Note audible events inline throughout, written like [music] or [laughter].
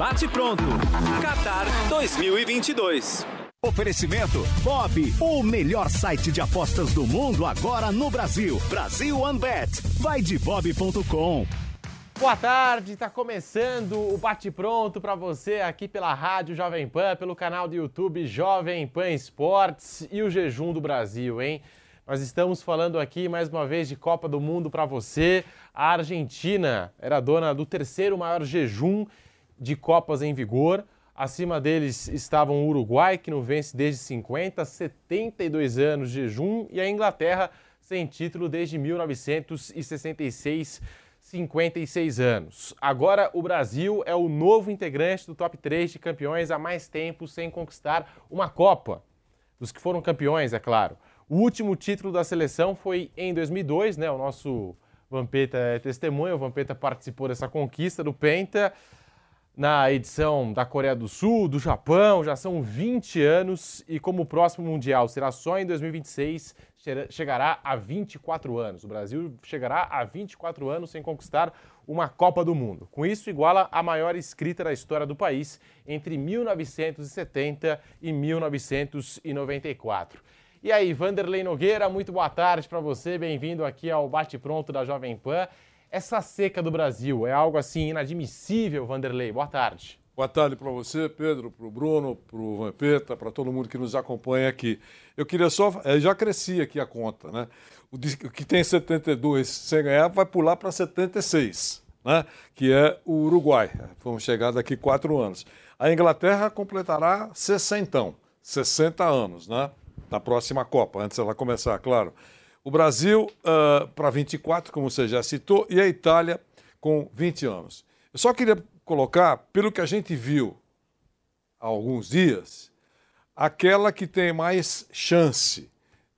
Bate pronto. Qatar 2022. Oferecimento Bob, o melhor site de apostas do mundo agora no Brasil. Brasil OneBet. Vai de bob.com. Boa tarde, está começando o Bate Pronto para você aqui pela Rádio Jovem Pan, pelo canal do YouTube Jovem Pan Esportes e o Jejum do Brasil, hein? Nós estamos falando aqui mais uma vez de Copa do Mundo para você. A Argentina era dona do terceiro maior jejum de Copas em vigor. Acima deles estavam o Uruguai, que não vence desde 50, 72 anos de jejum, e a Inglaterra, sem título desde 1966, 56 anos. Agora o Brasil é o novo integrante do top 3 de campeões há mais tempo sem conquistar uma Copa. Dos que foram campeões, é claro. O último título da seleção foi em 2002, né? O nosso Vampeta é testemunha, o Vampeta participou dessa conquista do Penta na edição da Coreia do Sul, do Japão, já são 20 anos e como o próximo Mundial será só em 2026, chegará a 24 anos. O Brasil chegará a 24 anos sem conquistar uma Copa do Mundo. Com isso, iguala a maior escrita da história do país entre 1970 e 1994. E aí, Vanderlei Nogueira, muito boa tarde para você, bem-vindo aqui ao Bate Pronto da Jovem Pan. Essa seca do Brasil é algo assim inadmissível, Vanderlei. Boa tarde. Boa tarde para você, Pedro, para o Bruno, para o Vampeta, para todo mundo que nos acompanha aqui. Eu queria só. Eu já cresci aqui a conta, né? O que tem 72 sem ganhar vai pular para 76, né? Que é o Uruguai. Vamos chegar daqui quatro anos. A Inglaterra completará 60, 60 anos, né? na próxima Copa, antes dela começar, claro. O Brasil uh, para 24, como você já citou, e a Itália com 20 anos. Eu só queria colocar, pelo que a gente viu há alguns dias, aquela que tem mais chance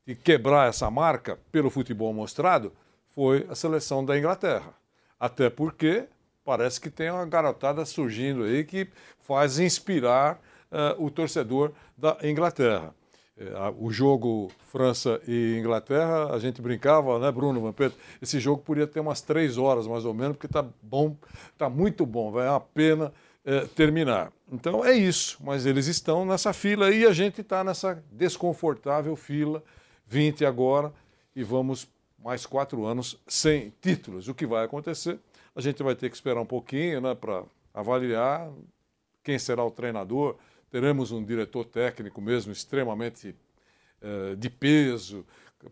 de quebrar essa marca pelo futebol mostrado foi a seleção da Inglaterra. Até porque parece que tem uma garotada surgindo aí que faz inspirar uh, o torcedor da Inglaterra. É, o jogo França e Inglaterra, a gente brincava, né, Bruno Vampeta? Esse jogo podia ter umas três horas mais ou menos, porque tá bom, tá muito bom, vai é uma pena é, terminar. Então é isso, mas eles estão nessa fila e a gente está nessa desconfortável fila, 20 agora, e vamos mais quatro anos sem títulos. O que vai acontecer? A gente vai ter que esperar um pouquinho né, para avaliar quem será o treinador teremos um diretor técnico mesmo extremamente uh, de peso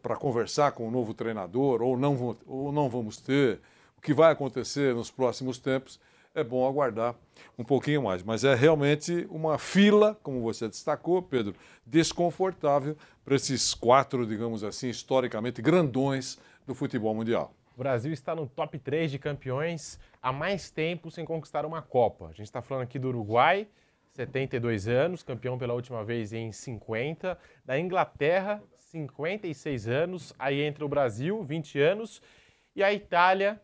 para conversar com o novo treinador, ou não, ou não vamos ter. O que vai acontecer nos próximos tempos é bom aguardar um pouquinho mais. Mas é realmente uma fila, como você destacou, Pedro, desconfortável para esses quatro, digamos assim, historicamente grandões do futebol mundial. O Brasil está no top 3 de campeões há mais tempo sem conquistar uma Copa. A gente está falando aqui do Uruguai, 72 anos, campeão pela última vez em 50. Da Inglaterra, 56 anos. Aí entra o Brasil, 20 anos. E a Itália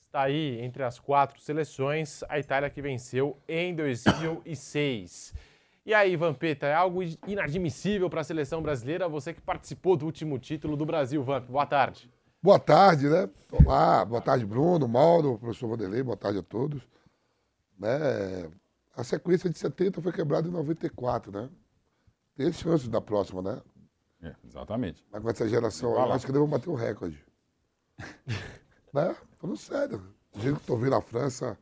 está aí entre as quatro seleções. A Itália que venceu em 2006. E aí, Vampeta, é algo inadmissível para a seleção brasileira? Você que participou do último título do Brasil, Vamp. Boa tarde. Boa tarde, né? Olá, boa tarde, Bruno, Mauro, professor Vanderlei, boa tarde a todos. Né? A sequência de 70 foi quebrada em 94, né? Tem chance da próxima, né? É, exatamente. Mas com essa geração, eu acho que devemos bater o recorde. [laughs] né? Falando sério. Do jeito que estou vendo a França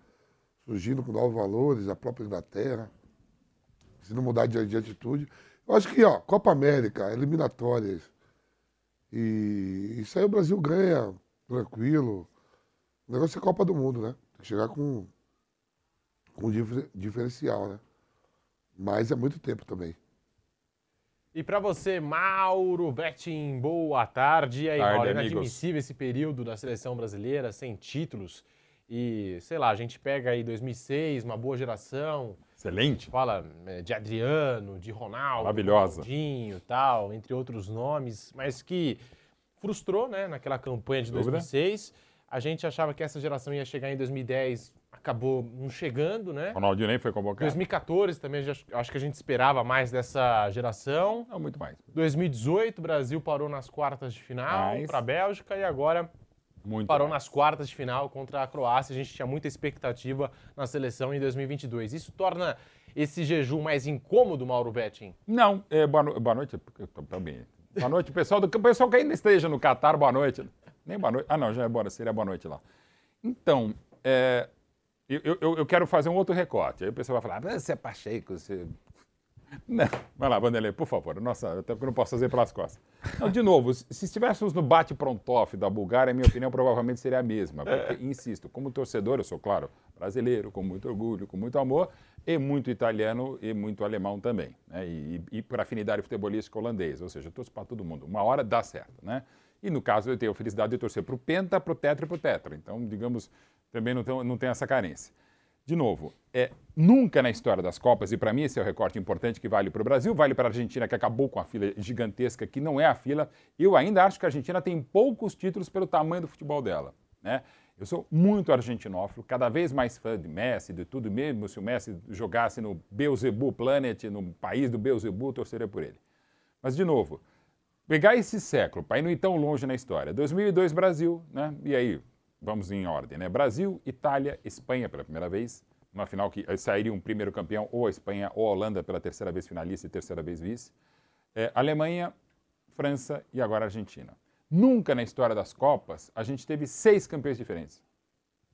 surgindo com novos valores, a própria Inglaterra, se não mudar de, de atitude. Eu acho que, ó, Copa América, eliminatórias, e isso aí o Brasil ganha, tranquilo. O negócio é Copa do Mundo, né? Tem que chegar com com diferencial, né? Mas é muito tempo também. E para você, Mauro Betting, boa tarde. E aí, tarde, Mauro, é inadmissível esse período da seleção brasileira sem títulos. E, sei lá, a gente pega aí 2006, uma boa geração. Excelente. Fala é, de Adriano, de Ronaldo, Maravilhosa. Ronaldinho tal, entre outros nomes, mas que frustrou, né, naquela campanha de 2006. Dúvida? A gente achava que essa geração ia chegar em 2010 acabou não chegando, né? Ronaldinho nem foi convocado. 2014 também, acho que a gente esperava mais dessa geração. Não, muito mais. 2018, o Brasil parou nas quartas de final para a Bélgica e agora Muito parou mais. nas quartas de final contra a Croácia. A gente tinha muita expectativa na seleção em 2022. Isso torna esse jejum mais incômodo, Mauro Betting? Não, é, boa, no- boa noite. Também. Boa noite, pessoal. Do, o pessoal que ainda esteja no Catar, boa noite. Nem boa noite. Ah, não, já é boa, seria boa noite lá. Então, é, eu, eu, eu quero fazer um outro recorte. Aí o pessoal vai falar, "Ah, você é Pacheco, você. [laughs] Não. Vai lá, Vanderlei, por favor. Nossa, até porque eu não posso fazer pelas costas. Não, de novo, se se estivéssemos no bate-prontoff da Bulgária, minha opinião provavelmente seria a mesma. Porque, insisto, como torcedor, eu sou, claro, brasileiro, com muito orgulho, com muito amor, e muito italiano e muito alemão também. Né? E, e, e por afinidade futebolística holandês. Ou seja, eu torço para todo mundo. Uma hora dá certo, né? E no caso, eu tenho a felicidade de torcer para o Penta, para o Tetra e para o Tetra. Então, digamos, também não tenho, não tenho essa carência. De novo, é, nunca na história das Copas, e para mim esse é o recorte importante que vale para o Brasil, vale para a Argentina, que acabou com a fila gigantesca, que não é a fila. Eu ainda acho que a Argentina tem poucos títulos pelo tamanho do futebol dela. Né? Eu sou muito argentinófilo, cada vez mais fã de Messi, de tudo mesmo. Se o Messi jogasse no Beelzebub Planet, no país do Beelzebub, eu torceria por ele. Mas, de novo, pegar esse século, para ir não ir tão longe na história. 2002, Brasil, né? E aí, vamos em ordem, né? Brasil, Itália, Espanha pela primeira vez, uma final que eh, sairia um primeiro campeão, ou a Espanha ou a Holanda pela terceira vez finalista e terceira vez vice. É, Alemanha, França e agora Argentina. Nunca na história das Copas a gente teve seis campeões diferentes.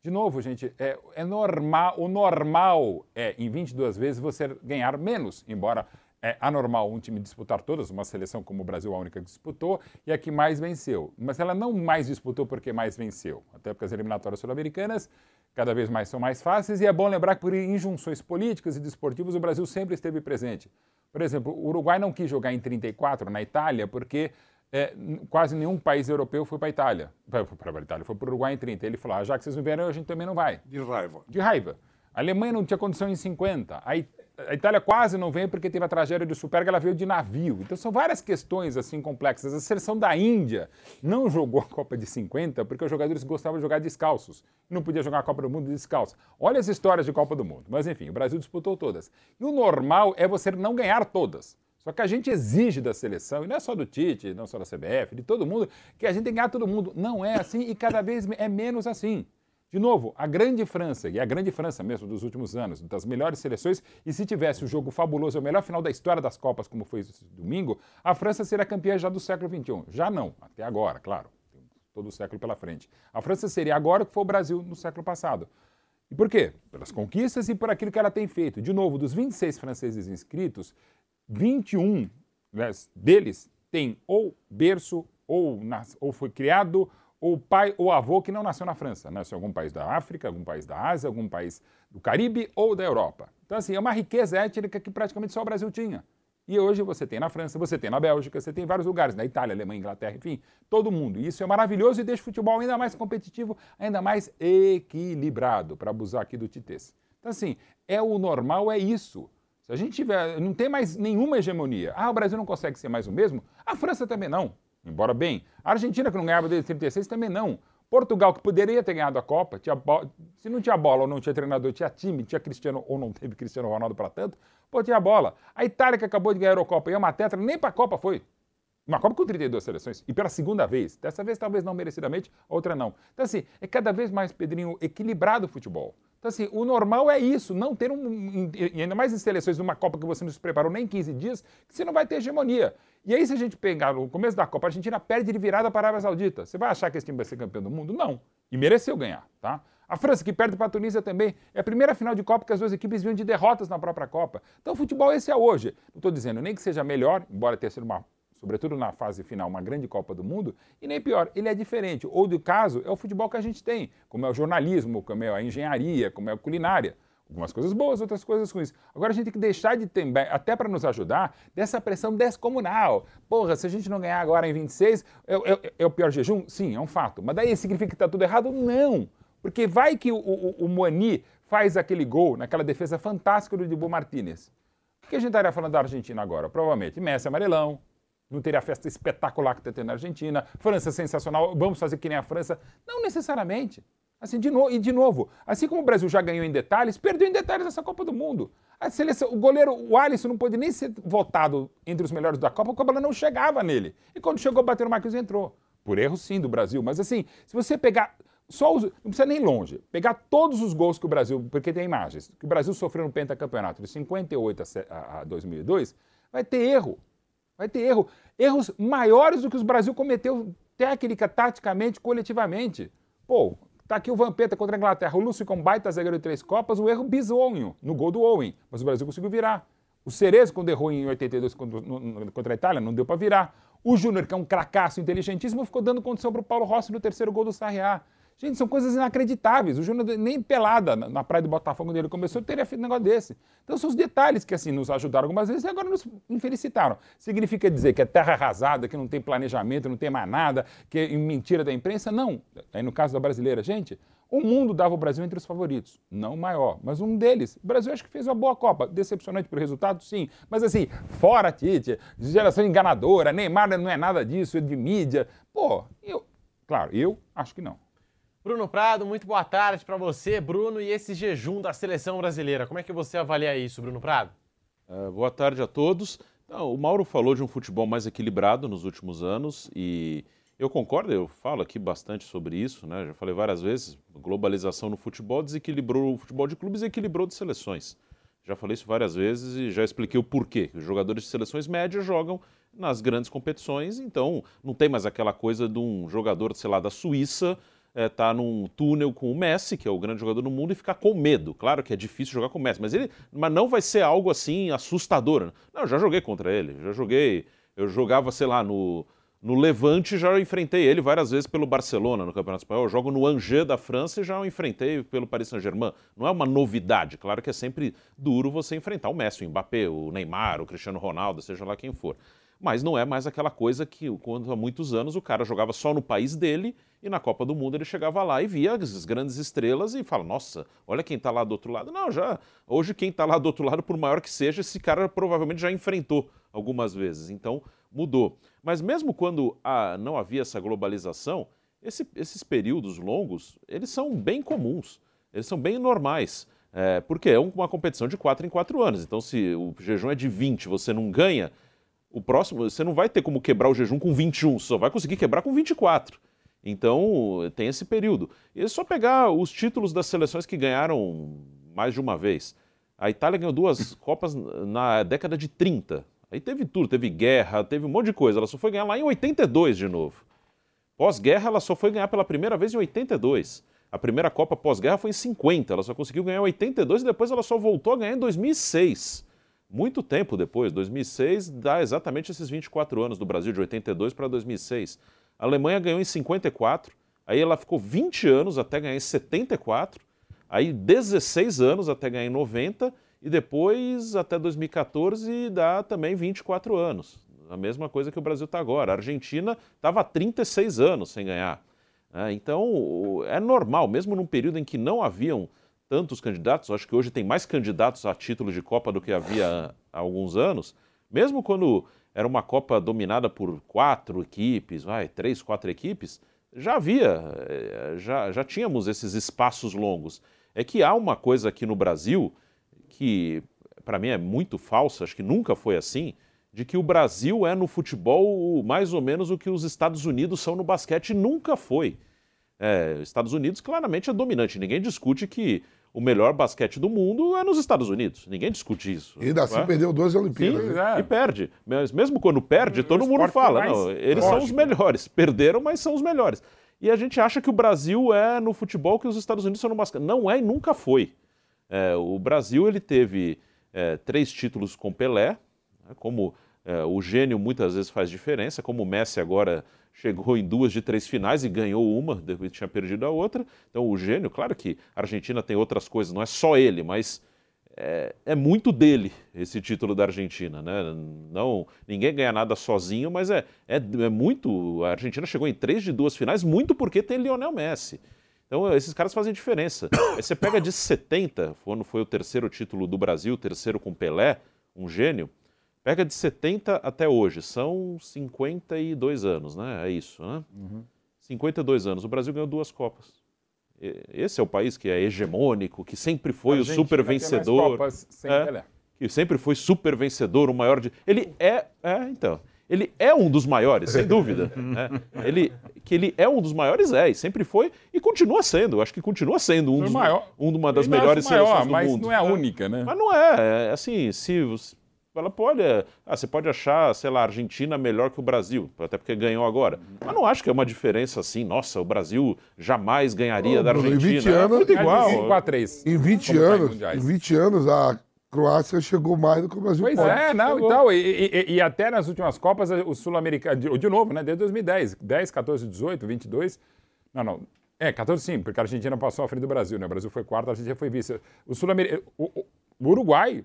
De novo, gente, é, é normal, o normal é, em 22 vezes, você ganhar menos, embora é anormal um time disputar todas, uma seleção como o Brasil, a única que disputou, e a que mais venceu. Mas ela não mais disputou porque mais venceu, até porque as eliminatórias sul-americanas cada vez mais são mais fáceis, e é bom lembrar que por injunções políticas e desportivas o Brasil sempre esteve presente. Por exemplo, o Uruguai não quis jogar em 34 na Itália porque é, quase nenhum país europeu foi para a Itália. Foi para a Itália, foi para o Uruguai em 30. Ele falou, ah, já que vocês não vieram, a gente também não vai. De raiva. De raiva. A Alemanha não tinha condição em 50. A, a Itália quase não veio porque teve a tragédia do Superga, ela veio de navio. Então são várias questões assim complexas. A seleção da Índia não [laughs] jogou a Copa de 50 porque os jogadores gostavam de jogar descalços. Não podia jogar a Copa do Mundo descalço. Olha as histórias de Copa do Mundo. Mas enfim, o Brasil disputou todas. E o normal é você não ganhar todas. Só que a gente exige da seleção, e não é só do Tite, não só da CBF, de todo mundo, que a gente que ganhar todo mundo. Não é assim e cada vez é menos assim. De novo, a grande França, e a grande França mesmo dos últimos anos, das melhores seleções, e se tivesse o jogo fabuloso, o melhor final da história das Copas, como foi esse domingo, a França seria campeã já do século XXI. Já não, até agora, claro, todo o século pela frente. A França seria agora o que foi o Brasil no século passado. E por quê? Pelas conquistas e por aquilo que ela tem feito. De novo, dos 26 franceses inscritos, 21 né, deles têm ou berço, ou, nas- ou foi criado, ou pai ou avô que não nasceu na França. Nasceu em algum país da África, algum país da Ásia, algum país do Caribe ou da Europa. Então, assim, é uma riqueza étnica que praticamente só o Brasil tinha. E hoje você tem na França, você tem na Bélgica, você tem em vários lugares, na Itália, Alemanha, Inglaterra, enfim, todo mundo. E isso é maravilhoso e deixa o futebol ainda mais competitivo, ainda mais equilibrado, para abusar aqui do Titês. Então, assim, é o normal, é isso. Se a gente tiver, não tem mais nenhuma hegemonia. Ah, o Brasil não consegue ser mais o mesmo? A França também não, embora bem. A Argentina, que não ganhava desde 36, também não. Portugal, que poderia ter ganhado a Copa, bo- se não tinha bola ou não tinha treinador, tinha time, tinha Cristiano ou não teve Cristiano Ronaldo para tanto, pô, tinha bola. A Itália, que acabou de ganhar a Eurocopa e é uma tetra, nem para a Copa foi. Uma Copa com 32 seleções, e pela segunda vez. Dessa vez, talvez não merecidamente, outra não. Então, assim, é cada vez mais, Pedrinho, equilibrado o futebol. Então, assim, o normal é isso, não ter um. E ainda mais em seleções de uma Copa que você não se preparou nem 15 dias, que você não vai ter hegemonia. E aí, se a gente pegar o começo da Copa, a Argentina perde de virada para a Arábia Saudita. Você vai achar que esse time vai ser campeão do mundo? Não. E mereceu ganhar, tá? A França, que perde para a Tunísia também. É a primeira final de Copa que as duas equipes vinham de derrotas na própria Copa. Então, o futebol esse é hoje. Não estou dizendo nem que seja melhor, embora tenha sido uma sobretudo na fase final, uma grande Copa do Mundo, e nem pior, ele é diferente. Ou do caso, é o futebol que a gente tem, como é o jornalismo, como é a engenharia, como é a culinária. Algumas coisas boas, outras coisas ruins. Agora a gente tem que deixar de ter, até para nos ajudar, dessa pressão descomunal. Porra, se a gente não ganhar agora em 26, é, é- é o pior jejum? Sim, é um fato. Mas daí significa que está tudo errado? Não. Porque vai que o, o, o Moani faz aquele gol naquela defesa fantástica do Dibu Martinez. O que a gente estaria falando da Argentina agora? Provavelmente Messi amarelão, não teria a festa espetacular que está tendo na Argentina, França sensacional, vamos fazer que nem a França. Não necessariamente. Assim, de novo, e de novo, assim como o Brasil já ganhou em detalhes, perdeu em detalhes essa Copa do Mundo. A seleção, o goleiro, o Alisson, não pôde nem ser votado entre os melhores da Copa, porque a bola não chegava nele. E quando chegou, bateu no Marquinhos e entrou. Por erro, sim, do Brasil. Mas assim, se você pegar só os, não precisa nem longe. Pegar todos os gols que o Brasil, porque tem imagens, que o Brasil sofreu no pentacampeonato de 58 a, a 2002, vai ter erro. Vai ter erro. Erros maiores do que o Brasil cometeu técnica, taticamente, coletivamente. Pô, tá aqui o Vampeta contra a Inglaterra. O Lúcio com baita zagueiro de três copas, o erro bizonho no gol do Owen. Mas o Brasil conseguiu virar. O Cerezo, quando errou em 82 contra a Itália, não deu para virar. O Júnior, que é um cracaço inteligentíssimo, ficou dando condição para o Paulo Rossi no terceiro gol do Sarriá. Gente, são coisas inacreditáveis. O Júnior nem pelada na, praia do Botafogo, onde ele começou, teria feito um negócio desse. Então são os detalhes que assim nos ajudaram algumas vezes e agora nos infelicitaram. Significa dizer que é terra arrasada, que não tem planejamento, não tem mais nada, que é mentira da imprensa? Não. Aí no caso da brasileira, gente, o mundo dava o Brasil entre os favoritos. Não o maior, mas um deles. O Brasil acho que fez uma boa Copa. Decepcionante pelo resultado, sim. Mas assim, fora Tite, geração enganadora, Neymar não é nada disso, é de mídia. Pô, eu, claro, eu acho que não. Bruno Prado, muito boa tarde para você, Bruno. E esse jejum da seleção brasileira, como é que você avalia isso, Bruno Prado? Uh, boa tarde a todos. Não, o Mauro falou de um futebol mais equilibrado nos últimos anos e eu concordo, eu falo aqui bastante sobre isso, né? Já falei várias vezes, globalização no futebol desequilibrou o futebol de clubes e equilibrou de seleções. Já falei isso várias vezes e já expliquei o porquê. Os jogadores de seleções médias jogam nas grandes competições, então não tem mais aquela coisa de um jogador, sei lá, da Suíça é, tá num túnel com o Messi, que é o grande jogador do mundo, e ficar com medo. Claro que é difícil jogar com o Messi, mas ele mas não vai ser algo assim assustador. Não, eu já joguei contra ele, já joguei. Eu jogava, sei lá, no, no Levante, já enfrentei ele várias vezes pelo Barcelona no Campeonato Espanhol. Eu jogo no Angers da França e já o enfrentei pelo Paris Saint-Germain. Não é uma novidade. Claro que é sempre duro você enfrentar o Messi, o Mbappé, o Neymar, o Cristiano Ronaldo, seja lá quem for. Mas não é mais aquela coisa que, quando há muitos anos, o cara jogava só no país dele e na Copa do Mundo ele chegava lá e via as grandes estrelas e fala: Nossa, olha quem está lá do outro lado. Não, já. Hoje, quem está lá do outro lado, por maior que seja, esse cara provavelmente já enfrentou algumas vezes. Então, mudou. Mas mesmo quando ah, não havia essa globalização, esse, esses períodos longos, eles são bem comuns, eles são bem normais. É, porque é uma competição de 4 em 4 anos. Então, se o jejum é de 20, você não ganha, o próximo, você não vai ter como quebrar o jejum com 21, só vai conseguir quebrar com 24. Então, tem esse período. E é só pegar os títulos das seleções que ganharam mais de uma vez. A Itália ganhou duas [laughs] Copas na década de 30. Aí teve tudo, teve guerra, teve um monte de coisa. Ela só foi ganhar lá em 82 de novo. Pós-guerra, ela só foi ganhar pela primeira vez em 82. A primeira Copa pós-guerra foi em 50. Ela só conseguiu ganhar em 82 e depois ela só voltou a ganhar em 2006. Muito tempo depois, 2006 dá exatamente esses 24 anos do Brasil, de 82 para 2006. A Alemanha ganhou em 54, aí ela ficou 20 anos até ganhar em 74, aí 16 anos até ganhar em 90 e depois até 2014 dá também 24 anos. A mesma coisa que o Brasil está agora. A Argentina estava há 36 anos sem ganhar. É, então é normal, mesmo num período em que não haviam tantos candidatos, acho que hoje tem mais candidatos a título de Copa do que havia há alguns anos, mesmo quando era uma Copa dominada por quatro equipes, vai, três, quatro equipes, já havia, eh, já, já tínhamos esses espaços longos. É que há uma coisa aqui no Brasil que, para mim, é muito falsa, acho que nunca foi assim, de que o Brasil é no futebol mais ou menos o que os Estados Unidos são no basquete, nunca foi. É, Estados Unidos claramente é dominante, ninguém discute que o melhor basquete do mundo é nos Estados Unidos. Ninguém discute isso. E ainda assim é? perdeu duas Olimpíadas. Sim, né? E perde. Mas mesmo quando perde, todo mundo fala. Não, eles são os melhores. Perderam, mas são os melhores. E a gente acha que o Brasil é no futebol que os Estados Unidos são no basquete. Não é e nunca foi. É, o Brasil ele teve é, três títulos com Pelé, né, como é, o gênio muitas vezes faz diferença, como o Messi agora chegou em duas de três finais e ganhou uma, depois tinha perdido a outra. Então, o gênio, claro que a Argentina tem outras coisas, não é só ele, mas é, é, muito dele esse título da Argentina, né? Não, ninguém ganha nada sozinho, mas é, é, é muito. A Argentina chegou em três de duas finais muito porque tem Lionel Messi. Então, esses caras fazem diferença. Aí você pega de 70, quando foi o terceiro título do Brasil, terceiro com Pelé, um gênio. Pega de 70 até hoje, são 52 anos, né? É isso, né? Uhum. 52 anos. O Brasil ganhou duas Copas. Esse é o país que é hegemônico, que sempre foi o super vencedor. Copas sem é, que sempre foi super vencedor, o maior de. Ele é. É, então. ele é um dos maiores, sem dúvida. [laughs] né? Ele, que ele é um dos maiores, é, e sempre foi, e continua sendo. Acho que continua sendo um, dos, maior. um uma das é melhores maior, seleções do mas mundo. não é a única, né? Mas não é, é assim, se ela pode, ah, você pode achar, sei lá, a Argentina melhor que o Brasil, até porque ganhou agora. Mas não acho que é uma diferença assim, nossa, o Brasil jamais ganharia Ô, da Bruno, em Argentina. 20 anos- é igual. 5 a 3. Em 20 Como tá em anos, em 20 anos, a Croácia chegou mais do que o Brasil Pois pode. é, não, e tal. E, e- e até nas últimas Copas, o Sul-Americano, de, de novo, né? Desde 2010, 10, 14, 18, 22. Não, não. É, 14 sim, porque a Argentina passou à frente do Brasil, né? O Brasil foi quarto, a Argentina foi vice. O Sul-Americano. O- o Uruguai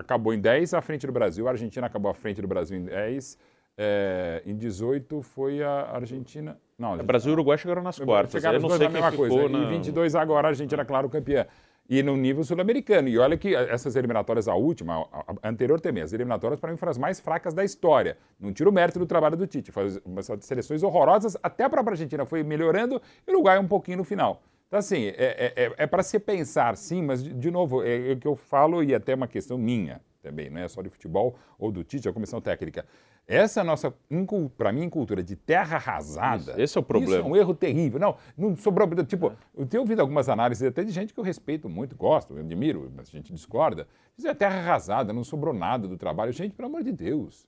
acabou em 10 à frente do Brasil, a Argentina acabou à frente do Brasil em 10. é, em 18 foi a Argentina. Não, a É, Brasil e Uruguai chegaram nas quartas. Chegaram Eu não sei quem mesma ficou coisa. na... Em 22 agora a Argentina, claro, campeã. E no nível sul-americano. E olha que essas eliminatórias, a última, a, a anterior também, as eliminatórias para mim foram as mais fracas da história. Não tiro o mérito do trabalho do Tite. Foi umas seleções horrorosas, até a própria Argentina foi melhorando e o Uruguai um pouquinho no final. Então, assim, é, é, é para se pensar, sim, mas, de, de novo, é, é o que eu falo e até uma questão minha também, não é só de futebol ou do Tite, é a comissão técnica. Essa nossa, para mim, cultura de terra arrasada. Isso, esse é o problema. Isso é um erro terrível. Não, não sobrou. Tipo, eu tenho ouvido algumas análises até de gente que eu respeito muito, gosto, eu admiro, mas a gente discorda. Isso é terra arrasada, não sobrou nada do trabalho. Gente, pelo amor de Deus.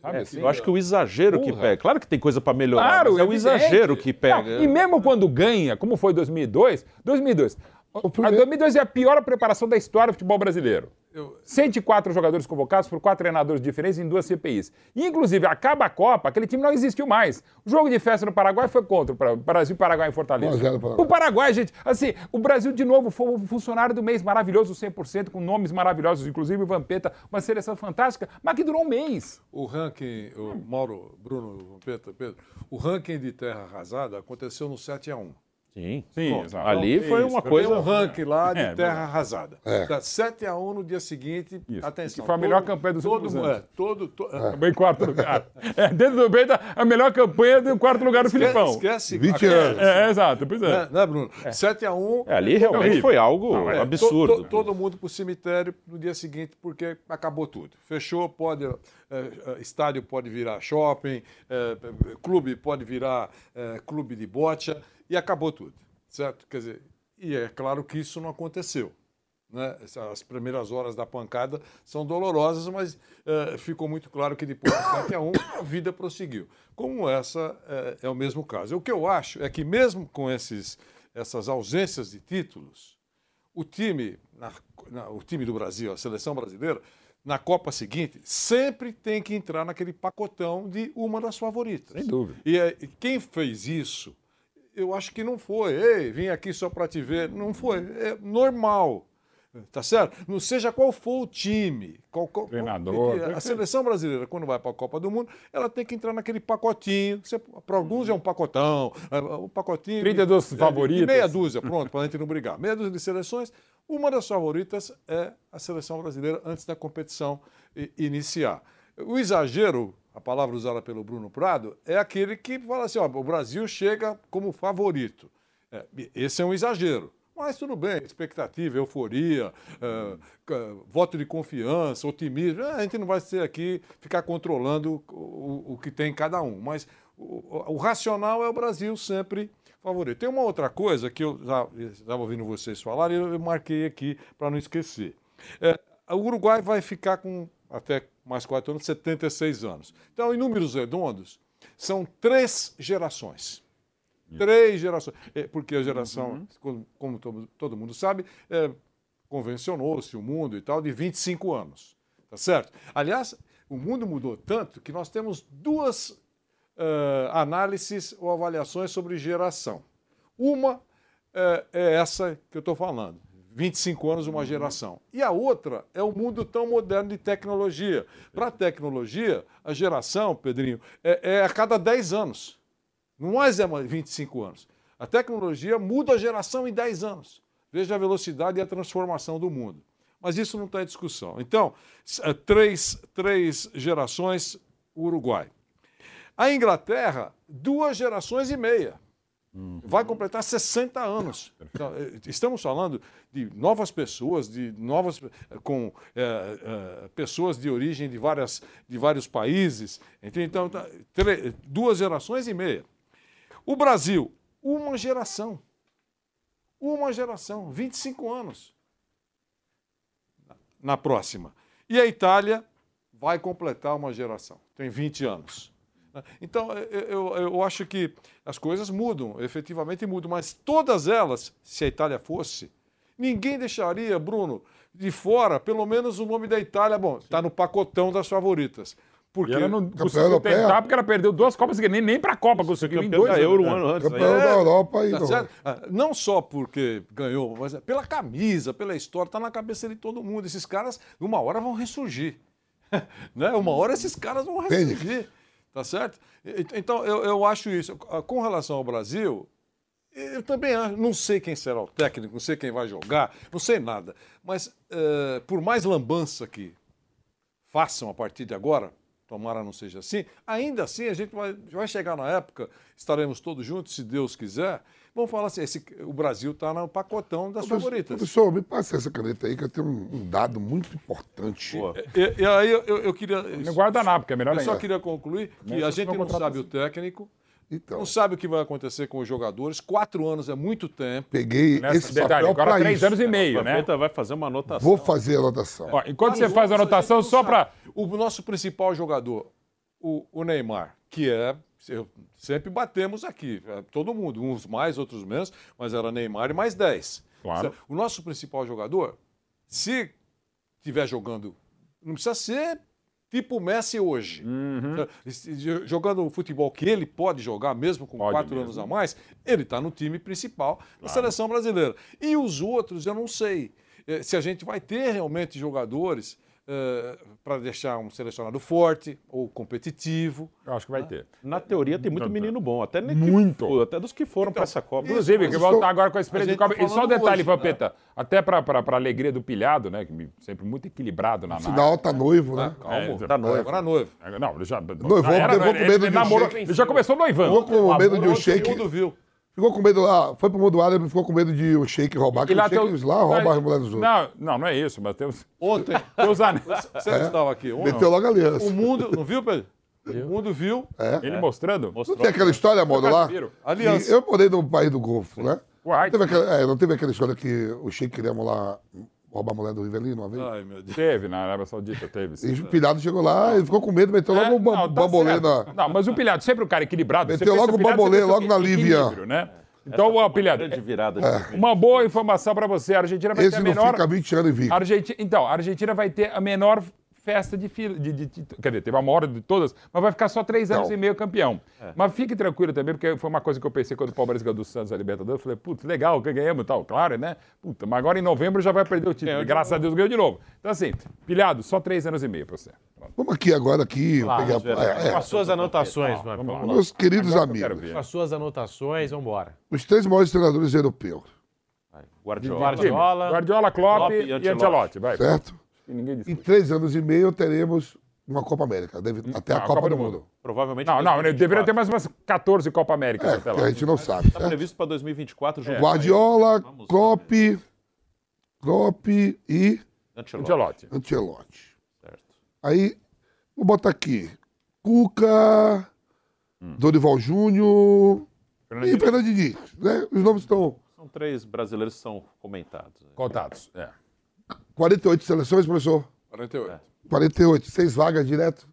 Sabe É, assim? eu acho que o exagero que pega. Claro que tem coisa para melhorar, Claro, mas é o evidente. exagero que pega. Não, e mesmo quando ganha, como foi 2002, 2002. A primeiro- 2002 é a pior preparação da história do futebol brasileiro. Eu- 104 jogadores convocados por quatro treinadores diferentes em duas CPIs. E, inclusive, acaba a Copa, aquele time não existiu mais. O jogo de festa no Paraguai foi contra o Brasil, Paraguai em Fortaleza. 1 a 0 Paraguai. O Paraguai, gente, assim, o Brasil de novo foi o funcionário do mês maravilhoso, 100%, com nomes maravilhosos, inclusive o Vampeta, uma seleção fantástica, mas que durou um mês. O ranking, o Mauro, Bruno, Pedro, Pedro, o ranking de terra arrasada aconteceu no 7 a 1 Sim. Sim, Bom, exato. Ali foi isso. uma Tem coisa. um ranking lá de É, terra arrasada. É. Tá 7 a 1 no dia seguinte. Isso. Atenção. Que foi a melhor campanha dos todo, últimos mu- anos. É, todo, to- é. Acabou em quarto lugar. É, dentro do Benta, a melhor campanha do quarto lugar do Esquece, Filipão. esquece 20 a- anos. É, é, exato, pois é. Né, né, Bruno? 7 a 1 É, ali realmente foi algo Não, é, É, absurdo. to- to- todo mundo para o cemitério no dia seguinte, porque acabou tudo. Fechou, pode. É, é, estádio pode virar shopping, é, clube pode virar clube de bocha, e acabou tudo. Certo? Quer dizer, e é claro que isso não aconteceu. Né? As primeiras horas da pancada são dolorosas, mas ficou muito claro que depois do 7 a 1 a vida prosseguiu. Como essa é o mesmo caso. O que eu acho é que mesmo com esses, essas ausências de títulos, o time, na- na- o time do Brasil, a seleção brasileira, na Copa seguinte, sempre tem que entrar naquele pacotão de uma das favoritas. Sem dúvida. E, e quem fez isso, eu acho que não foi. Ei, vim aqui só para te ver. Não foi. É normal. Tá certo? Não seja qual for o time. Qual, qual- Treinador, porque A seleção brasileira, quando vai para a Copa do Mundo, ela tem que entrar naquele pacotinho. Para alguns é um pacotão. é Um pacotinho. 32 de- favoritas. Meia dúzia, pronto, para a gente não brigar. Meia dúzia de seleções. Uma das favoritas é a seleção brasileira antes da competição iniciar. O exagero, a palavra usada pelo Bruno Prado, é aquele que fala assim: ó, o Brasil chega como favorito. É, esse é um exagero. Mas tudo bem, expectativa, euforia, ca- voto de confiança, otimismo. é, A gente não vai ser aqui ficar controlando o, o- que tem cada um. Mas o, o racional é o Brasil sempre favorito. Tem uma outra coisa que eu já estava ouvindo vocês falarem e eu, eu marquei aqui para não esquecer. É, o Uruguai vai ficar com até mais quatro anos, 76 anos. Então, em números redondos, são três gerações. Três gerações. É, porque a geração, como, como todo, mundo sabe, é, convencionou-se o mundo e tal de 25 anos. Tá certo? Aliás, o mundo mudou tanto que nós temos duas eh, análises ou avaliações sobre geração. Uma eh, é essa que eu estou falando. 25 anos, uma geração. E a outra é o mundo tão moderno de tecnologia. Para a tecnologia, a geração, Pedrinho, é, é a cada 10 anos. Não mais é mais 25 anos. A tecnologia muda a geração em 10 anos. Veja a velocidade e a transformação do mundo. Mas isso não está em discussão. Então, eh, três, três gerações, Uruguai. A Inglaterra, duas gerações e meia. Vai completar 60 anos. Então, eh, estamos falando de novas pessoas, de novas eh, com eh, eh, pessoas de origem de, várias, de vários países. Então, tá, tre- duas gerações e meia. O Brasil, uma geração. Uma geração, 25 anos na próxima. E a Itália vai completar uma geração, tem 20 anos. Então, eu, eu- acho que as coisas mudam, efetivamente mudam, mas todas elas, se a Itália fosse, ninguém deixaria, Bruno, de fora, pelo menos o nome da Itália, bom, está no pacotão das favoritas. Porque ela não conseguiu europeia. tentar porque ela perdeu duas Copas. Nem, nem pra Copa conseguiu. Campeão dois da Euro um anos. ano antes. aí. Campeão da Europa e Tá? Ah, Não só porque ganhou, mas é pela camisa, pela história, está na cabeça de todo mundo. Esses caras, uma hora, vão ressurgir. [laughs] né? Uma hora esses caras vão ressurgir. Tá certo? Então, eu, eu acho isso. Ah, Com relação ao Brasil, eu também acho- não sei quem será o técnico, não sei quem vai jogar, não sei nada. Mas, eh, por mais lambança que façam a partir de agora, tomara não seja assim, ainda assim a gente vai, vai chegar na época, estaremos todos juntos, se Deus quiser. Vamos falar assim: esse- o Brasil está no pacotão das favoritas. Professor, me passa essa caneta aí, que eu tenho um, um dado muito importante. Boa. E, e aí eu, eu- eu queria. No guardanapo, que é melhor Eu só ainda. queria concluir que Nessa a gente não sabe o técnico, Então, não sabe o que vai acontecer com os jogadores. Quatro anos é muito tempo. peguei Nessa esse detalhe, papel agora para três isso. anos e meio, né? Vai fazer uma anotação. Vou fazer a anotação. Ó, enquanto você faz a anotação, só pra. O nosso principal jogador, o, o Neymar, que é. eu- sempre batemos aqui, é, todo mundo, uns mais, outros menos, mas era Neymar e mais 10. Claro. O nosso principal jogador, se estiver jogando, não precisa ser tipo o Messi hoje. Uhum. Se- Jogando o futebol que ele pode jogar, mesmo com Pode quatro mesmo. anos a mais, ele está no time principal da seleção brasileira. E os outros, eu não sei eh, se a gente vai ter realmente jogadores para deixar um selecionado forte ou competitivo. Eu acho que vai ter. Na teoria tem muito Não, menino bom, até, nem Muito. Que, até dos que foram para essa Copa. Inclusive, que voltar agora com a experiência a de gente Copa. tá E só um detalhe, hoje, Vampeta, até pra, pra, pra alegria do pilhado, né? Que me- sempre muito equilibrado na Final tá noivo, né? Calma, É, tá noivo. agora noivo. análise. Não, ele já. Noivou, era, levou ele- com medo ele de namorou- shake. Ele já começou noivando. Ficou com medo de um Todo shake. mundo viu. Ficou com medo lá, foi pro mundo do árabe, ficou com medo de o shake roubar, que o lá shake tem lá rouba as mulheres dos outros. Não, não, não é isso, mas tem os, Ontem, [laughs] tem os anéis. você não estava aqui. Ontem, Meteu logo a aliança. o mundo, não viu, Pedro? O mundo viu. Ele mostrando. Não tem aquela história, modo lá? Aliança. Eu morei no país do Golfo, né? Não teve aquela, é, não teve aquela história que o Sheik queria lá roubar a mulher do Rivelino uma vez? Ai, meu Deus. teve na Arábia Saudita, teve. sim. E o pilhado chegou lá, ele ficou com medo, meteu logo É, o bam- não, tá bambolê certo. na. Não, mas o pilhado, sempre o cara equilibrado. Meteu logo o bambolê logo na Lívia. né? Então, o pilhado, virada. de uma boa informação pra você. A Argentina vai ter Esse a não menor... fica 20 anos invicto. Argenti- Então, a Argentina vai ter a menor festa de fila. De, de- de- quer dizer, teve a maior de todas, mas vai ficar só três anos Não. e meio campeão. Mas fique tranquilo também, porque foi uma coisa que eu pensei quando o Palmeiras ganhou do Santos a Libertadores. Eu falei, putz, legal, que ganhamos e tal. Claro, né? Puta, mas agora em novembro já vai perder o título. Ganhou de graças a Deus ganhou de novo. Então, assim, pilhado, só três anos e meio pra você. Vamos aqui agora, aqui. eu peguei a- verdade. é, Com as suas anotações, Vampeta. vamos lá. meus queridos Agora amigos. Com as suas anotações, vambora. os três maiores treinadores europeus, Guardiola. Guardiola. Guardiola, Klopp, Klopp e Ancelotti. Ancelotti. Vai. certo? E ninguém Em discute. três anos e meio teremos uma Copa América, deve- até a Hum, a Copa, do Mundo. Provavelmente. Não, não, 2024. deveria ter mais umas 14 Copa América É, até que lá. a gente não sabe. Está certo? previsto para 2024. junto Guardiola, Klopp, Klopp e Ancelotti. Ancelotti. Ancelotti. Certo. Aí, vou botar aqui. Cuca, Dorival Júnior e Fernando Diniz. Né? Os nomes estão São três brasileiros que são comentados. né? Contatos. É. 48 seleções, professor. 48. 48, seis vagas direto.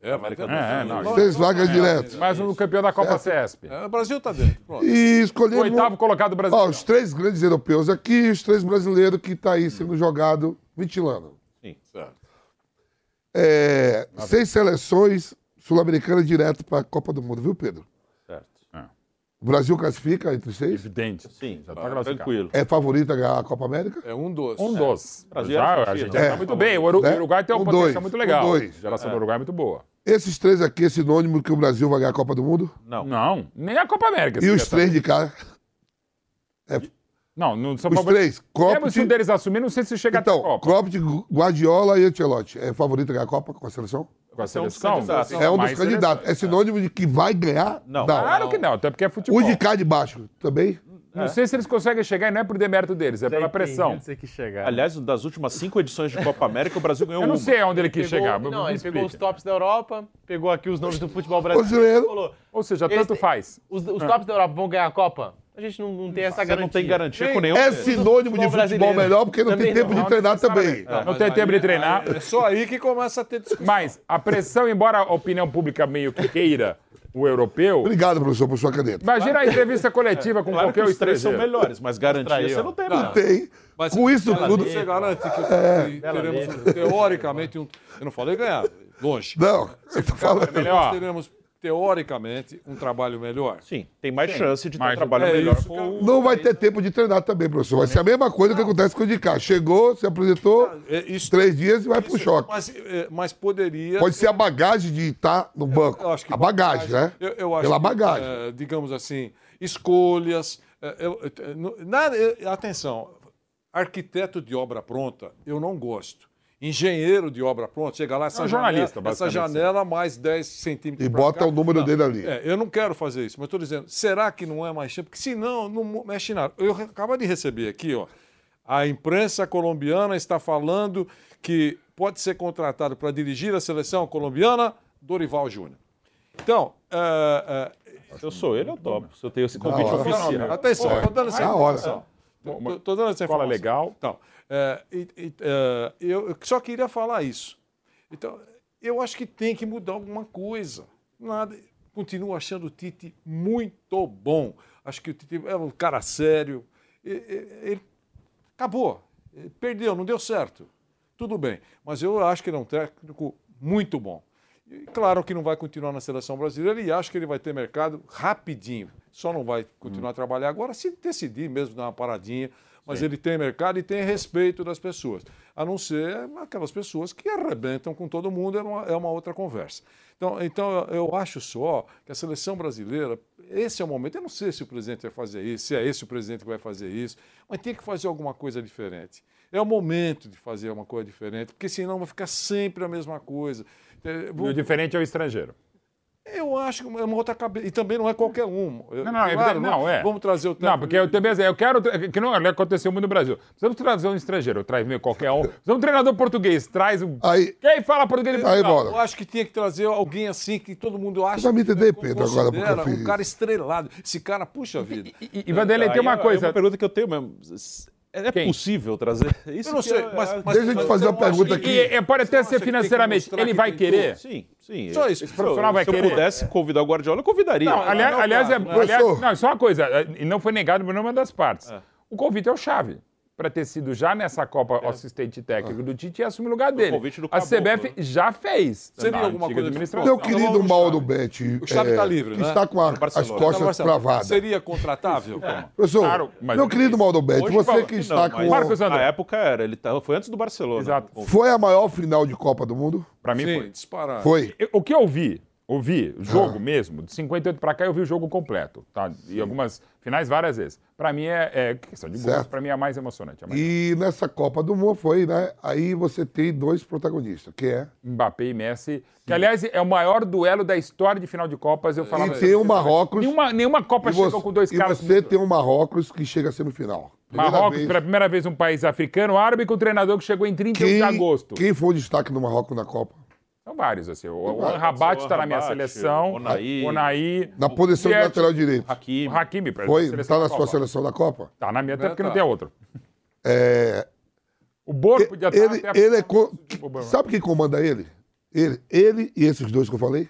É, vai ter- É, é, não. Seis vagas direto. Mais um campeão da Copa CESP. É, o Brasil tá dentro. Pronto. E O escolhemos oitavo colocado do Brasil. ó, os três grandes europeus aqui e os três brasileiros que estão aí sendo jogado, ventilando. Sim. Certo. É, seis seleções sul-americanas direto para a Copa do Mundo, viu, Pedro? O Brasil classifica entre os seis. Evidente. Sim, Já tá tá classificado. tranquilo. É favorito a ganhar a Copa América? É um dos. Um dos. Brasil Já, era a favorito. Argentina tá É. muito bem. O Né? o Uruguai tem uma Um potência dois. muito legal. Um dois. A geração do Uruguai é muito boa. Esses três aqui é sinônimo que o Brasil vai ganhar a Copa do Mundo? Não. Não, nem a Copa América. E os três saber. de cá? Não, não são Os favoritos. três. Mesmo se um deles assumir, não sei se chega até a então, Copa. Cropt, Guardiola e Ancelotti. É favorito a ganhar a Copa com a seleção? Com a é um seleção. candidatos. É um dos candidatos. É sinônimo de que vai ganhar? Não. Claro que não, até porque é futebol. O de cá de baixo também? Não sei se eles conseguem chegar e não é por demérito deles, é pela pressão. Você que chegar. Aliás, das últimas cinco edições de Copa América, o Brasil ganhou Eu não uma. sei aonde ele quis Pegou- chegar. Não, ele pegou os explica. tops da Europa, pegou aqui os nomes do futebol brasileiro. Ou seja, tanto faz. os, os tops da Europa vão ganhar a Copa? A gente não, não tem essa Você garantia. não tem garantia com nenhum. É sinônimo de futebol melhor porque não tem Também tempo não. de treinar também. Não, mas tem aí- tempo de treinar. É só aí que começa a ter discussão. Mas a pressão, embora a opinião pública meio que queira o europeu, Obrigado, professor, por sua caneta. imagina a entrevista coletiva com Claro que qualquer os três são melhores, mas garantia você não tem. Não. não. Tem. Mas Com isso tudo. Você garante que, que Bela teremos, teoricamente, um. Eu não falei ganhar, longe. Não, eu tô falando. Melhor. Nós teremos, teoricamente, um trabalho melhor. Sim, tem mais chance de ter um trabalho é melhor isso, com o. Não vai ter tempo de treinar também, professor. Vai ser a mesma coisa que acontece com o de cá. Chegou, se apresentou, É, isso- três dias e vai pro choque. Mas, é, mas poderia. Pode ser a bagagem de estar no banco. Eu acho que A bagagem, né? Eu, eu acho Pela que, bagagem. eh, digamos assim, escolhas. eu- no- nada, atenção, arquiteto de obra pronta, eu não gosto. Engenheiro de obra pronta, chega lá, essa, É jornalista, janela, essa janela mais 10 centímetros E bota cá. o número dele ali. É, eu não quero fazer isso, mas estou dizendo, será que não é mais tempo? Porque senão, não mexe nada. Eu acabo de receber aqui, ó, a imprensa colombiana está falando que pode ser contratado para dirigir a seleção colombiana Dorival Júnior. Então, é, é, Se eu sou ele, eu topo. Se eu tenho esse convite oficial. atenção, estou dando essa informação. Tô dando essa Escola informação. legal. Então, é, e- e, é, eu só queria falar isso. Então, eu acho que tem que mudar alguma coisa. Nada, continuo achando o Tite muito bom. Acho que o Tite é um cara sério. E- e- Ele acabou. Ele perdeu, não deu certo. Tudo bem. Mas eu acho que ele é um técnico muito bom. E claro que não vai continuar na seleção brasileira e acho que ele vai ter mercado rapidinho. Só não vai continuar a trabalhar agora se decidir mesmo dar uma paradinha. Mas ele tem mercado e tem respeito das pessoas. A não ser aquelas pessoas que arrebentam com todo mundo, é uma, é uma outra conversa. Então, então eu- acho só que a seleção brasileira, esse é o momento. Eu não sei se o presidente vai fazer isso, se é esse o presidente que vai fazer isso, mas tem que fazer alguma coisa diferente. É o momento de fazer uma coisa diferente, porque senão vai ficar sempre a mesma coisa. É, E o diferente é o estrangeiro. Eu acho que é uma outra cabeça. E também não é qualquer um. Eu- Não, não, é evidente- não, é. Vamos trazer o Não, técnico- porque eu também eu quero. Que não aconteceu muito no Brasil. Precisamos trazer um estrangeiro, traz meio qualquer um. [laughs] Precisamos um treinador português, traz um. Aí, Quem fala português de aí, Portugal? Eu acho que tinha que trazer alguém assim que todo mundo acha. vai me entender, Pedro, agora, porque eu Um cara estrelado. Esse cara, puxa vida. E, e Vanderlei, tem uma é- coisa. É uma pergunta que eu tenho mesmo. É Quem? possível trazer isso? Eu não que sei, é- mas, é- mas- Deixa eu te fazer uma pergunta que- aqui. E, e pode até ser que que financeiramente. Ele que vai tem querer. Sim, sim. Só isso. Se eu- profissional vai se querer. eu pudesse convidar o Guardiola, eu convidaria. Não, aliás, não, aliás, é, claro, aliás- não, só uma coisa, é, e não foi negado por nenhuma das partes. O convite é o chave. Para ter sido já nessa Copa assistente técnico do Tite e assumir o lugar dele. do a CBF né? já fez. Seria alguma coisa administração. Meu Não, querido Mauro. Betti, O Chave é, tá livre, que né? está com a- as costas Marcelo, travadas. Seria contratável? Professor, Claro, mas meu eu- querido Mauro Betti, você que não, está mas- com... Marcos André. Na época era, ele tava, foi antes do Barcelona. Exato. O- Foi a maior final de Copa do Mundo? Para mim Sim, foi. disparado. Foi. O que eu vi, ouvi, o Ah. jogo mesmo, de 58 para cá eu vi o jogo completo, tá? E algumas finais várias vezes. Para mim é, é questão de gosto, para mim é a mais emocionante. a mais- E nessa Copa do Mundo foi, né? Aí você tem dois protagonistas, que é... Mbappé e Messi, que aliás é o maior duelo da história de final de Copas, eu falava. E tem o Marrocos... Nenhuma, nenhuma Copa e chegou você, com dois e caras. você tem o Marrocos que chega a semifinal. Primeira Marrocos, vez. pela primeira vez, um país africano, árabe, com um treinador que chegou em 31 de Quem, agosto. quem foi o destaque no Marrocos na Copa? São vários, assim. O, o. Rabat está na minha Rabat, seleção. Onaí. Onaí. Na posição de lateral direito. Hakimi. O Hakimi, pra Foi? Está na sua Copa. seleção da Copa? Tá na minha, até porque tá. não tem outro. É, O Borgo podia estar ele, até- ele é co- Tipo, Sabe quem comanda ele? Ele, ele e esses dois que eu falei?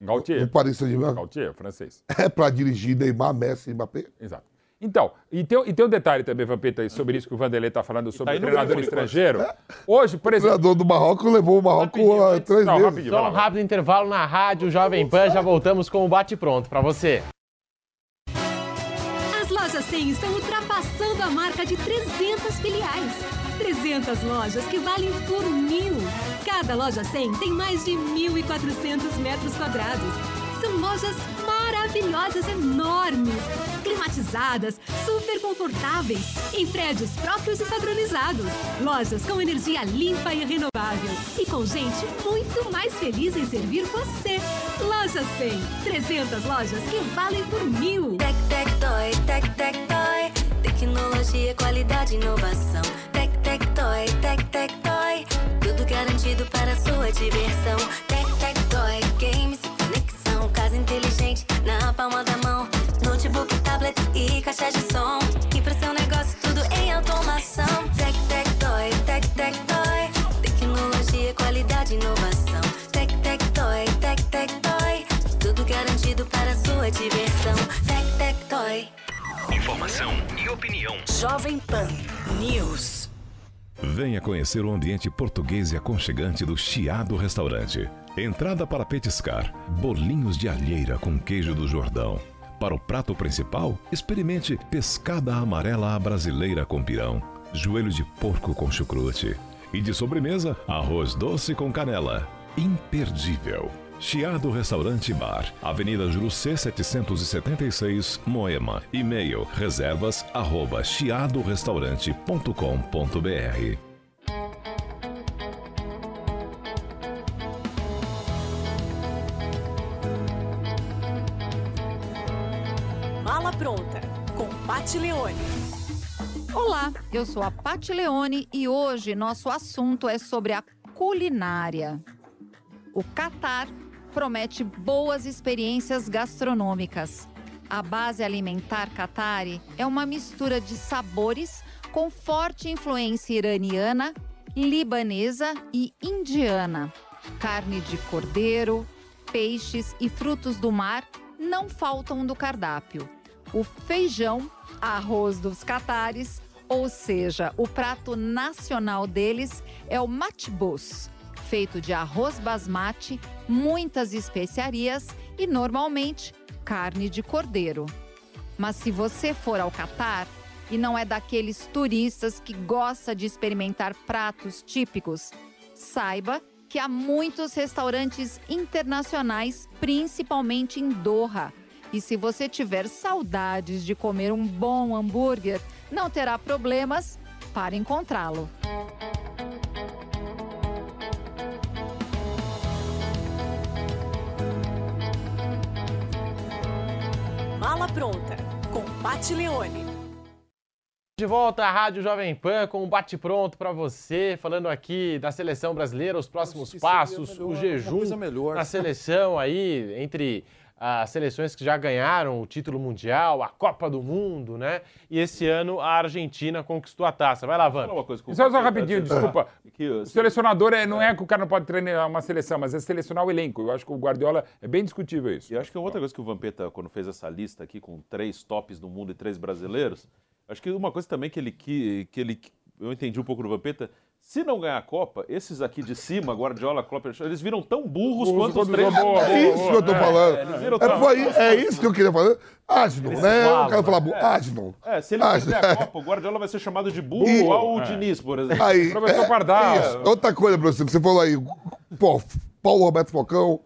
O Gautier. Paris Saint-Germain. Gautier, francês. É para dirigir Neymar, Messi e Mbappé? Exato. Então, e tem, e tem um detalhe também, Vampeta, sobre isso que o Vanderlei está falando sobre aí o treinador estrangeiro. Hoje, por O exemplo. treinador do Marrocos levou o Marrocos a três Não, vezes. Só um rápido intervalo na rádio Jovem Pan, já voltamos com o Bate Pronto pra você. As lojas 100 estão ultrapassando a marca de 300 filiais. 300 lojas que valem por mil. Cada loja 100 tem mais de 1.400 metros quadrados. São lojas maravilhosas maravilhosas enormes, climatizadas, super confortáveis, em prédios próprios e padronizados. Lojas com energia limpa e renovável e com gente muito mais feliz em servir você. Loja 100, 300 lojas que valem por mil. Tec, tec, toy, tec, tec, toy. Tecnologia, qualidade, inovação. Tec, tec, toy, tec, tec, toy. Tudo garantido para sua diversão. Tec, tec, toy, games e na palma da mão. Notebook, tablet e caixa de som. E para seu negócio, tudo em automação. Tec, tec, toy, tec, tec, toy. Tecnologia, qualidade, inovação. Tec, tec, toy, tec, tec, toy. Tudo garantido para a sua diversão. Tec, tec, toy. Informação e opinião. Jovem Pan News. Venha conhecer o ambiente português e aconchegante do Chiado Restaurante. Entrada para petiscar: bolinhos de alheira com queijo do Jordão. Para o prato principal, experimente pescada amarela à brasileira com pirão, joelho de porco com chucrute. E de sobremesa, arroz doce com canela. Imperdível. Chiado Restaurante Bar, Avenida Jurucê 776, Moema. E-mail reservas arroba chiadorestaurante.com.br. Mala pronta com Pat Leone. Olá, eu sou a Pati Leone e hoje nosso assunto é sobre a culinária. O Catar promete boas experiências gastronômicas. A base alimentar Qatari é uma mistura de sabores com forte influência iraniana, libanesa e indiana. Carne de cordeiro, peixes e frutos do mar não faltam do cardápio. O feijão, arroz dos catares, ou seja, o prato nacional deles é o matbus, feito de arroz basmati, muitas especiarias e normalmente carne de cordeiro. Mas se você for ao Catar e não é daqueles turistas que gosta de experimentar pratos típicos, saiba que há muitos restaurantes internacionais, principalmente em Doha. E se você tiver saudades de comer um bom hambúrguer, não terá problemas para encontrá-lo. Mala pronta com Pat Leone. De volta à Rádio Jovem Pan com um bate-pronto para você, falando aqui da seleção brasileira, os próximos passos, melhor, o jejum melhor. na seleção aí, entre as seleções que já ganharam o título mundial, a Copa do Mundo, né? E esse ano a Argentina conquistou a taça. Vai lá, Van. Uma coisa Só, só rapidinho, desculpa. Que, O assim, selecionador é, não é que o cara não pode treinar uma seleção, mas é selecionar o elenco. Eu acho que o Guardiola é bem discutível isso. E acho que uma outra coisa que o Vampeta, quando fez essa lista aqui com três tops do mundo e três brasileiros, acho que uma coisa também que ele que, que ele eu entendi um pouco do Vampeta, se não ganhar a Copa, esses aqui de cima, Guardiola, Klopp, eles viram tão burros Burros quanto os três. boa, É isso que eu tô É, falando. É, é isso que eu queria falar. Asno, Eles né? falam, O cara fala bu- Asno. É, se ele fizer a Copa, o Guardiola vai ser chamado de burro, E- igual o Diniz, por exemplo. Aí, Professor é, Pardal. isso. Outra coisa, professor, que você falou aí, pô, Paulo Roberto Falcão,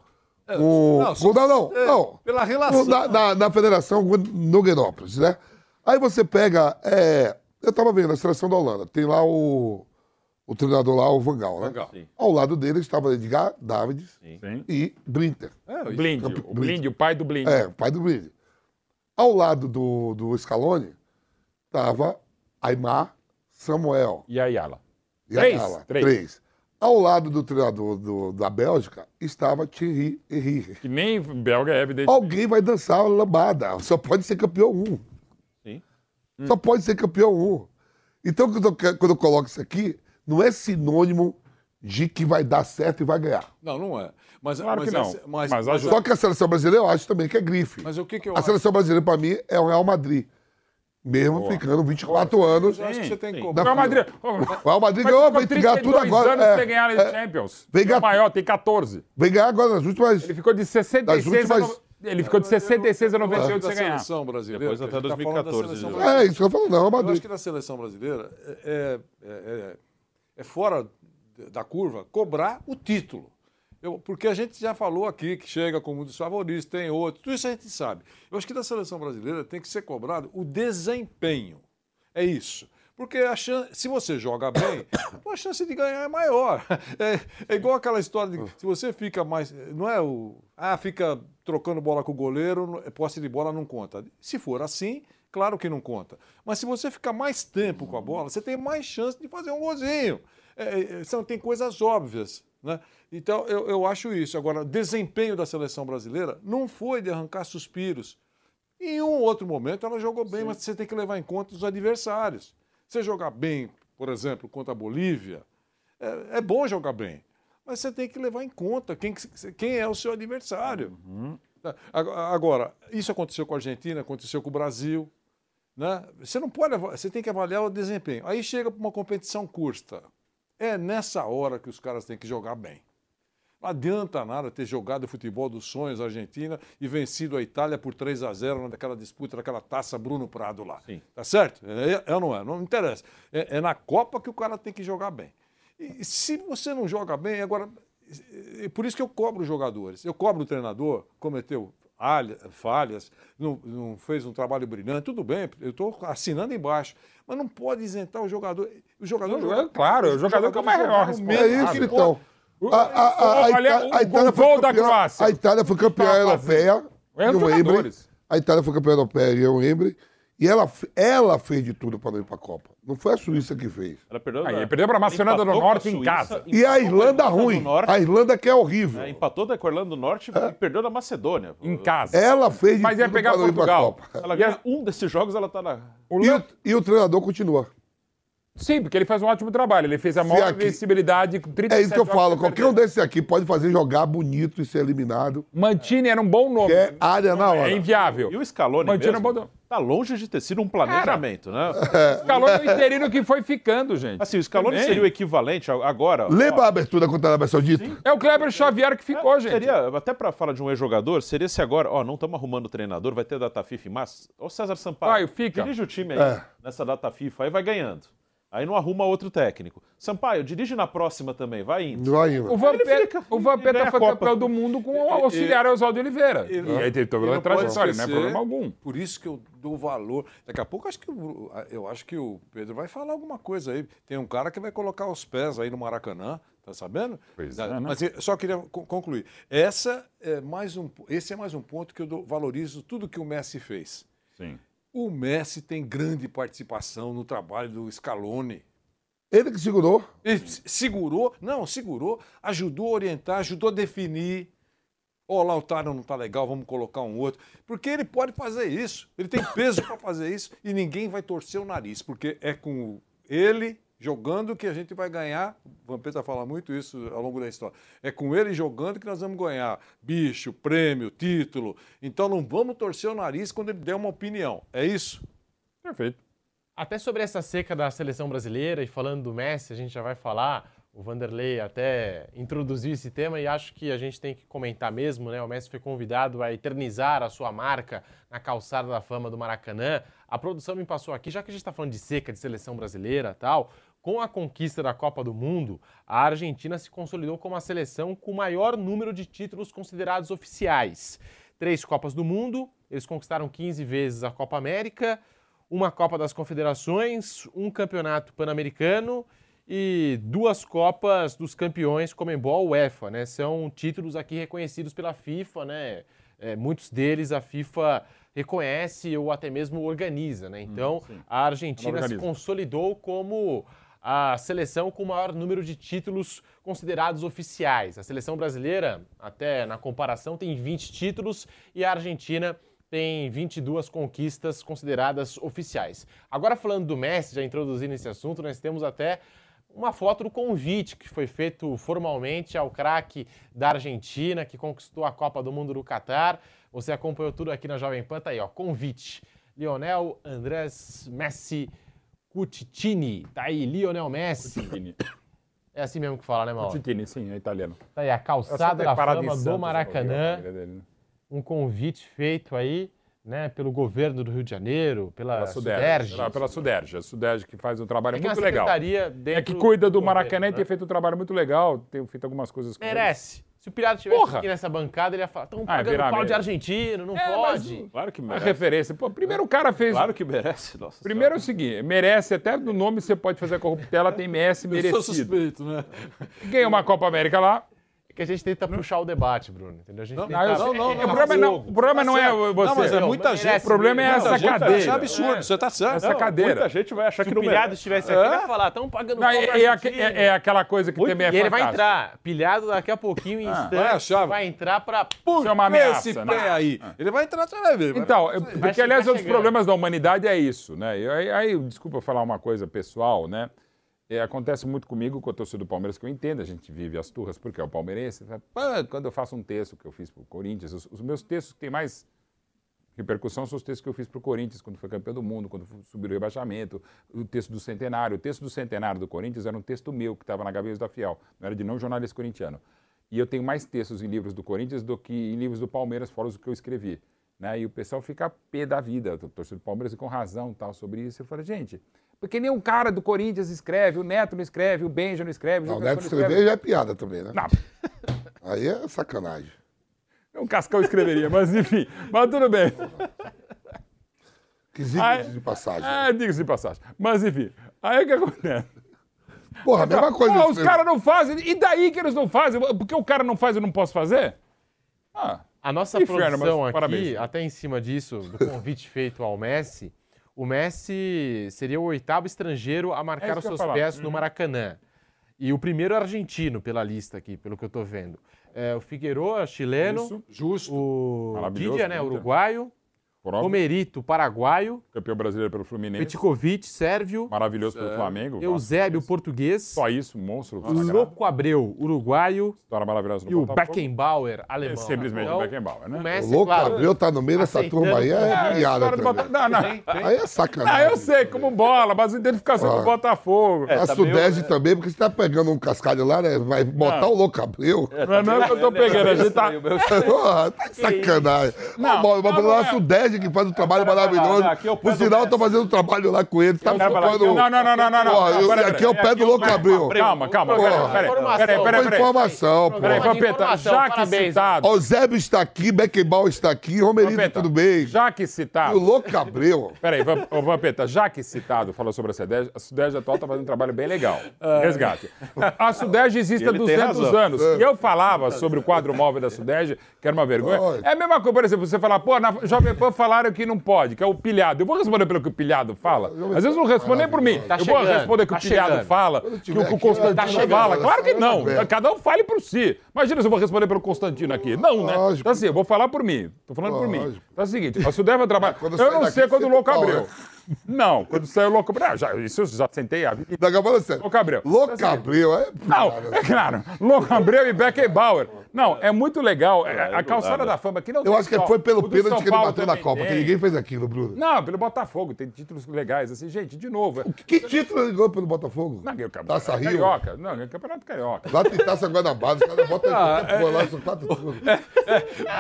o... não, Não, não, não. é, não. pela relação. Na, na, na Federação Nogueirópolis, né? Aí você pega, é, eu tava vendo a seleção da Holanda, tem lá o, o treinador lá, o Vangal, né? Van Gaal. Sim. Ao lado dele estava Edgar Davids Sim. e Brinter. É, O Blind, o Blind, o pai do Blind. É, o pai do Brinter. Ao lado do, do Scaloni estava Aymar Samuel. E a Ayala. E Três? Ayala, Três. Três. Ao lado do treinador do- da Bélgica estava Thierry Henry. Que nem belga é evidente. Alguém vai dançar a lambada. Só pode ser campeão um. Sim. Só pode ser campeão um. Então, quando eu, quando eu coloco isso aqui, não é sinônimo de que vai dar certo e vai ganhar. Não, não é. Mas, Claro mas que não. essa- mas, Mas mas. Só que a seleção brasileira eu acho também que é grife. mas o que, que eu A acho? seleção brasileira, para mim, é o Real Madrid. Mesmo Boa. ficando 24 anos. Eu acho que você tem cobrar. Da Real Madrid. O Real Madrid ganhou, vai ganhar tudo agora. anos É, sem ganhar é. Champions. Vem cá- maior, tem 14. Vem ganhar agora nas últimas. Ele ficou de 66 a últimas- no- Ele ficou de 66 a 98 da sem ganhar. seleção brasileira. Depois até gente tá falando da 2014 seleção de- brasileira. É isso que eu falo, não, o Eu acho Madrid. que na seleção brasileira é, é, fora da curva cobrar o título. Eu- porque a gente já falou aqui que chega com muitos favoritos, tem outros, tudo isso a gente sabe. Eu acho que da seleção brasileira tem que ser cobrado o desempenho. É isso. Porque a chance, se você joga bem, [coughs] a chance de ganhar é maior. [laughs] É, é igual aquela história de se você fica mais. Não é o. Ah, fica trocando bola com o goleiro, posse de bola não conta. Se for assim, claro que não conta. Mas se você ficar mais tempo com a bola, você tem mais chance de fazer um golzinho. É, é, são, tem coisas óbvias. Né? Então, eu, eu acho isso. Agora, desempenho da seleção brasileira não foi de arrancar suspiros. Em um outro momento ela jogou bem, mas você tem que levar em conta os adversários. Você jogar bem, por exemplo, contra a Bolívia, é, é bom jogar bem. Mas você tem que levar em conta quem, que- quem é o seu adversário. Tá? Ag- Agora, isso aconteceu com a Argentina, aconteceu com o Brasil. Né? Você não pode, você tem que avaliar o desempenho. Aí chega para uma competição curta. É nessa hora que os caras têm que jogar bem. Não adianta nada ter jogado o futebol dos sonhos Argentina e vencido a Itália por 3 a 0 naquela disputa, naquela taça Bruno Prado lá. Tá certo? É, é ou não é? Não interessa. É, é na Copa que o cara tem que jogar bem. E se você não joga bem, agora. é por isso que eu cobro os jogadores. Eu cobro o treinador, cometeu falhas, não, não fez um trabalho brilhante, tudo bem, eu estou assinando embaixo. Mas não pode isentar o jogador. O jogador Não, é claro, o jogador que é o maior responsável. É isso, então. A, a, a, Olha, a Itália foi gol da campeã- Croácia. A Itália foi campeã Tá europeia É os Wembley. jogadores. A Itália foi campeã europeia em Wembley. E ela, ela fez de tudo para não ir para a Copa. Não foi a Suíça que fez. Ela perdeu, Aí, da- perdeu pra Macedônia do a Norte em Suíça, casa. E a Irlanda ruim. A Irlanda que é horrível. é, empatou da com a Irlanda do Norte e perdeu da Macedônia. Em casa. Ela fez de Mas ia tudo pegar para para a Portugal. Copa. Ela ganha um desses jogos, ela tá na. O E o, e o treinador continua. Sim, porque ele faz um ótimo trabalho. Ele fez a maior aqui- visibilidade com 37 É isso que eu falo. Qualquer um desses aqui pode fazer jogar bonito e ser eliminado. Mantini era um bom nome. Que é área na hora. É inviável. E o Scaloni Mantino mesmo, Bodão. tá longe de ter sido um planejamento, né? Calor do interino que foi ficando, gente. Assim, o Scaloni Também. seria o equivalente agora... Lembra a abertura contra a Arábia Saudita? É o Kleber Xavier que ficou, gente. Seria, até pra falar de um ex-jogador, seria se agora, ó, não estamos arrumando o treinador, vai ter data FIFA em março. Ô César Sampaio, Vai, fica. dirige o time aí É. nessa data FIFA, aí vai ganhando. Aí não arruma outro técnico. Sampaio, dirige na próxima também, vai indo. Vai indo. O Vampeta, o e Vampeta foi Copa. campeão do mundo com o auxiliar Oswaldo Oliveira. E- E aí teve toda e a não pode trajetória, não é problema algum. Por isso que eu dou valor. Daqui a pouco acho que o- eu acho que o Pedro vai falar alguma coisa aí. Tem um cara que vai colocar os pés aí no Maracanã, tá sabendo? Pois Da- é, né? Mas eu só queria co- concluir. Essa é mais um, esse é mais um ponto que eu dou- valorizo tudo que o Messi fez. Sim. O Messi tem grande participação no trabalho do Scaloni. Ele que segurou. Ele se- segurou, não, segurou, ajudou a orientar, ajudou a definir. Ó, lá o Lautaro não tá legal, vamos colocar um outro. Porque ele pode fazer isso. Ele tem peso para fazer isso e ninguém vai torcer o nariz, porque é com ele jogando que a gente vai ganhar. O Vampeta fala muito isso ao longo da história. É com ele jogando que nós vamos ganhar bicho, prêmio, título. Então não vamos torcer o nariz quando ele der uma opinião. É isso? Perfeito. Até sobre essa seca da seleção brasileira e falando do Messi, a gente já vai falar. O Vanderlei até introduziu esse tema e acho que a gente tem que comentar mesmo, né? O Messi foi convidado a eternizar a sua marca na calçada da fama do Maracanã. A produção me passou aqui, já que a gente está falando de seca de seleção brasileira tal, com a conquista da Copa do Mundo, a Argentina se consolidou como a seleção com o maior número de títulos considerados oficiais. Três Copas do Mundo, eles conquistaram 15 vezes a Copa América, uma Copa das Confederações, um campeonato pan-americano e duas Copas dos Campeões Comembol UEFA, né? São títulos aqui reconhecidos pela FIFA, né? É, muitos deles a FIFA reconhece ou até mesmo organiza, né? Então, a Argentina se consolidou como a seleção com o maior número de títulos considerados oficiais. A seleção brasileira, até na comparação, tem 20 títulos e a Argentina tem 22 conquistas consideradas oficiais. Agora falando do Messi, já introduzindo esse assunto, nós temos até uma foto do convite que foi feito formalmente ao craque da Argentina, que conquistou a Copa do Mundo do Catar. Você acompanhou tudo aqui na Jovem Pan, tá aí, ó, convite. Lionel Andrés Messi Cutitini. Tá aí, Lionel Messi. Titini. É assim mesmo que fala, né, Mauro? Titini, sim, é italiano. Tá aí, a calçada da fama Santos, do Maracanã. né? Um convite feito aí, né, pelo governo do Rio de Janeiro, pela, Pela Suderge. Pela, pela Suderge. A Suderge que faz um trabalho É é muito legal. É que cuida do governo, Maracanã e né? tem feito um trabalho muito legal, tem feito algumas coisas com Merece. Se o Pilhado estivesse Porra! aqui nessa bancada, ele ia falar, estão Ah, pagando virar pau de argentino, não É, mas pode. Claro que A merece. referência. Pô, primeiro o cara fez. Claro que merece. Nossa Primeiro é o seguinte, merece, até no nome você pode fazer a corruptela, tem MS Eu sou merecido. suspeito, né? Ganhou uma Copa América lá. É que a gente tenta puxar o debate, Bruno, entendeu? A gente Não, tenta... sei- não, não, o não. problema não, o problema não é você. Não, mas é muita gente. O problema é essa gente vai cadeira. achar absurdo, você tá certo. Essa Não, cadeira. Muita gente vai achar Se que o não Pilhado merece. estivesse aqui, É? ia falar, estão pagando Não, é, é é- é aquela coisa que também é E ele vai entrar, pilhado daqui a pouquinho, em Ah, instantes, vai vai entrar pra... Isso é uma ameaça, esse né? pé aí? Ele vai entrar, você vai ver. vai- Então, Vai porque aliás, vai um dos problemas da humanidade é isso, né? Aí, aí, desculpa falar uma coisa pessoal, né? É, acontece muito comigo com o torcedor do Palmeiras, que eu entendo, a gente vive as turras porque é o palmeirense. fala, "Pô, Quando eu faço um texto que eu fiz pro Corinthians, os, os meus textos que têm mais repercussão são os textos que eu fiz pro Corinthians, quando foi campeão do mundo, quando subiu o rebaixamento, o texto do centenário. O texto do centenário do Corinthians era um texto meu, que estava na Gaveta da Fiel, não era de não jornalista corintiano. E eu tenho mais textos em livros do Corinthians do que em livros do Palmeiras, fora os que eu escrevi. Né? E o pessoal fica pé da vida, o torcedor do Palmeiras, e com razão tal, sobre isso. Eu falo, gente, porque nem um cara do Corinthians escreve, o Neto não escreve, o Benja não escreve, o Não, o Neto escreve. escrever já é piada também, né? Não, [laughs] Aí é sacanagem. um Cascão escreveria, mas enfim, mas tudo bem. Que Ai, de passagem. É, diga-se de passagem. Mas enfim, aí o que acontece? Porra, a mesma coisa. Pô, os você- caras não fazem, e daí que eles não fazem? Porque o cara não faz e eu não posso fazer? Ah, A nossa Inferno, produção aqui, parabéns. até em cima disso, do convite [laughs] feito ao Messi, o Messi seria o oitavo estrangeiro a É marcar isso os seus pés Uhum. no Maracanã. E o primeiro argentino pela lista aqui, pelo que eu tô vendo. É, o Figueroa, chileno. Isso. Justo. O Didia, né, uruguaio. Romerito, paraguaio. campeão brasileiro pelo Fluminense. Petkovic, sérvio. Maravilhoso pelo Flamengo. Eusébio, português. Só isso, um monstro. sagrado. Louco Abreu, uruguaio. História maravilhosa no E o Botafogo. Beckenbauer, alemão. É simplesmente Então, o Beckenbauer, né? O O Messi, louco claro, Abreu tá no meio dessa turma aí, é É, piada do. Bota- Não, não. Aí é sacanagem. Ah, eu sei, como bola, mas identificação com o Botafogo. A tá Sudeste meio- também, porque você tá pegando um cascalho lá, né? Vai botar o louco Abreu. Não é não que eu tô pegando, a gente tá... [laughs] Porra, tá de sacanagem. Não, Não, mas não, lá não é. Que faz um trabalho maravilhoso. não, é Por sinal, eu tô fazendo um trabalho lá com ele. Tá Não, ocupando... não, não, não, não, não, não. Porra, eu- Peraí, aqui é o peraí, pé do louco peraí, Abreu. Calma, calma, peraí, peraí, Informação. peraí, peraí, peraí. informação, Peraí. Programa de Vampeta, informação, já que citado... Eusébio está aqui, Beckenbauer está aqui, Romerito, tudo bem. Já que E o citado... louco Abreu. Peraí, Vampeta, já que citado falou sobre a Sudeste, a Sudeste atual está fazendo um trabalho bem legal. Resgate. A Sudeste existe há Ele tem 200 razão. anos. E eu falava sobre o quadro móvel da Sudeste, que era uma vergonha. É a mesma coisa, por exemplo, você falar, pô, na Jovem Pan falaram que não pode, que é o pilhado. Eu vou responder pelo que o pilhado fala? Às vezes eu não respondo nem por mim. Tá eu vou responder o que tá o pilhado chegando. fala, que o, que o Constantino tá chegando, fala. Claro que não. tá aberta. Cada um fale por si. Imagina se eu vou responder pelo Constantino aqui. Não, né? Lógico. Então assim, eu vou falar por mim. Tô falando por mim. Lógico. Então é o seguinte, a Sudeste vai trabalhar. Quando Eu não sei quando o Louco pau, abriu. Né? Não, quando saiu o Louco Abreu. Já, isso eu já sentei a vida. Daqui a pouco você. Louco Abreu. Louco Abreu, é. Não, é claro. Louco Abreu e Beckenbauer. Não, é muito legal. É, a calçada da fama aqui não Eu acho que foi pelo pênalti que ele bateu na Copa, que tem. ninguém fez aquilo, Bruno. Não, pelo Botafogo. Tem títulos legais. Assim, gente, de novo. é- Que título ele ganhou pelo Botafogo? Não, é o campeonato Taça Rio. Carioca. Não, é o campeonato carioca. Lá tem taça Guanabara, os caras botam Ah, porra lá, são quatro [laughs] tudo.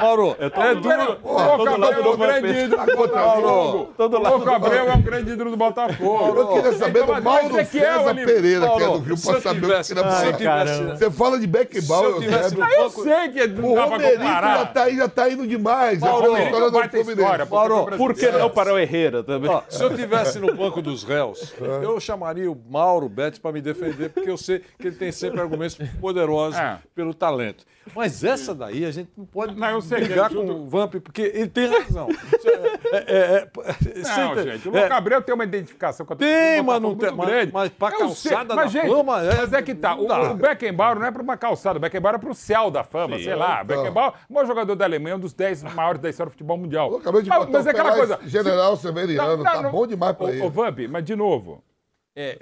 Mauro, é duro. O Louco Abreu é um grande ídolo do Botafogo. O Louco Abreu é um grande ídolo do Botafogo. Eu queria saber Então, do o Mauro César Pereira, que é do Rio, pra saber o que eu é tivesse- Você fala de Beckenbauer, eu. Ah, eu sei que não O dá pra Romerito já tá, já tá indo demais. Mauro, é história do Fluminense. Mauro, Por que não para o Herrera também? Se eu tivesse no banco dos réus, eu chamaria o Mauro Betti para me defender, porque eu sei que ele tem sempre argumentos poderosos É. pelo talento. Mas essa daí a gente não pode Não, eu sei que brigar com o Vamp, porque ele tem razão. É, é, é, Não, gente, o Louco é, tem uma identificação com a Tem, mas não tem- mas- mas pra Eu sei, calçada mas, da gente, fama, é- Mas é que tá. O, o Beckenbauer não é para uma calçada, o Beckenbauer é para o céu da fama, sei lá. Beckenbauer, o maior jogador da Alemanha, um dos 10 maiores da história do futebol mundial. Eu acabei de mas, botar mas é aquela coisa. General Severiano, tá não, não. bom demais pra Ô, ele. Ô, Vamp, mas de novo. É,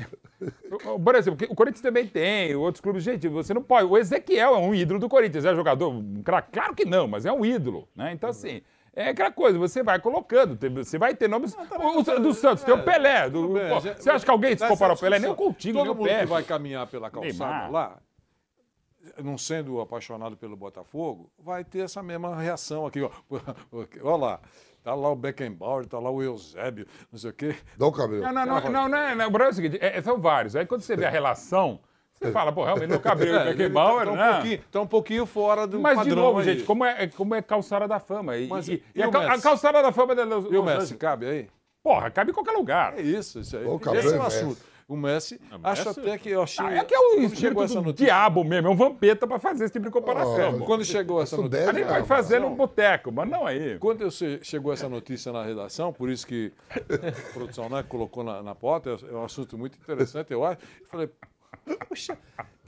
por exemplo, o Corinthians também tem, outros clubes. Gente, você não pode. O Ezequiel é um ídolo do Corinthians, é jogador. um craque? Claro que não, mas é um ídolo. Né? Então, assim. É aquela coisa, você vai colocando, você vai ter nomes. o, o- do Santos, tem o Pelé. do- bem, pô, gente- você acha que alguém se comparar ao Pelé? Nem o discussão, Coutinho, Todo nem o que vai caminhar pela calçada Neymar. lá, não sendo apaixonado pelo Botafogo, vai ter essa mesma reação aqui. Ó. [laughs] Olha lá, tá lá o Beckenbauer, tá lá o Eusébio, não sei o quê. Dá o cabelo. Não, não, não, não, não, é- não, o problema é o seguinte, é- são vários. Aí quando você vê a relação, Você fala, pô, realmente o É, ele Beckenbauer, tá, um né? pouquinho, tá um pouquinho fora do Mas, de padrão novo, aí. gente, como é, como é calçada da fama. E, Mas e- e e a, a calçada da fama... Da E o Messi, cabe aí? Porra, cabe em qualquer lugar. É isso, isso aí. Ô, Esse Cabral é o é assunto. Messi. O Messi, acho Messi? até que eu achei... Ah, é que é o chegou essa notícia, diabo mesmo, é um vampeta pra fazer esse tipo de comparação. Oh, Quando chegou essa notícia... Ele vai Ah, fazer no boteco, mas não aí. Quando eu che- chegou essa notícia na redação, por isso que a produção né, colocou na, na pauta, é é um assunto muito interessante, eu acho. Eu falei, puxa,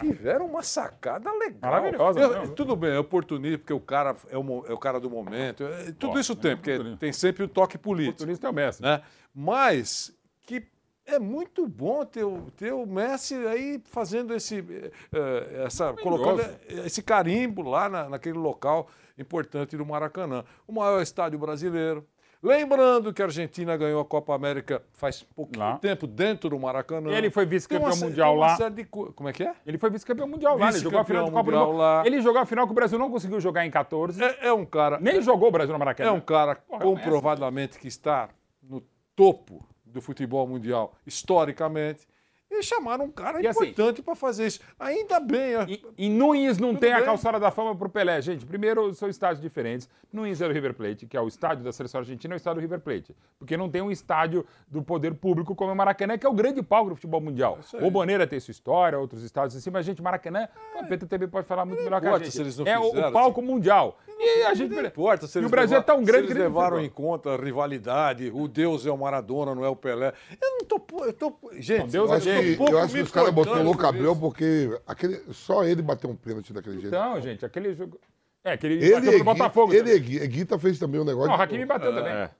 tiveram uma sacada legal. Maravilhosa, Eu- não. tudo bem, é oportunismo, porque o cara é o, é o cara do momento. é- tudo Ó, isso é tem, porque oportunismo. tem sempre o toque político. Oportunista é o Messi. Né? Mas que é muito bom ter o, ter o Messi aí fazendo esse, eh, essa, colocando esse carimbo lá na- naquele local importante do Maracanã. O maior estádio brasileiro. Lembrando que a Argentina ganhou a Copa América faz pouquinho tempo dentro do Maracanã. Ele foi vice-campeão mundial lá. de co- Como é que é? Ele foi vice-campeão mundial lá. Ele jogou a final do Copa mundial lá. Ele jogou a final que o Brasil não conseguiu jogar em 14. É, é um cara. Nem jogou o Brasil no Maracanã. É um cara Porra, é comprovadamente que está no topo do futebol mundial historicamente. E chamaram um cara E assim- importante para fazer isso. Ainda bem. a- E, e Nunes não tem a bem. calçada da fama pro Pelé. Gente, primeiro são estádios diferentes. Nunes é do River Plate, que é o estádio da seleção argentina, é o estádio do River Plate. Porque não tem um estádio do poder público como o Maracanã, que é o grande palco do futebol mundial. aí. O Boneira tem sua história, outros estádios assim, mas, gente, Maracanã, o PT também pode falar muito melhor que a gente. é o- o palco mundial. E a gente. Não importa se E eles o Brasil é tão levaram- grande se que eles ele levaram em conta a rivalidade. O Deus é o Maradona, não é o Pelé. Eu não tô. Eu tô gente, Não, Deus Eu acho que, um pouco eu acho que os caras botou cortando louco por Abreu isso. porque aquele, só ele bateu um pênalti daquele jeito. Então, gente, aquele jogo. É, aquele ele bateu pro Botafogo. Ele também. e Guita fez também um negócio. Não, o Hakimi bateu também. É.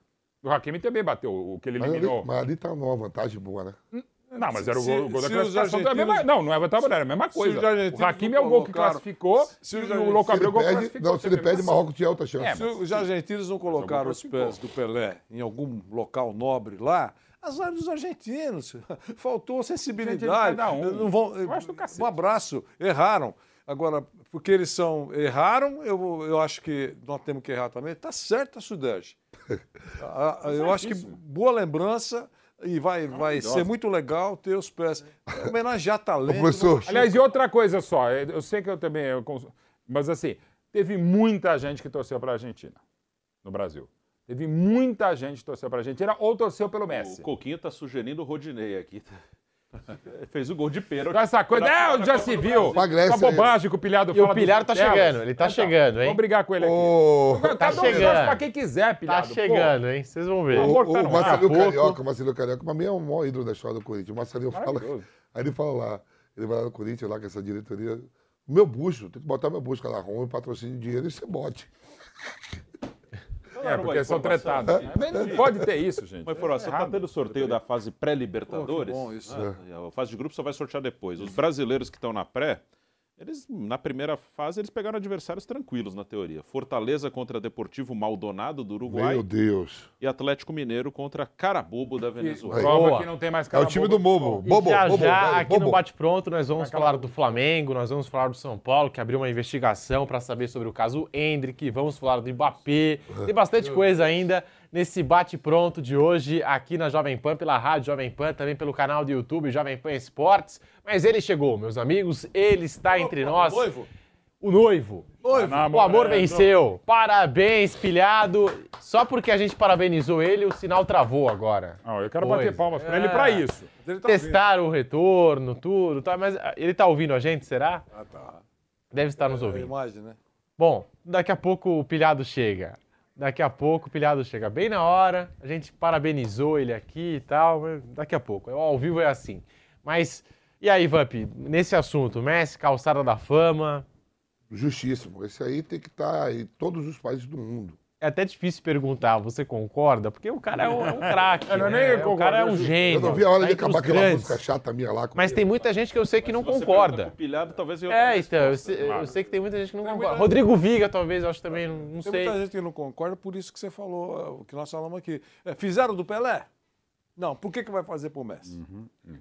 O Hakimi também bateu, o que ele mas, ali, eliminou. mas ali tá numa vantagem boa, né? Não, mas era o Se- gol, o gol da se classificação. argentinos- mas- não, não é vantagem, era a mesma coisa. O Hakimi é o gol que classificou se o Louco Se ele Abreu gol classificou. não, se ele perde, Marrocos tinha outra chance. É, Se os argentinos não colocaram os pés do Pelé em algum local nobre lá, azar dos argentinos. [laughs] Faltou sensibilidade. cada um. Não vão, um abraço. Erraram. Agora, porque eles são. Erraram, eu, eu acho que nós temos que errar também. Tá certo a Sudeste. [laughs] Eu acho que boa lembrança. E vai, vai ser muito legal ter os pés. Homenagear talento. Professor, Aliás, e outra coisa só, eu eu sei que eu também. eu cons- mas assim, teve muita gente que torceu para a Argentina no Brasil. Teve muita gente que torceu para a Argentina ou torceu pelo O Messi. Coquinho tá sugerindo o Rodinei aqui. [laughs] Fez o gol de pênalti. Com essa coisa, é, já se viu. Essa bobagem que o Pilhado E fala o Pilhar dos tá telas. chegando, ele tá Então, chegando, hein? Vamos brigar com ele aqui. Ô, Cada tá um chegando. pra quem quiser, Tá Pilhado. pô. chegando, hein? Vocês vão ver. O, o não, Marcelinho Carioca, o Marcelinho Carioca, pra mim é o maior ídolo da história do Corinthians. O Marcelinho fala. Aí ele fala lá, ele vai lá no Corinthians, lá com essa diretoria. Meu bucho, tem que botar meu bucho, lá, Roma, patrocínio de dinheiro e você bote. É, porque são? Mas Não pode ter isso, gente. Uma informação, É tá errado. tendo sorteio da fase pré-Libertadores. Bom isso. né? A fase de grupo só vai sortear depois. Os brasileiros que estão na pré, eles, na primeira fase, eles pegaram adversários tranquilos, na teoria. Fortaleza contra Deportivo Maldonado, do Uruguai. Meu Deus. E Atlético Mineiro contra Carabobo da Venezuela. Prova Boa. que não tem mais É cara o time do no Bobo. E Bobo, já bobo, já bobo, aqui no bobo. Bate Pronto nós vamos falar do Flamengo, nós vamos falar do São Paulo, que abriu uma investigação para saber sobre o caso Hendrick, vamos falar do Mbappé. Tem bastante coisa ainda nesse Bate Pronto de hoje aqui na Jovem Pan, pela Rádio Jovem Pan, também pelo canal do YouTube Jovem Pan Esportes. Mas ele chegou, meus amigos, ele está entre nós. Noivo. O noivo. Noivo. O amor venceu. Parabéns, pilhado. Só porque a gente parabenizou ele, o sinal travou agora. Não, eu quero Pois. bater palmas pra É. ele pra isso. Ele tá ouvindo. Testaram o retorno, tudo, tá, mas ah, ele tá ouvindo a gente, será? Ah, tá. Deve estar nos É a ouvindo. imagem, né? Bom, daqui a pouco o pilhado chega. Daqui a pouco o pilhado chega bem na hora. A gente parabenizou ele aqui e tal. Daqui a pouco. Ao vivo é assim. Mas, e aí, Vamp, nesse assunto, Messi, calçada da fama. Justíssimo. Esse aí tem que estar em todos os países do mundo. É até difícil perguntar, você concorda? Porque o cara é um, é um craque. [laughs] Né? nem O concordo, cara é um gênio. Eu não vi a hora tá de acabar aquela grandes. música chata minha lá. com Mas tem muita gente que eu sei que não concorda. Pilhado, talvez eu É, então, eu sei, eu sei que tem muita gente que não concorda. muita- Rodrigo Viga, talvez, eu acho também, não, não Tem sei. muita gente que não concorda, por isso que você falou, é, o que nós falamos aqui. É, fizeram do Pelé? Não, por que, que vai fazer pro Messi?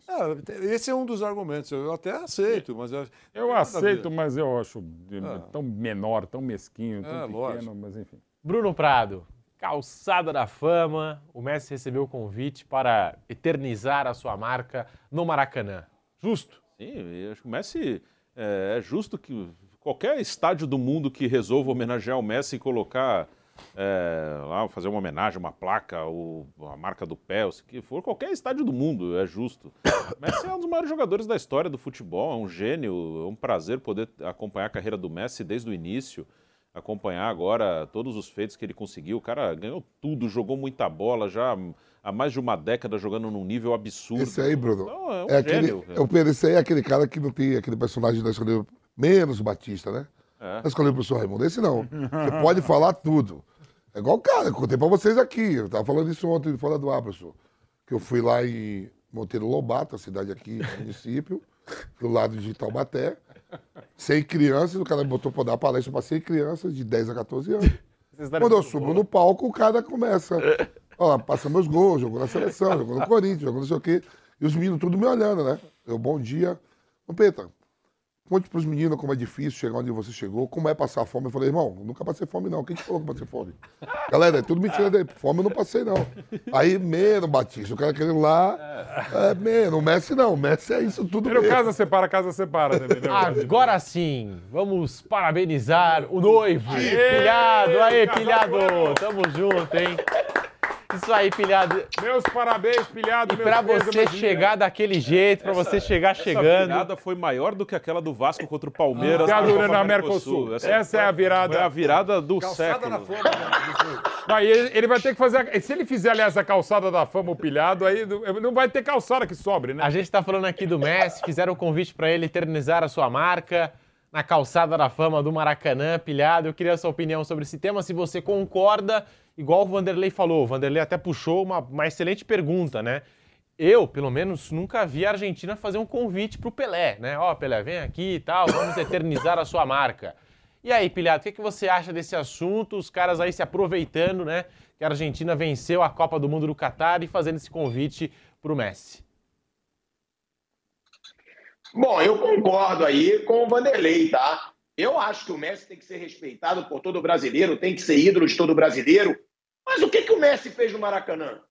É, esse é um dos argumentos. Eu até aceito, mas. Eu, Eu aceito, mas eu acho de- Ah. tão menor, tão mesquinho, tão É, pequeno, lógico. mas enfim. Bruno Prado, calçada da fama. O Messi recebeu o convite para eternizar a sua marca no Maracanã. Justo? Sim, acho que o Messi é, é justo que qualquer estádio do mundo que resolva homenagear o Messi e colocar é, lá, fazer uma homenagem, uma placa, o, a marca do pé, o que for, qualquer estádio do mundo é justo. Messi é um dos maiores jogadores da história do futebol, é um gênio, é um prazer poder acompanhar a carreira do Messi desde o início, acompanhar agora todos os feitos que ele conseguiu. O cara ganhou tudo, jogou muita bola, já há mais de uma década jogando num nível absurdo. Esse aí, Bruno. Então, é um é aquele, gênio. eu penso, esse aí é aquele cara que não tem aquele personagem da escolha menos Batista, né? É. Da escolha pro professor Raimundo. Esse não. [laughs] Você pode falar tudo. É igual o cara, eu contei pra vocês aqui. Eu tava falando isso ontem fora do ar, professor. Que eu fui lá em Monteiro Lobato, a cidade aqui, município, do lado de Taubaté. 100 crianças, o cara me botou pra dar palestra pra 100 crianças de 10 a 14 anos. Quando eu subo no palco, o cara começa. Ó, passa meus gols, jogou na seleção, [laughs] jogou no Corinthians, jogou não sei o quê. E os meninos tudo me olhando, né? Eu, bom dia. Ô, Peta, conte pros meninos como é difícil chegar onde você chegou, como é passar fome. Eu falei, irmão, nunca passei fome, não. Quem te falou que passei fome? [laughs] Galera, é tudo mentira daí. Fome eu não passei, não. Aí, menos, Batista, o cara querendo lá. É, menos. O Messi não. O Messi é isso tudo Primeiro mesmo. casa separa, casa separa, entendeu? Agora sim, vamos parabenizar o noivo, Aê, pilhado. Aê, casal pilhado, tamo junto, hein? Isso aí, pilhado. Meus parabéns, pilhado. E beijos, você meus chegar daquele jeito, pra você chegar Essa chegando. virada foi maior do que aquela do Vasco contra o Palmeiras. Ah, na na Mercosul. Mercosul. Essa é a virada. Foi a virada do Calçada século. na fama, né? Ele, ele vai ter que fazer. a- Se ele fizer, aliás, a calçada da fama, o pilhado, aí não vai ter calçada que sobre, né? A gente tá falando aqui do Messi, fizeram um convite pra ele eternizar a sua marca na calçada da fama do Maracanã, pilhado. Eu queria a sua opinião sobre esse tema, se você concorda, igual o Vanderlei falou. O Vanderlei até puxou uma, uma excelente pergunta, né? Eu, pelo menos, nunca vi a Argentina fazer um convite pro Pelé, né? Ó, Pelé, vem aqui e tal, vamos eternizar a sua marca. E aí, Pilhado, o que, que você acha desse assunto? Os caras aí se aproveitando, né? Que a Argentina venceu a Copa do Mundo do Catar e fazendo esse convite pro Messi. Bom, eu concordo aí com o Vanderlei, tá? Eu acho que o Messi tem que ser respeitado por todo brasileiro, tem que ser ídolo de todo brasileiro. Mas o que, que o Messi fez no Maracanã?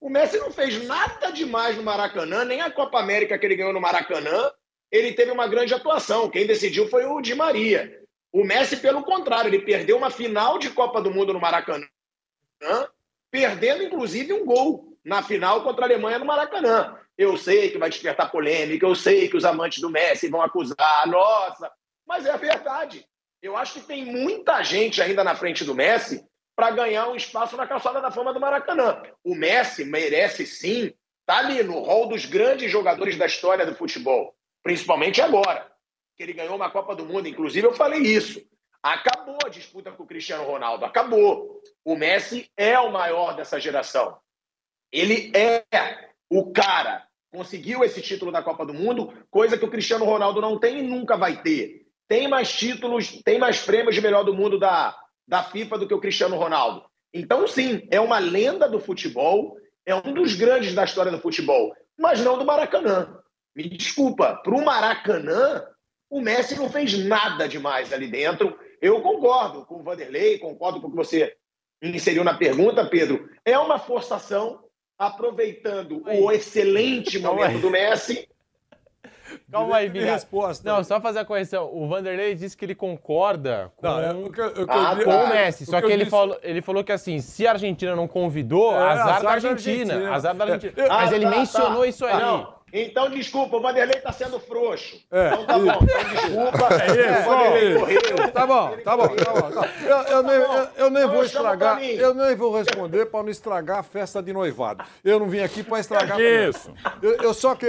O Messi não fez nada demais no Maracanã, nem a Copa América que ele ganhou no Maracanã, ele teve uma grande atuação. Quem decidiu foi o Di Maria. O Messi, pelo contrário, ele perdeu uma final de Copa do Mundo no Maracanã, perdendo inclusive um gol na final contra a Alemanha no Maracanã. Eu sei que vai despertar polêmica, eu sei que os amantes do Messi vão acusar, nossa, mas é a verdade. Eu acho que tem muita gente ainda na frente do Messi para ganhar um espaço na calçada da fama do Maracanã. O Messi merece sim estar ali no rol dos grandes jogadores da história do futebol, principalmente agora, que ele ganhou uma Copa do Mundo. Inclusive, eu falei isso. Acabou a disputa com o Cristiano Ronaldo, acabou. O Messi é o maior dessa geração. Ele é o cara. Conseguiu esse título da Copa do Mundo, coisa que o Cristiano Ronaldo não tem e nunca vai ter. Tem mais títulos, tem mais prêmios de melhor do mundo da, da FIFA do que o Cristiano Ronaldo. Então, sim, é uma lenda do futebol, é um dos grandes da história do futebol, mas não do Maracanã. Me desculpa, para o Maracanã, o Messi não fez nada demais ali dentro. Eu concordo com o Vanderlei, concordo com o que você inseriu na pergunta, Pedro. É uma forçação, aproveitando o excelente Calma momento aí. do Messi. Calma aí, Bilhado. resposta. Não, só fazer a correção. O Vanderlei disse que ele concorda com, Não, é o que eu- o que eu Ah, di- com ah, o Messi. o Só que que, eu ele, disse- falou, ele falou que assim, se a Argentina não convidou, É, azar, azar da da Argentina. Argentina. Azar da Argentina. É, Mas Ah, ele tá, mencionou tá. isso aí. Não, então desculpa, o Vanderlei está sendo frouxo. É, então tá bom, então desculpa. É isso, o Vanderlei correu. Tá bom, tá bom, tá bom. tá bom. Eu, eu nem, eu, eu nem Não, vou estragar, eu nem vou responder para não estragar a festa de noivado. Eu não vim aqui para estragar. Isso. Eu, eu só que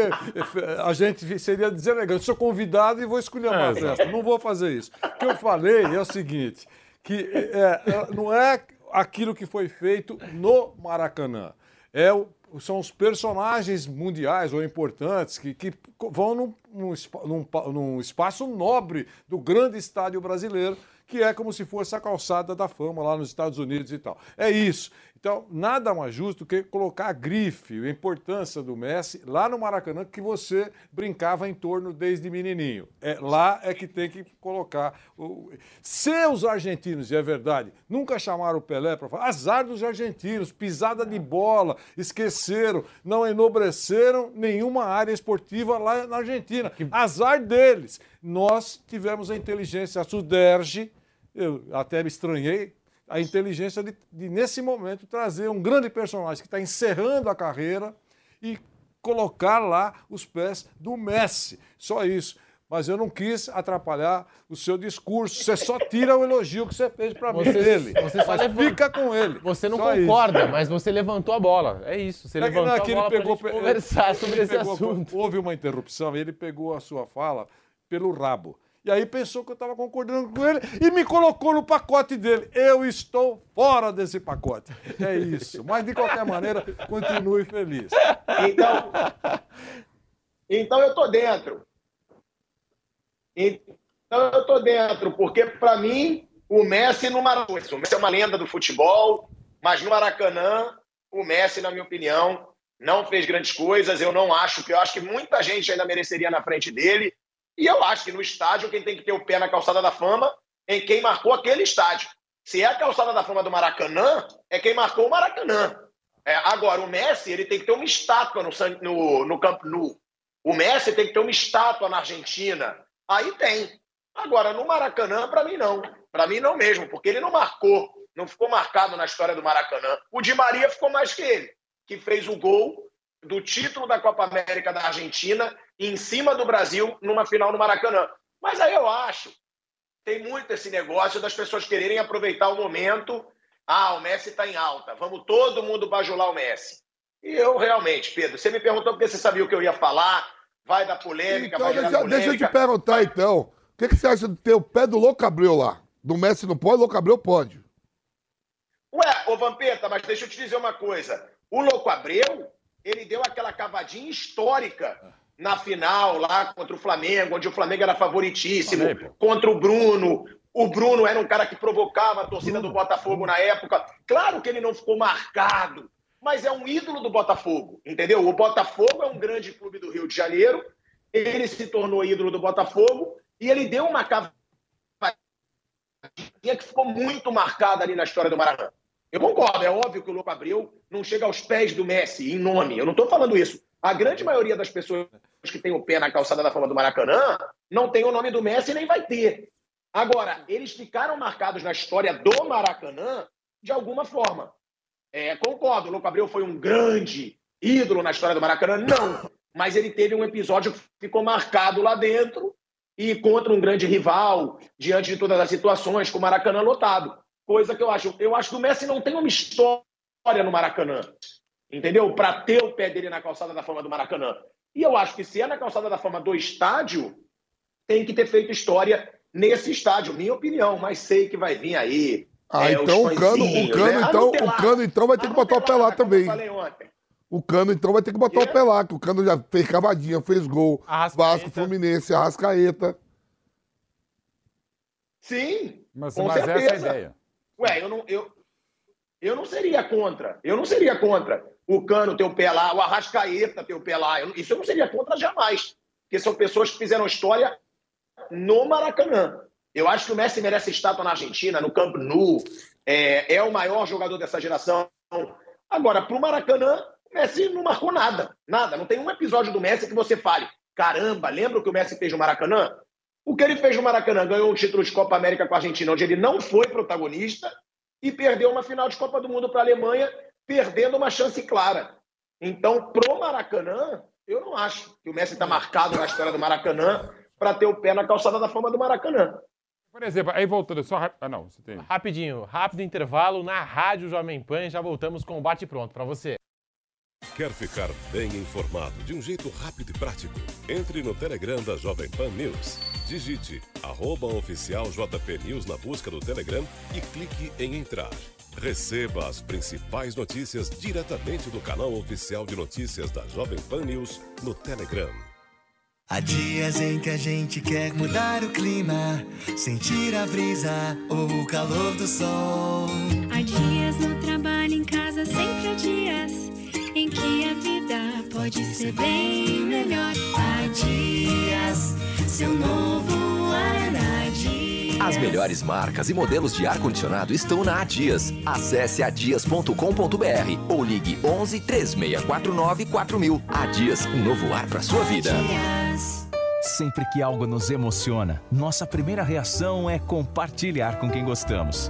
a gente seria deselegante. Sou convidado e vou escolher uma É, festa. Não vou fazer isso. O que eu falei é o seguinte, que é, é, não é aquilo que foi feito no Maracanã. É o são os personagens mundiais ou importantes que, que vão num, num, num espaço nobre do grande estádio brasileiro, que é como se fosse a calçada da fama lá nos Estados Unidos e tal. É isso. Então, nada mais justo que colocar a grife, a importância do Messi lá no Maracanã, que você brincava em torno desde menininho. É, lá é que tem que colocar. O... Se os argentinos, e é verdade, nunca chamaram o Pelé para falar, azar dos argentinos, pisada de bola, esqueceram, não enobreceram nenhuma área esportiva lá na Argentina. azar deles. Nós tivemos a inteligência, a Suderge, eu até me estranhei, a inteligência de, de, nesse momento, trazer um grande personagem que está encerrando a carreira e colocar lá os pés do Messi. Só isso mas eu não quis atrapalhar o seu discurso. Você só tira o elogio que você fez para mim dele. Você só mas fica com ele. Você não só concorda, isso. mas você levantou a bola. É isso. Você é levantou não, é a bola pegou, pra conversar sobre esse pegou, assunto. Houve uma interrupção e ele pegou a sua fala pelo rabo. E aí pensou que eu estava concordando com ele e me colocou no pacote dele. Eu estou fora desse pacote. É isso. Mas, de qualquer maneira, continue feliz. Então, então eu tô dentro. Então eu tô dentro, porque para mim o Messi marcou isso. O Messi é uma lenda do futebol, mas no Maracanã, o Messi, na minha opinião, não fez grandes coisas. Eu não acho que eu acho que muita gente ainda mereceria na frente dele. E eu acho que no estádio quem tem que ter o pé na calçada da fama é quem marcou aquele estádio. Se é a calçada da fama do Maracanã, é quem marcou o Maracanã. É, agora, o Messi ele tem que ter uma estátua no, no, no Campo Nou. O Messi tem que ter uma estátua na Argentina. Aí tem. Agora, no Maracanã, para mim não. Para mim não mesmo, porque ele não marcou, não ficou marcado na história do Maracanã. O Di Maria ficou mais que ele, que fez o gol do título da Copa América da Argentina em cima do Brasil numa final no Maracanã. Mas aí eu acho, tem muito esse negócio das pessoas quererem aproveitar o momento. Ah, o Messi está em alta, vamos todo mundo bajular o Messi. E eu realmente, Pedro, você me perguntou porque você sabia o que eu ia falar, vai dar polêmica, então, vai deixa, polêmica. deixa eu te perguntar então. O que, que você acha de ter o pé do Louco Abreu lá? Do Messi não pode, Louco Abreu pode. Ué, ô Vampeta, mas deixa eu te dizer uma coisa. O Louco Abreu, ele deu aquela cavadinha histórica na final lá contra o Flamengo, onde o Flamengo era favoritíssimo, contra o Bruno. O Bruno era um cara que provocava a torcida do Botafogo na época. Claro que ele não ficou marcado, mas é um ídolo do Botafogo, entendeu? O Botafogo é um grande clube do Rio de Janeiro, ele se tornou ídolo do Botafogo e ele deu uma cavadinha que ficou muito marcada ali na história do Maracanã. Eu concordo, é óbvio que o Louco Abreu não chega aos pés do Messi em nome. Eu não estou falando isso. A grande maioria das pessoas que tem o pé na calçada da fama do Maracanã não tem o nome do Messi nem vai ter. Agora, eles ficaram marcados na história do Maracanã de alguma forma. É, concordo, o Louco Abreu foi um grande ídolo na história do Maracanã? Não. Mas ele teve um episódio que ficou marcado lá dentro e contra um grande rival, diante de todas as situações, com o Maracanã lotado. Coisa que eu acho. Eu acho que o Messi não tem uma história no Maracanã. Entendeu? Para ter o pé dele na calçada da fama do Maracanã. E eu acho que se é na calçada da fama do estádio, tem que ter feito história nesse estádio, minha opinião, mas sei que vai vir aí. Ah, é, então o cano, o cano, né? então, A Nutella- o cano então vai ter que botar o pé lá como eu também. falei ontem. O cano então vai ter que botar o pé lá, que o cano já fez cavadinha, fez gol. Vasco, Fluminense, Arrascaeta. Sim, Mas, com mas essa é a ideia. Ué, eu não, eu, eu não seria contra. Eu não seria contra o Cano ter o pé lá, o Arrascaeta ter o pé lá. Eu- isso eu não seria contra jamais. Porque são pessoas que fizeram história no Maracanã. Eu acho que o Messi merece estátua na Argentina, no Campo Nou. É, é o maior jogador dessa geração. Agora, para o Maracanã, o Messi não marcou nada. Nada. Não tem um episódio do Messi que você fale. Caramba, lembra o que o Messi fez no Maracanã? O que ele fez no Maracanã? Ganhou um título de Copa América com a Argentina, onde ele não foi protagonista e perdeu uma final de Copa do Mundo para a Alemanha, perdendo uma chance clara. Então, pro Maracanã, eu não acho que o Messi está marcado na história do Maracanã para ter o pé na calçada da fama do Maracanã. Por exemplo, aí voltando, só. rap- Ah, não, você tem. Rapidinho, rápido intervalo na Rádio Jovem Pan e já voltamos com o Bate Pronto para você. Quer ficar bem informado de um jeito rápido e prático? Entre no Telegram da Jovem Pan News. Digite arroba oficial JP News na busca do Telegram e clique em entrar. Receba as principais notícias diretamente do canal oficial de notícias da Jovem Pan News no Telegram. Há dias em que a gente quer mudar o clima, sentir a brisa ou o calor do sol. Há dias no trabalho, em casa, sempre há dias em que a vida pode ser bem melhor. Há dias, seu novo ar na Dias. As melhores marcas e modelos de ar-condicionado estão na Adias. Acesse adias.com.br ou ligue 11 3649 4000. Adias, um novo ar para sua vida. Dias. Sempre que algo nos emociona, nossa primeira reação é compartilhar com quem gostamos.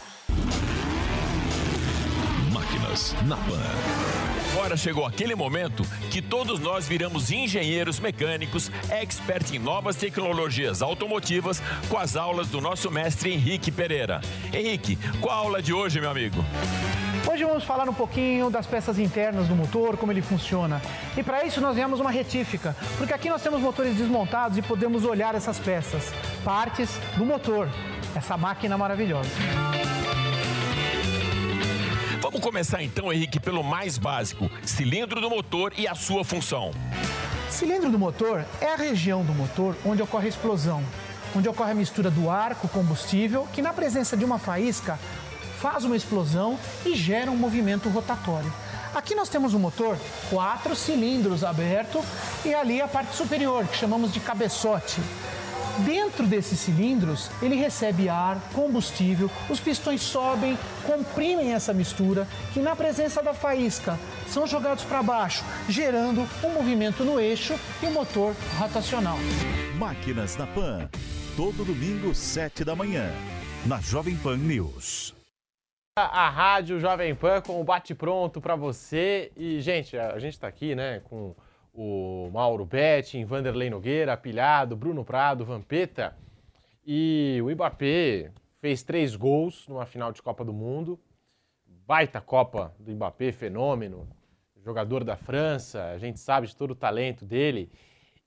Na Pan. Agora chegou aquele momento que todos nós viramos engenheiros mecânicos, expert em novas tecnologias automotivas, com as aulas do nosso mestre Henrique Pereira. Henrique, qual a aula de hoje, meu amigo? Hoje vamos falar um pouquinho das peças internas do motor, como ele funciona. E para isso nós viemos uma retífica, porque aqui nós temos motores desmontados e podemos olhar essas peças, partes do motor, essa máquina maravilhosa. Vamos começar então, Henrique, pelo mais básico: cilindro do motor e a sua função. Cilindro do motor é a região do motor onde ocorre a explosão, onde ocorre a mistura do ar com combustível, que na presença de uma faísca faz uma explosão e gera um movimento rotatório. Aqui nós temos um motor, quatro cilindros aberto e ali a parte superior, que chamamos de cabeçote. Dentro desses cilindros, ele recebe ar, combustível, os pistões sobem, comprimem essa mistura, que na presença da faísca são jogados para baixo, gerando um movimento no eixo e o motor rotacional. Máquinas na Pan. Todo domingo, 7 da manhã. Na Jovem Pan News. A Rádio Jovem Pan com o bate-pronto para você. E, gente, a gente está aqui, né, com o Mauro Betting, Vanderlei Nogueira, Pilhado, Bruno Prado, Vampeta. E o Mbappé fez três gols numa final de Copa do Mundo. Baita Copa do Mbappé, fenômeno. Jogador da França, a gente sabe de todo o talento dele.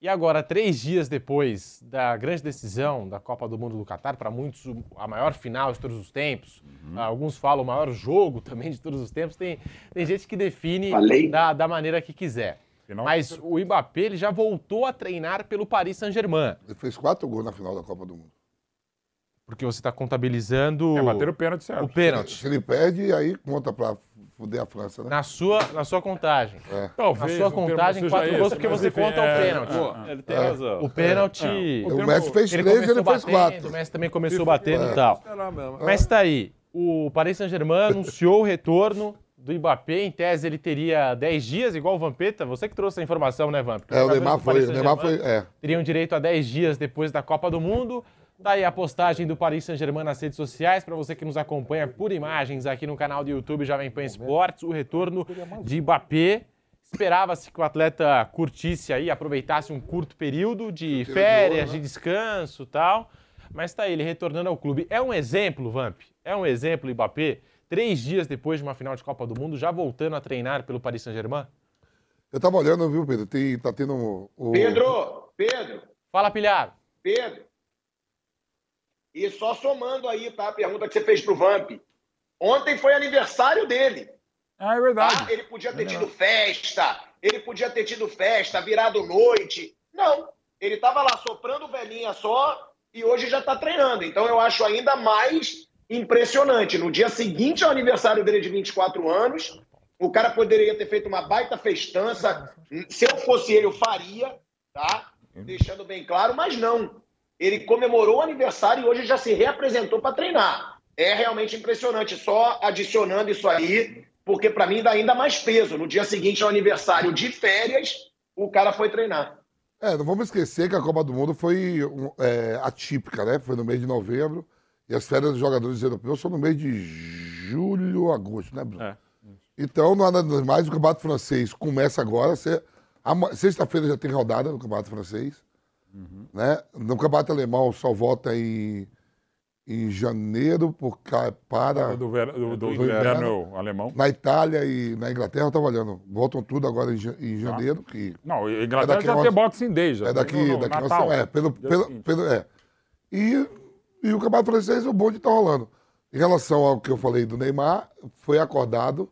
E agora, três dias depois da grande decisão da Copa do Mundo do Catar, para muitos a maior final de todos os tempos, Uhum. alguns falam o maior jogo [laughs] também de todos os tempos, tem, tem gente que define da, da maneira que quiser. Mas o Mbappé ele já voltou a treinar pelo Paris Saint-Germain. Ele fez quatro gols na final da Copa do Mundo. Porque você está contabilizando. É, bater o pênalti certo. O pênalti. Se ele perde, aí conta pra fuder a França, né? Na sua, na sua contagem. É. Talvez na sua o contagem, quatro esse, gols, porque você enfim, conta o é, pênalti. pô, ele tem É. razão. O pênalti. É. O Messi fez ele três, ele fez quatro. O Messi também começou batendo e tal. Mas tá aí. O Paris Saint-Germain [laughs] anunciou o retorno do Mbappé. Em tese, ele teria 10 dias, igual o Vampeta. Você que trouxe a informação, né, Vamp? É, o Neymar foi. O Neymar foi. É. Teriam direito a 10 dias depois da Copa do Mundo. Daí a postagem do Paris Saint-Germain nas redes sociais, para você que nos acompanha por imagens aqui no canal do YouTube Jovem Pan Esportes, o retorno de Mbappé. Esperava-se que o atleta curtisse aí, aproveitasse um curto período de férias, de descanso e tal. Mas tá aí, ele retornando ao clube. É um exemplo, Vamp? É um exemplo, Mbappé? Três dias depois de uma final de Copa do Mundo, já voltando a treinar pelo Paris Saint-Germain? Eu tava olhando, viu, Pedro? Tem, tá tendo o. o- Pedro, Pedro, Fala, pilhado. Pedro. E só somando aí, tá? A pergunta que você fez pro Vamp. Ontem foi aniversário dele. Ah, é verdade. Tá? Ele podia ter tido festa, ele podia ter tido festa, virado noite. Não. Ele tava lá soprando velhinha só e hoje já tá treinando. Então eu acho ainda mais impressionante. No dia seguinte ao aniversário dele de 24 anos, o cara poderia ter feito uma baita festança. Se eu fosse ele, eu faria, tá? Deixando bem claro, mas não. Ele comemorou o aniversário e hoje já se reapresentou para treinar. É realmente impressionante, só adicionando isso aí, porque para mim dá ainda mais peso. No dia seguinte ao aniversário de férias, o cara foi treinar. É, não vamos esquecer que a Copa do Mundo foi é, atípica, né? Foi no mês de novembro. E as férias dos jogadores europeus são no mês de julho, agosto, né, Bruno? É. Então, nada mais, o Campeonato Francês começa agora. Sexta-feira já tem rodada no Campeonato Francês. Né? No Campeonato Alemão só volta em, em janeiro por para. Do, ver, do, do inverno alemão. Na Itália e na Inglaterra, eu estava olhando. Voltam tudo agora em, em janeiro. Que não, Inglaterra é já tem Boxing Day já. É daqui, no, no, daqui Natal, é, pelo, pelo, pelo, é. E, e o Campeonato Francês, o bonde está rolando. Em relação ao que eu falei do Neymar, foi acordado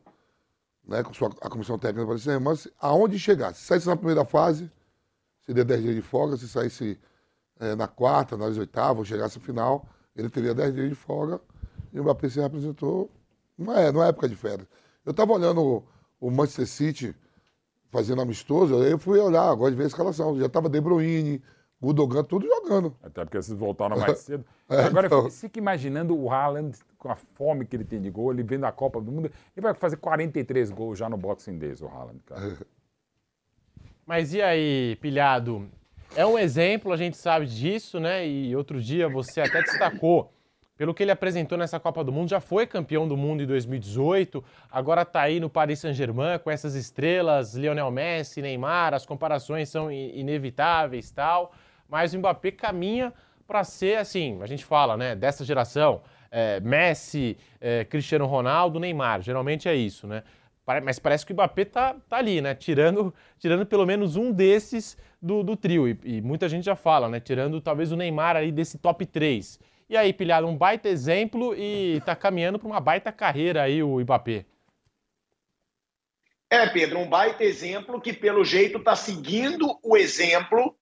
né, com sua, a comissão técnica para Saint-Germain, aonde chegar. Se saísse na primeira fase, seria 10 dias de folga. Se saísse é, na quarta, nas oitavas, chegasse no final, ele teria 10 dias de folga. E o Mbappé se representou não é, numa época de férias. Eu estava olhando o, o, Manchester City fazendo amistoso, eu fui olhar, agora de ver a escalação. Já estava De Bruyne, Gudogan, tudo jogando. Até porque vocês voltaram mais [laughs] cedo. É, Agora, então... eu fico imaginando o Haaland, com a fome que ele tem de gol, ele vendo a Copa do Mundo, ele vai fazer 43 gols já no Boxing Days, o Haaland, cara. Mas e aí, pilhado? É um exemplo, a gente sabe disso, né? E outro dia você até destacou, pelo que ele apresentou nessa Copa do Mundo, já foi campeão do mundo em 2018, agora tá aí no Paris Saint-Germain com essas estrelas, Lionel Messi, Neymar, as comparações são inevitáveis tal mas o Mbappé caminha para ser, assim, a gente fala, né, dessa geração, é, Messi, é, Cristiano Ronaldo, Neymar, geralmente é isso, né? Mas parece que o Mbappé tá, tá ali, né? Tirando, tirando pelo menos um desses do, do trio. E, e, muita gente já fala, né? Tirando talvez o Neymar ali desse top 3. E aí, pilhado, um baita exemplo e tá caminhando para uma baita carreira aí o Mbappé. É, Pedro, um baita exemplo que, pelo jeito, tá seguindo o exemplo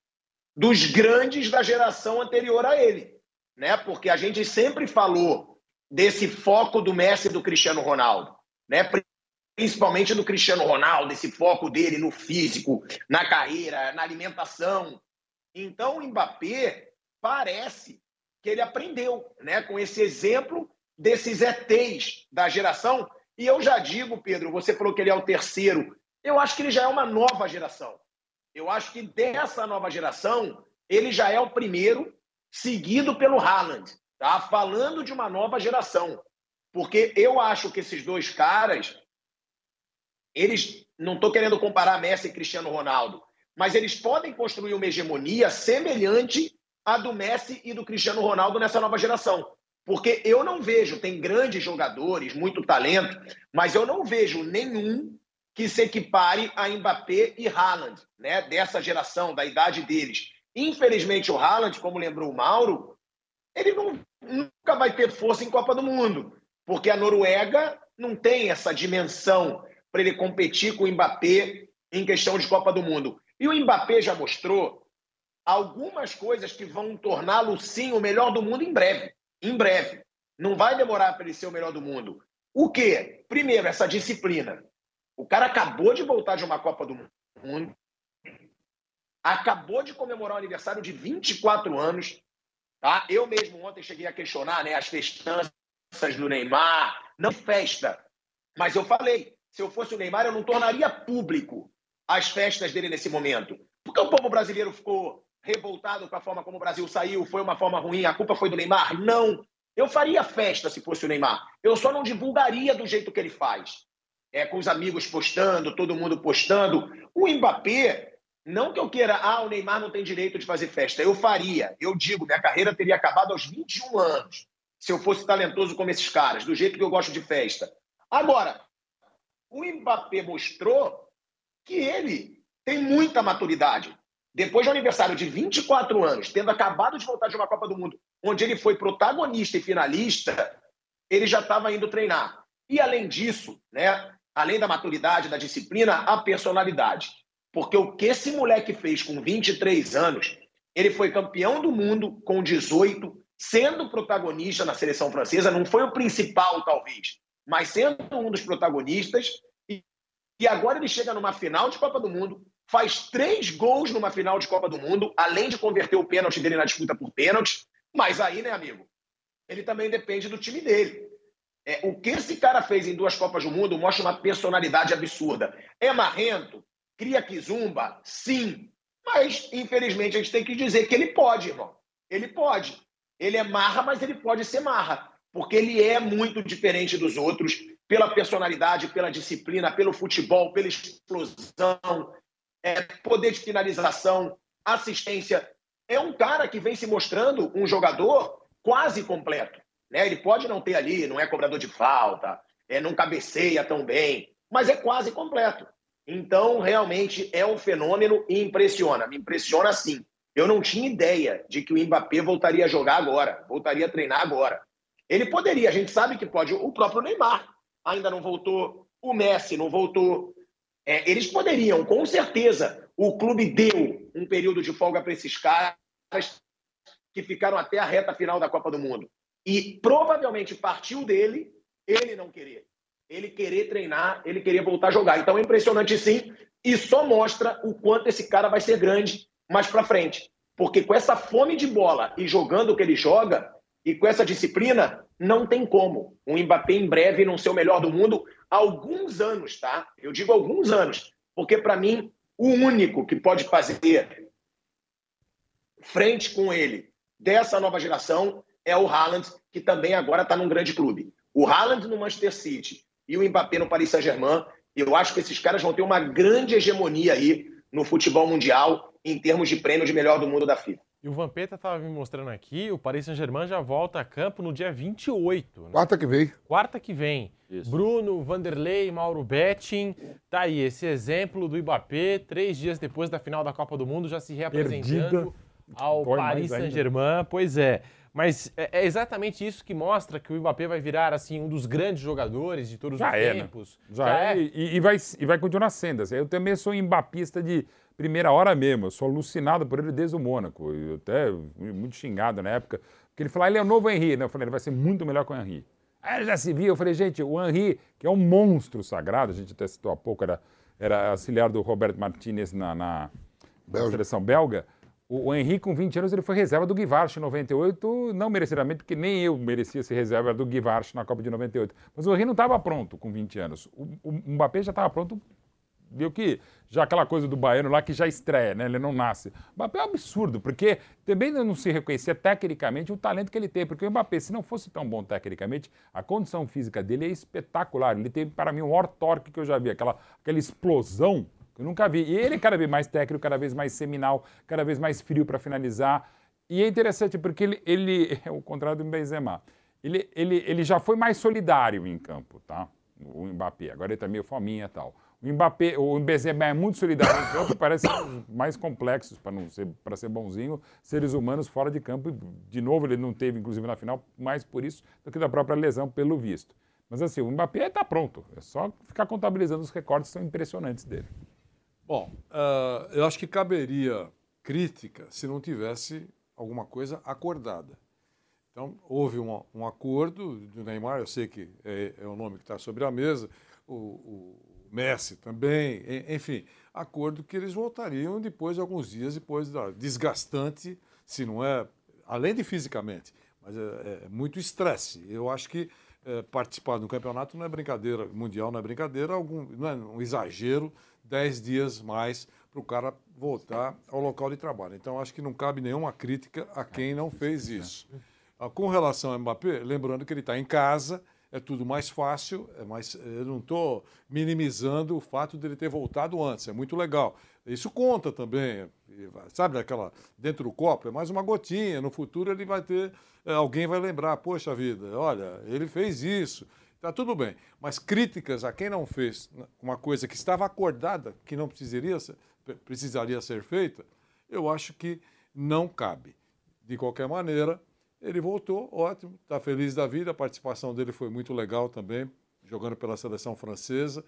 dos grandes da geração anterior a ele, né? Porque a gente sempre falou desse foco do Messi e do Cristiano Ronaldo, né? Principalmente do Cristiano Ronaldo, esse foco dele no físico, na carreira, na alimentação. Então, o Mbappé parece que ele aprendeu, né, com esse exemplo desses ETs da geração. E eu já digo, Pedro, você falou que ele é o terceiro. Eu acho que ele já é uma nova geração. Eu acho que dessa nova geração, ele já é o primeiro, seguido pelo Haaland, tá? Falando de uma nova geração. Porque eu acho que esses dois caras, eles não estou querendo comparar Messi e Cristiano Ronaldo, mas eles podem construir uma hegemonia semelhante à do Messi e do Cristiano Ronaldo nessa nova geração. Porque eu não vejo, tem grandes jogadores, muito talento, mas eu não vejo nenhum que se equipare a Mbappé e Haaland, né? Dessa geração, da idade deles. Infelizmente, o Haaland, como lembrou o Mauro, ele não, nunca vai ter força em Copa do Mundo, porque a Noruega não tem essa dimensão para ele competir com o Mbappé em questão de Copa do Mundo. E o Mbappé já mostrou algumas coisas que vão torná-lo, sim, o melhor do mundo em breve. Em breve. Não vai demorar para ele ser o melhor do mundo. O quê? Primeiro, essa disciplina. O cara acabou de voltar de uma Copa do Mundo, acabou de comemorar o aniversário de 24 anos. Tá? Eu mesmo ontem cheguei a questionar né, as festanças do Neymar. Não festa, mas eu falei, se eu fosse o Neymar, eu não tornaria público as festas dele nesse momento. Porque o povo brasileiro ficou revoltado com a forma como o Brasil saiu, foi uma forma ruim, a culpa foi do Neymar? Não. Eu faria festa se fosse o Neymar. Eu só não divulgaria do jeito que ele faz é, com os amigos postando, todo mundo postando. O Mbappé, não que eu queira, ah, o Neymar não tem direito de fazer festa. Eu faria. Eu digo, minha carreira teria acabado aos 21 anos, se eu fosse talentoso como esses caras, do jeito que eu gosto de festa. Agora, o Mbappé mostrou que ele tem muita maturidade. Depois do aniversário de 24 anos, tendo acabado de voltar de uma Copa do Mundo, onde ele foi protagonista e finalista, ele já estava indo treinar. E além disso, né, além da maturidade, da disciplina, a personalidade. Porque o que esse moleque fez com 23 anos, ele foi campeão do mundo com 18, sendo protagonista na seleção francesa, não foi o principal, talvez, mas sendo um dos protagonistas. E agora ele chega numa final de Copa do Mundo, faz três gols numa final de Copa do Mundo, além de converter o pênalti dele na disputa por pênalti. Mas aí, né, amigo? Ele também depende do time dele. É, o que esse cara fez em duas Copas do Mundo mostra uma personalidade absurda. É marrento? Cria quizumba? Sim. Mas, infelizmente, a gente tem que dizer que ele pode, irmão. Ele pode. Ele é marra, mas ele pode ser marra. Porque ele é muito diferente dos outros pela personalidade, pela disciplina, pelo futebol, pela explosão, é, poder de finalização, assistência. É um cara que vem se mostrando um jogador quase completo. Né? Ele pode não ter ali, não é cobrador de falta, é, não cabeceia tão bem, mas é quase completo. Então, realmente é um fenômeno e impressiona. Me impressiona sim. Eu não tinha ideia de que o Mbappé voltaria a jogar agora, voltaria a treinar agora. Ele poderia, a gente sabe que pode. O próprio Neymar ainda não voltou, o Messi não voltou. É, eles poderiam, com certeza. O clube deu um período de folga para esses caras que ficaram até a reta final da Copa do Mundo. E provavelmente partiu dele ele não querer. Ele querer treinar, ele querer voltar a jogar. Então é impressionante sim, e só mostra o quanto esse cara vai ser grande mais para frente. Porque com essa fome de bola e jogando o que ele joga, e com essa disciplina, não tem como o Mbappé em breve não ser o melhor do mundo há alguns anos, tá? Eu digo alguns anos, porque para mim o único que pode fazer frente com ele dessa nova geração é o Haaland, que também agora está num grande clube. O Haaland no Manchester City e o Mbappé no Paris Saint-Germain, eu acho que esses caras vão ter uma grande hegemonia aí no futebol mundial em termos de prêmio de melhor do mundo da FIFA. E o Vampeta estava me mostrando aqui, o Paris Saint-Germain já volta a campo no dia 28. Né? Quarta que vem. Quarta que vem. Isso. Bruno, Vanderlei, Mauro Betting. Tá aí esse exemplo do Mbappé, três dias depois da final da Copa do Mundo, já se reapresentando Perdida. ao Paris Saint-Germain. Pois é. Mas é, é exatamente isso que mostra que o Mbappé vai virar assim um dos grandes jogadores de todos já os é, tempos. Né? Já, já, é, é. E, e, vai, e vai continuar sendo. Assim. Eu também sou embapista de primeira hora mesmo. Eu sou alucinado por ele desde o Mônaco. Eu até muito xingado na época. Porque ele falou, ah, ele é o novo Henry. Né? Eu falei, ele vai ser muito melhor que o Henry. Aí já se viu, eu falei, gente, o Henry, que é um monstro sagrado, a gente até citou há pouco, era, era auxiliar do Roberto Martinez na, na, na seleção belga. O, Henry, com 20 anos, ele foi reserva do Guivarch em 98, não merecidamente, porque nem eu merecia ser reserva do Guivarch na Copa de 98. Mas o Henry não estava pronto com 20 anos. O, o Mbappé já estava pronto viu que já aquela coisa do baiano lá que já estreia, né? Ele não nasce. O Mbappé é um absurdo, porque também não se reconhecia tecnicamente o talento que ele tem, porque o Mbappé, se não fosse tão bom tecnicamente, a condição física dele é espetacular. Ele tem, para mim, o maior torque que eu já vi, aquela, aquela explosão eu nunca vi. E ele é cada vez mais técnico, cada vez mais seminal, cada vez mais frio para finalizar. E é interessante porque ele, ele [laughs] é o contrário do Benzema. Ele, ele, ele já foi mais solidário em campo, tá? O Mbappé. Agora ele tá meio fominha e tal. O Mbappé, o Benzema é muito solidário em campo, parece mais complexos para não ser para ser bonzinho, seres humanos fora de campo. De novo, ele não teve, inclusive na final, mais por isso do que da própria lesão, pelo visto. Mas assim, o Mbappé está pronto. É só ficar contabilizando os recordes, são impressionantes dele. Bom, uh, eu acho que caberia crítica se não tivesse alguma coisa acordada. Então, houve um, um acordo do Neymar, eu sei que é, é o nome que está sobre a mesa, o, o Messi também, enfim, acordo que eles voltariam depois de alguns dias, depois da desgastante, se não é, além de fisicamente, mas é, é muito estresse. Eu acho que é, participar do campeonato não é brincadeira, mundial não é brincadeira, algum, não é um exagero, dez dias mais para o cara voltar ao local de trabalho. Então, acho que não cabe nenhuma crítica a quem não fez isso. Ah, com relação ao Mbappé, lembrando que ele está em casa, é tudo mais fácil, é mais, eu não estou minimizando o fato dele ter voltado antes, é muito legal. Isso conta também, sabe aquela dentro do copo, é mais uma gotinha, no futuro ele vai ter, é, alguém vai lembrar, poxa vida, olha, ele fez isso, tá tudo bem. Mas críticas a quem não fez uma coisa que estava acordada, que não precisaria precisaria ser feita, eu acho que não cabe. De qualquer maneira, ele voltou, ótimo, está feliz da vida. A participação dele foi muito legal também, jogando pela seleção francesa.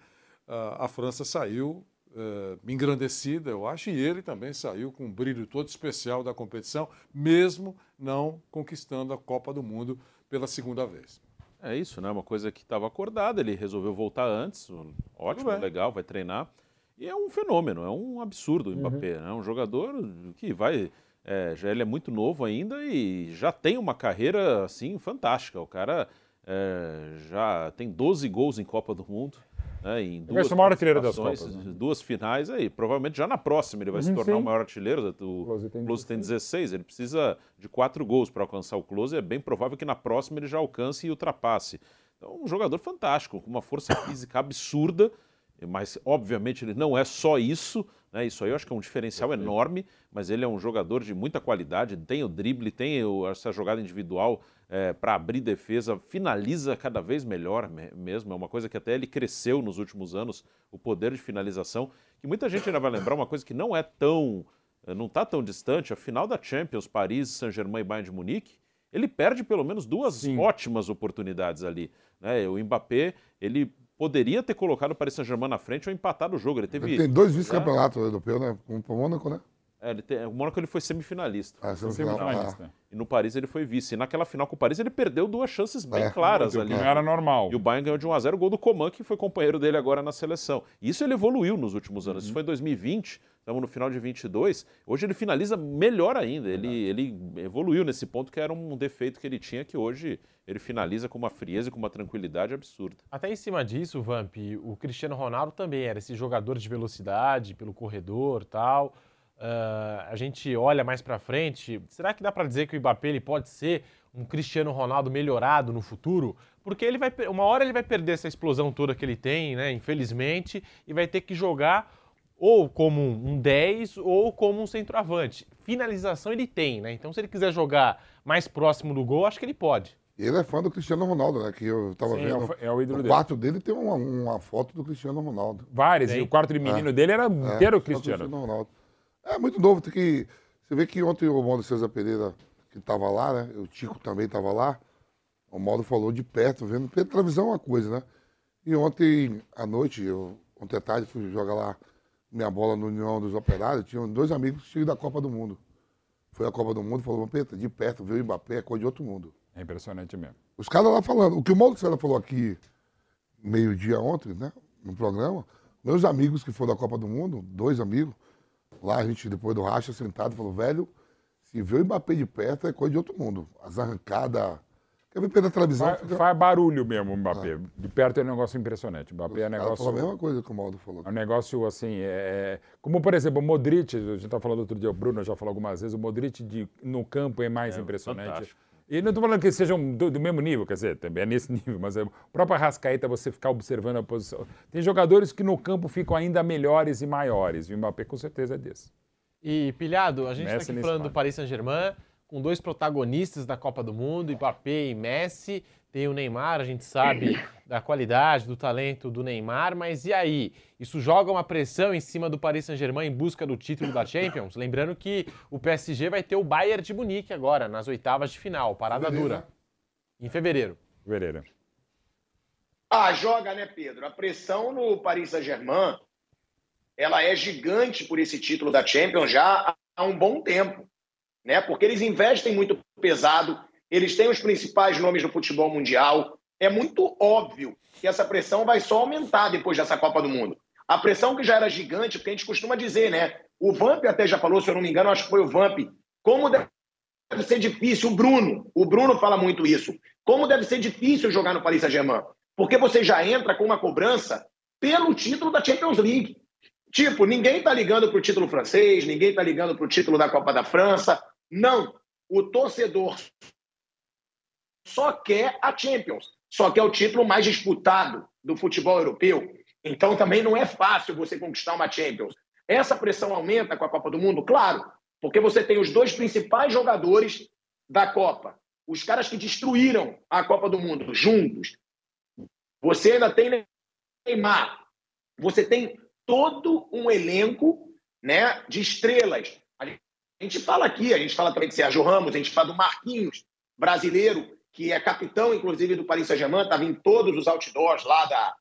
A França saiu uh, engrandecida, eu acho, e ele também saiu com um brilho todo especial da competição, mesmo não conquistando a Copa do Mundo pela segunda vez. É isso, né? Uma coisa que estava acordada, ele resolveu voltar antes, ótimo, legal, vai treinar. E é um fenômeno, é um absurdo o Mbappé, uhum. né? Um jogador que vai é, já ele é muito novo ainda e já tem uma carreira assim fantástica. O cara é, já tem 12 gols em Copa do Mundo. Né, em duas, o maior artilheiro das Copas. Né? Duas finais aí. Provavelmente já na próxima ele vai uhum, se tornar sim. o maior artilheiro. O Close tem, Close tem 16. Ele precisa de quatro gols para alcançar o Close. É bem provável que na próxima ele já alcance e ultrapasse. Então, um jogador fantástico, com uma força [coughs] física absurda. Mas, obviamente, ele não é só isso Né? Isso aí eu acho que é um diferencial enorme, mas ele é um jogador de muita qualidade, tem o drible, tem essa jogada individual para abrir defesa, finaliza cada vez melhor me- mesmo. É uma coisa que até ele cresceu nos últimos anos, o poder de finalização, que muita gente ainda vai lembrar, uma coisa que não é tão, eh, não está tão distante, a final da Champions, Paris, Saint-Germain e Bayern de Munique, ele perde pelo menos duas ótimas oportunidades ali. Né? O Mbappé, ele poderia ter colocado o Paris Saint-Germain na frente ou empatado o jogo. Ele teve Ele tem dois vice-campeonatos europeus, né? Um para o Mônaco, né? É, ele tem- o Mônaco ele foi semifinalista. Ah, semifinal, Semifinalista. E no Paris ele foi vice. E naquela final com o Paris ele perdeu duas chances bem É, claras ali. bem. Era normal. E o Bayern ganhou de 1 a 0 o gol do Coman, que foi companheiro dele agora na seleção. E isso ele evoluiu nos últimos anos. Isso foi em 2020, estamos no final de 22. Hoje ele finaliza melhor ainda. Ele, ele evoluiu nesse ponto que era um defeito que ele tinha, que hoje ele finaliza com uma frieza e com uma tranquilidade absurda. Até em cima disso, Vamp, o Cristiano Ronaldo também era esse jogador de velocidade pelo corredor tal. Ah, a gente olha mais pra frente. Será que dá pra dizer que o Mbappé ele pode ser um Cristiano Ronaldo melhorado no futuro? Porque ele vai, uma hora ele vai perder essa explosão toda que ele tem, né? Infelizmente, e vai ter que jogar ou como um 10 ou como um centroavante. Finalização ele tem, né? Então, se ele quiser jogar mais próximo do gol, acho que ele pode. Ele é fã do Cristiano Ronaldo, né? Que eu tava Sim, é vendo. o- é o ídolo no dele. quarto dele tem uma, uma foto do Cristiano Ronaldo. Várias, e o quarto de menino dele era inteiro foto do Cristiano. Ronaldo. É muito novo, tem que. Você vê que ontem o Mauro César Pereira, que estava lá, né? O Tico também estava lá. O Mauro falou de perto, vendo. Porque televisão é uma coisa, né? E ontem à noite, eu, ontem à tarde, fui jogar lá minha bola no União dos Operários. Tinha dois amigos que tinham da Copa do Mundo. Foi a Copa do Mundo falou, Vampeta, de perto, viu o Mbappé, é coisa de outro mundo. É impressionante mesmo. Os caras lá falando, o que o Mauro César falou aqui meio-dia ontem, né, no programa, meus amigos que foram da Copa do Mundo, dois amigos, lá a gente, depois do racha, sentado, falou, velho, se vê o Mbappé de perto é coisa de outro mundo. As arrancadas, quer ver pela televisão? Faz, fica- faz barulho mesmo o Mbappé. De perto é um negócio impressionante. O Mbappé é um negócio. falou a mesma coisa que o Mauro falou. É um negócio assim, é... como por exemplo, o Modric, a gente estava falando outro dia, o Bruno já falou algumas vezes, o Modric de, no campo é mais impressionante. fantástico. E não estou falando que sejam do, do mesmo nível, quer dizer, também é nesse [laughs] nível, mas é, o próprio Arrascaeta, você ficar observando a posição. Tem jogadores que no campo ficam ainda melhores e maiores, e o Mbappé com certeza é desse. E, Pilhado, a gente está aqui falando do. Paris Saint-Germain, com dois protagonistas da Copa do Mundo, Mbappé e Messi. Tem o Neymar, a gente sabe da qualidade, do talento do Neymar, mas e aí? Isso joga uma pressão em cima do Paris Saint-Germain em busca do título da Champions? Lembrando que o PSG vai ter o Bayern de Munique agora, nas oitavas de final, parada Fevereiro, dura. Em fevereiro. Vereira. Ah, joga, né, Pedro? A pressão no Paris Saint-Germain, ela é gigante por esse título da Champions já há um bom tempo, né? Porque eles investem muito pesado, eles têm os principais nomes do futebol mundial. É muito óbvio que essa pressão vai só aumentar depois dessa Copa do Mundo. A pressão que já era gigante, porque a gente costuma dizer, né? O Vamp até já falou, se eu não me engano, acho que foi o Vamp, como deve ser difícil, o Bruno, o Bruno fala muito isso, como deve ser difícil jogar no Paris Saint-Germain, porque você já entra com uma cobrança pelo título da Champions League. Tipo, ninguém tá ligando pro título francês, ninguém tá ligando pro título da Copa da França. Não. O torcedor só quer a Champions, só quer o título mais disputado do futebol europeu. Então também não é fácil você conquistar uma Champions. Essa pressão aumenta com a Copa do Mundo? Claro, porque você tem os dois principais jogadores da Copa, os caras que destruíram a Copa do Mundo juntos. Você ainda tem Neymar, você tem todo um elenco né, de estrelas. A gente fala aqui, a gente fala também de Sérgio Ramos, a gente fala do Marquinhos, brasileiro, que é capitão, inclusive, do Paris Saint-Germain, estava em todos os outdoors lá da,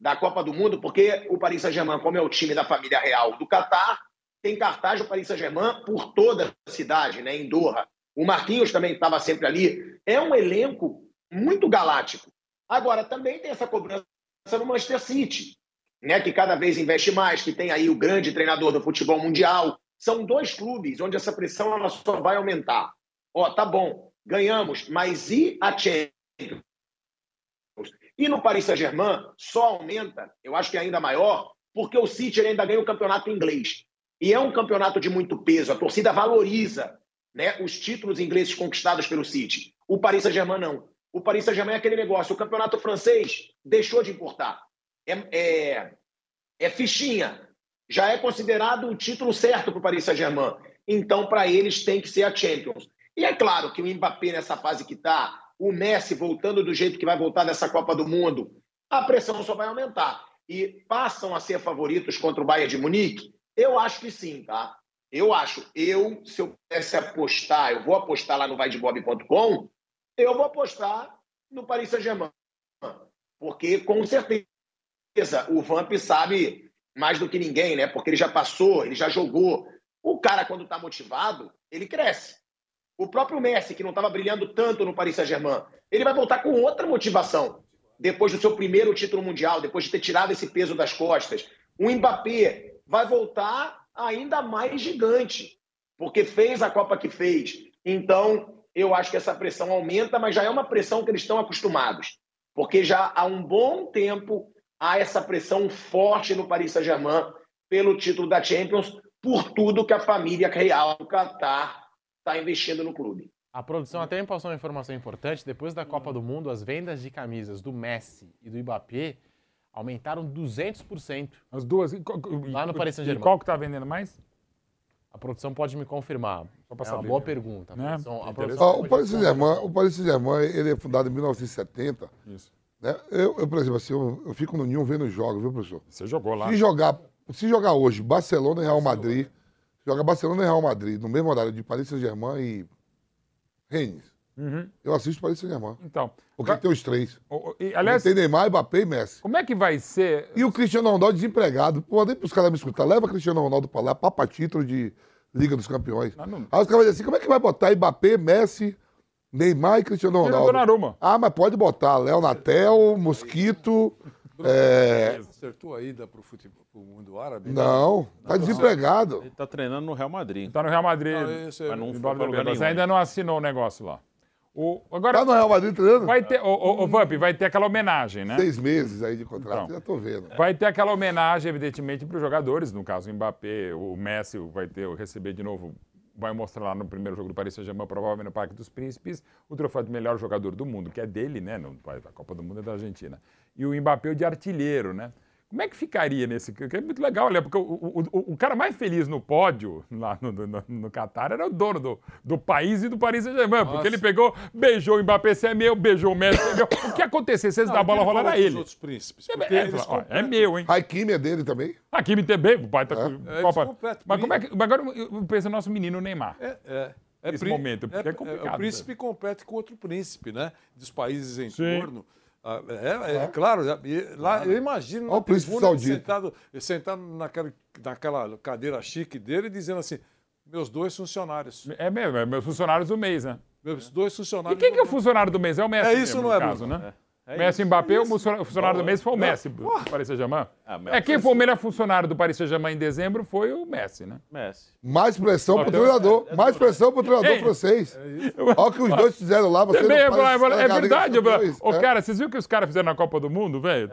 da Copa do Mundo, porque o Paris Saint-Germain, como é o time da família real do Catar, tem cartaz do Paris Saint-Germain por toda a cidade, né, em Doha. O Marquinhos também estava sempre ali. É um elenco muito galáctico. Agora, também tem essa cobrança no Manchester City, né, que cada vez investe mais, que tem aí o grande treinador do futebol mundial. São dois clubes onde essa pressão ela só vai aumentar. Ó, tá bom, ganhamos, mas e a Champions? E no Paris Saint-Germain só aumenta, eu acho que é ainda maior, porque o City ainda ganha o campeonato inglês. E é um campeonato de muito peso, a torcida valoriza né, os títulos ingleses conquistados pelo City. O Paris Saint-Germain não. O Paris Saint-Germain é aquele negócio, o campeonato francês deixou de importar. É, é, é fichinha. já é considerado o título certo para o Paris Saint-Germain. Então, para eles, tem que ser a Champions. E é claro que o Mbappé, nessa fase que está, o Messi voltando do jeito que vai voltar nessa Copa do Mundo, a pressão só vai aumentar. E passam a ser favoritos contra o Bayern de Munique? Eu acho que sim, tá? Eu acho. Eu, se eu pudesse apostar, eu vou apostar lá no vaidebob.com, eu vou apostar no Paris Saint-Germain. Porque, com certeza, o Vamp sabe mais do que ninguém, né? Porque ele já passou, ele já jogou. O cara, quando está motivado, ele cresce. O próprio Messi, que não estava brilhando tanto no Paris Saint-Germain, ele vai voltar com outra motivação. Depois do seu primeiro título mundial, depois de ter tirado esse peso das costas. O Mbappé vai voltar ainda mais gigante, porque fez a Copa que fez. Então, eu acho que essa pressão aumenta, mas já é uma pressão que eles estão acostumados. Porque já há um bom tempo há essa pressão forte no Paris Saint-Germain pelo título da Champions, por tudo que a família real do Qatar está investindo no clube. A produção até me passou uma informação importante. Depois da Copa do Mundo, as vendas de camisas do Messi e do Mbappé aumentaram 200%. As duas? Lá no Paris E Saint-Germain. qual que tá vendendo mais? A produção pode me confirmar. Só é uma saber boa mesmo. pergunta. A Né? produção, a Interessante. produção pode o Paris Saint-Germain, o Paris Saint-Germain, ele é fundado em 1970. Isso. Né? Eu, eu, por exemplo, assim, eu, eu fico no Ninho vendo jogos, viu, professor? Você jogou lá. Se jogar, se jogar hoje Barcelona e Real Madrid, joga Barcelona e Real Madrid no mesmo horário de Paris Saint-Germain e Rennes, Uhum. eu assisto Paris Saint-Germain. Então. Porque tem os três. E, aliás, tem Neymar, Mbappé e Messi. como é que vai ser? E o Cristiano Ronaldo desempregado. Pô, nem pros caras me escutar. Leva Cristiano Ronaldo pra lá, papa título de Liga dos Campeões. não- Aí os caras vão dizer assim, como é que vai botar Mbappé, Messi, Neymar e Cristiano o Ronaldo? Ah, mas pode botar Léo Natel, Mosquito... É... Ida futebol, pro mundo árabe? Não, tá desempregado. Ele tá treinando no Real Madrid. Tá no Real Madrid. Não, esse é- Mas não foi lugar mas ainda não assinou o negócio lá. O, agora, Tá no Real Madrid treinando? vai ter, o, o, o Vamp, vai ter aquela homenagem, né? Seis meses aí de contrato, Então. já tô vendo. Vai ter aquela homenagem, evidentemente, para os jogadores, no caso o Mbappé, o Messi vai ter, receber de novo, vai mostrar lá no primeiro jogo do Paris Saint-Germain, provavelmente no Parque dos Príncipes, o troféu de melhor jogador do mundo, que é dele, né? A Copa do Mundo é da Argentina. E o Mbappé o de artilheiro, né? Como é que ficaria nesse. Que é muito legal, olha, porque o, o, o- o cara mais feliz no pódio, lá no, no, no Catar, era o dono do, do país e do Paris Saint-Germain, porque ele pegou, beijou o Mbappé, você é meu, beijou o Messi, você é meu. O que acontecesse se eles Não, dar a bola ele rolar a dos ele? outros príncipes, É, é, eles ó, é competem- meu, hein? Raikimi é dele também. Me também, o pai tá com eles Copa. Mas como é que. Mas agora eu penso no nosso menino Neymar. É, é. É momento, porque é, complicado. o príncipe compete com outro príncipe, né? Dos países em Sim. torno. Ah, É, é, claro, é, e lá, eu imagino Olha o na príncipe tribuna sentado, sentado naquela, naquela cadeira chique dele dizendo assim, meus dois funcionários. É mesmo, é meus funcionários do mês, né? Meus dois E funcionários. quem que é o funcionário do mês? É o Messi. É isso, mesmo, não no é, caso, Bruno? né? É Messi isso. Mbappé, o funcionário o funcionário do mês foi o Messi, do Paris Saint-Germain. Ah. É, quem foi o melhor funcionário do Paris Saint-Germain em dezembro foi o Messi, né? Messi. Mais pressão pro treinador. Mais pressão pro treinador Ei. francês. Olha o que os dois fizeram lá. Você Também é, é- é verdade. Ô, é. cara, vocês viram o que os caras fizeram na Copa do Mundo, velho?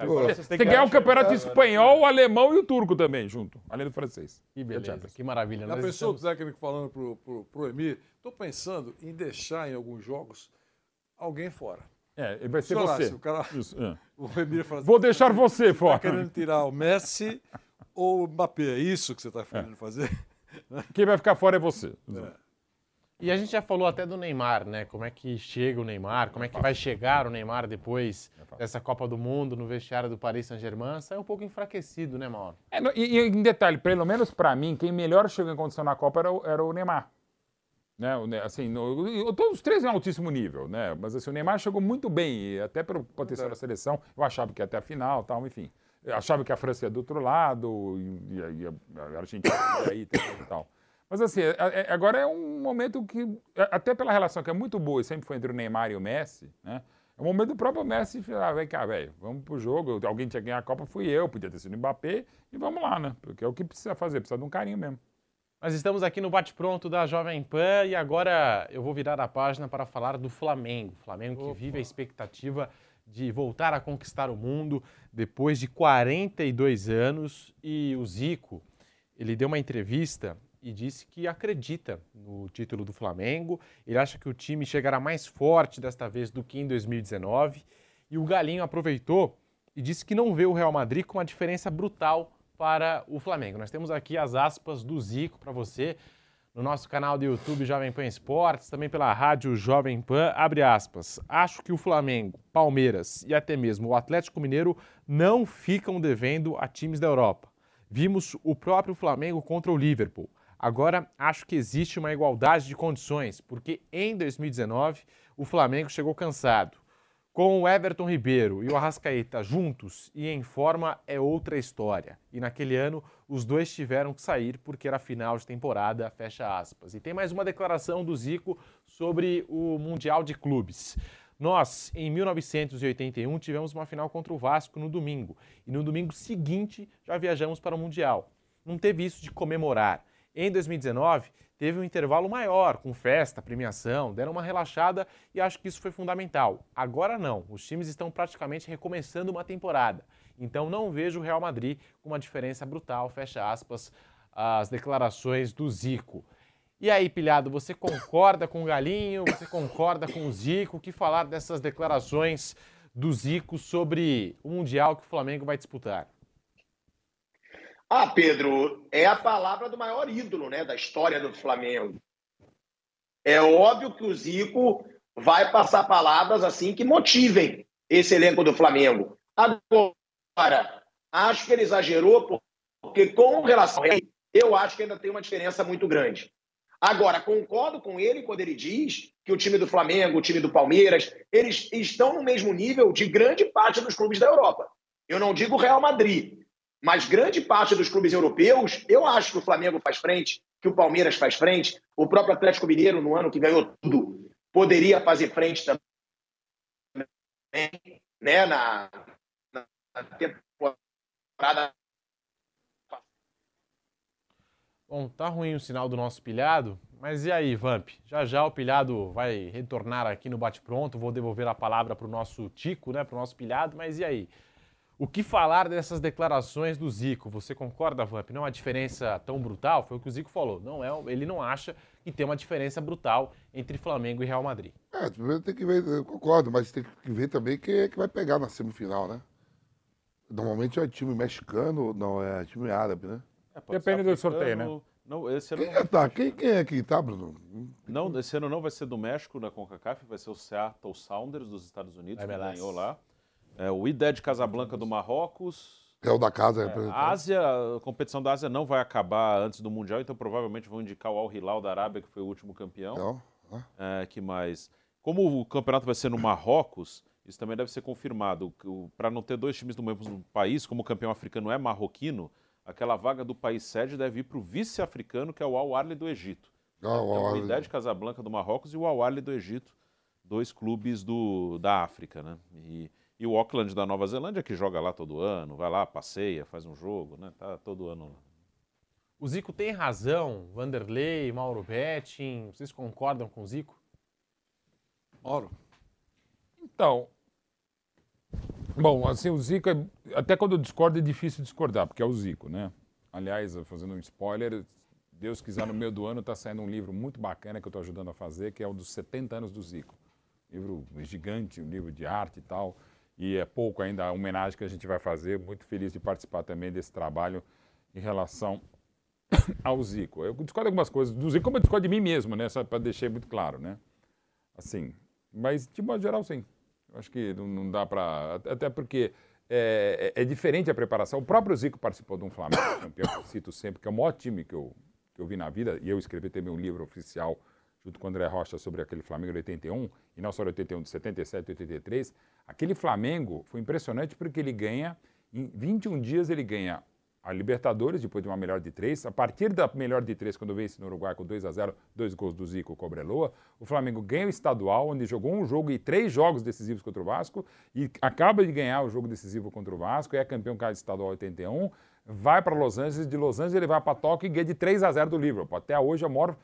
Tem que ganhar o campeonato espanhol, o alemão e o turco também, junto. Além do francês. Que beleza, que maravilha. Já pensou o técnico falando pro, pro, pro Emir? Estou pensando em deixar em alguns jogos alguém fora. É, ele vai ser você. o cara- Isso, é. [laughs] O Emir fala assim, Vou deixar você Tá fora. querendo tirar o Messi ou o Mbappé? É isso que você está querendo fazer? [laughs] Quem vai ficar fora é você. E a gente já falou até do Neymar, né? Como é que chega o Neymar, como é que vai chegar o Neymar depois dessa Copa do Mundo no vestiário do Paris Saint-Germain. Saiu um pouco enfraquecido, né, Mauro? É, e, e em detalhe, pelo menos pra mim, quem melhor chegou em condição na Copa era o, era o Neymar. Né? assim, no, todos os três em altíssimo nível, né? Mas assim, o Neymar chegou muito bem, e até pelo potencial da seleção. Eu achava que ia até a final tal, enfim. Eu achava que a França ia do outro lado, e, e a- Argentina ia aí e tal. Mas assim, é- é- agora é um momento que, é- até pela relação que é muito boa e sempre foi entre o Neymar e o Messi, né? É o momento do próprio Messi falar, vem cá, velho, vamos pro jogo. Alguém tinha que ganhar a Copa, fui eu, podia ter sido o Mbappé, e vamos lá, né? Porque é o que precisa fazer, precisa de um carinho mesmo. Nós estamos aqui no Bate-Pronto da Jovem Pan e agora eu vou virar a página para falar do Flamengo. Flamengo que vive a expectativa de voltar a conquistar o mundo depois de 42 anos. E o Zico, ele deu uma entrevista e disse que acredita no título do Flamengo. Ele acha que o time chegará mais forte desta vez do que em 2019. E o Galinho aproveitou e disse que não vê o Real Madrid com uma diferença brutal para o Flamengo. Nós temos aqui as aspas do Zico para você no nosso canal do YouTube Jovem Pan Esportes, também pela rádio Jovem Pan, abre aspas. Acho que o Flamengo, Palmeiras e até mesmo o Atlético Mineiro não ficam devendo a times da Europa. Vimos o próprio Flamengo contra o Liverpool. Agora acho que existe uma igualdade de condições, porque em 2019 o Flamengo chegou cansado. Com o Everton Ribeiro e o Arrascaeta juntos e em forma é outra história. E naquele ano os dois tiveram que sair porque era final de temporada, fecha aspas. E tem mais uma declaração do Zico sobre o Mundial de Clubes. Nós, em 1981, tivemos uma final contra o Vasco no domingo. E no domingo seguinte já viajamos para o Mundial. Não teve isso de comemorar. Em 2019, teve um intervalo maior, com festa, premiação, deram uma relaxada e acho que isso foi fundamental. Agora não, os times estão praticamente recomeçando uma temporada. Então não vejo o Real Madrid com uma diferença brutal, fecha aspas, as declarações do Zico. E aí, pilhado, você concorda com o Galinho? Você concorda com o Zico? O que falar dessas declarações do Zico sobre o Mundial que o Flamengo vai disputar? Ah, Pedro, é a palavra do maior ídolo né, da história do Flamengo. É óbvio que o Zico vai passar palavras assim que motivem esse elenco do Flamengo. Agora, acho que ele exagerou, porque com relação a ele, eu acho que ainda tem uma diferença muito grande. Agora, concordo com ele quando ele diz que o time do Flamengo, o time do Palmeiras, eles estão no mesmo nível de grande parte dos clubes da Europa. Eu não digo Real Madrid, mas grande parte dos clubes europeus, eu acho que o Flamengo faz frente, que o Palmeiras faz frente, o próprio Atlético Mineiro, no ano que ganhou tudo, poderia fazer frente também, né, na, temporada. Bom, tá ruim o sinal do nosso pilhado, mas e aí, Vamp? Já já o pilhado vai retornar aqui no bate-pronto, vou devolver a palavra para o nosso Tico, né, para o nosso pilhado, mas e aí? O que falar dessas declarações do Zico? Você concorda, Vamp? Não é uma diferença tão brutal? Foi o que o Zico falou. Não é, ele não acha que tem uma diferença brutal entre Flamengo e Real Madrid. É, tem que ver, eu concordo, mas tem que ver também quem é que vai pegar na semifinal, né? Normalmente é time mexicano, não, é time árabe, né? É, Depende do sorteio, né? Não, esse ano quem, é, tá, quem, quem é que tá, Bruno? Não, esse ano não vai ser do México na CONCACAF, vai ser o Seattle Sounders dos Estados Unidos, que ganhou lá. É, o IDED Casablanca do Marrocos. É o da casa. É, a Ásia, a competição da Ásia não vai acabar antes do Mundial, então provavelmente vão indicar o Al Hilal da Arábia, que foi o último campeão. Então, é, que mais? Como o campeonato vai ser no Marrocos, isso também deve ser confirmado. Para não ter dois times do mesmo país, como o campeão africano é marroquino, aquela vaga do país sede deve ir para o vice-africano, que é o Al-Ahly do Egito. Ah, então, o Ideia de Casablanca do Marrocos e o Al-Ahly do Egito, dois clubes do, da África, né? E, e, o Auckland da Nova Zelândia, que joga lá todo ano, vai lá, passeia, faz um jogo, né? Tá todo ano lá. O Zico tem razão, Vanderlei, Mauro Betting, vocês concordam com o Zico? Mauro. Então, Bom, assim, o Zico, é, até quando eu discordo é difícil discordar, porque é o Zico, né? Aliás, fazendo um spoiler, Deus quiser, no meio do ano está saindo um livro muito bacana que eu estou ajudando a fazer, que é o dos 70 anos do Zico. Livro gigante, um livro de arte e tal, e é pouco ainda a homenagem que a gente vai fazer. Muito feliz de participar também desse trabalho em relação [coughs] ao Zico. Eu discordo algumas coisas do Zico, como eu discordo de mim mesmo, né? Só para deixar muito claro, né? Assim, mas de modo geral, sim. Eu acho que não, não dá para. Até porque é, é, é, diferente a preparação. O próprio Zico participou de um Flamengo [coughs] campeão, que eu cito sempre, que é o maior time que eu, que eu vi na vida, e eu escrevi também um livro oficial junto com o André Rocha sobre aquele Flamengo de 81, e não só de 81, de 77 e 83. Aquele Flamengo foi impressionante porque ele ganha, em 21 dias ele ganha a Libertadores, depois de uma melhor de três. A partir da melhor de três, quando vence no Uruguai com 2 a 0 dois gols do Zico Cobreloa, o Flamengo ganha o estadual, onde jogou um jogo e três jogos decisivos contra o Vasco, e acaba de ganhar o jogo decisivo contra o Vasco, é campeão cada estadual 81, vai para Los Angeles, de Los Angeles ele vai para Tóquio e ganha de 3 a 0 do Liverpool. Até hoje é o maior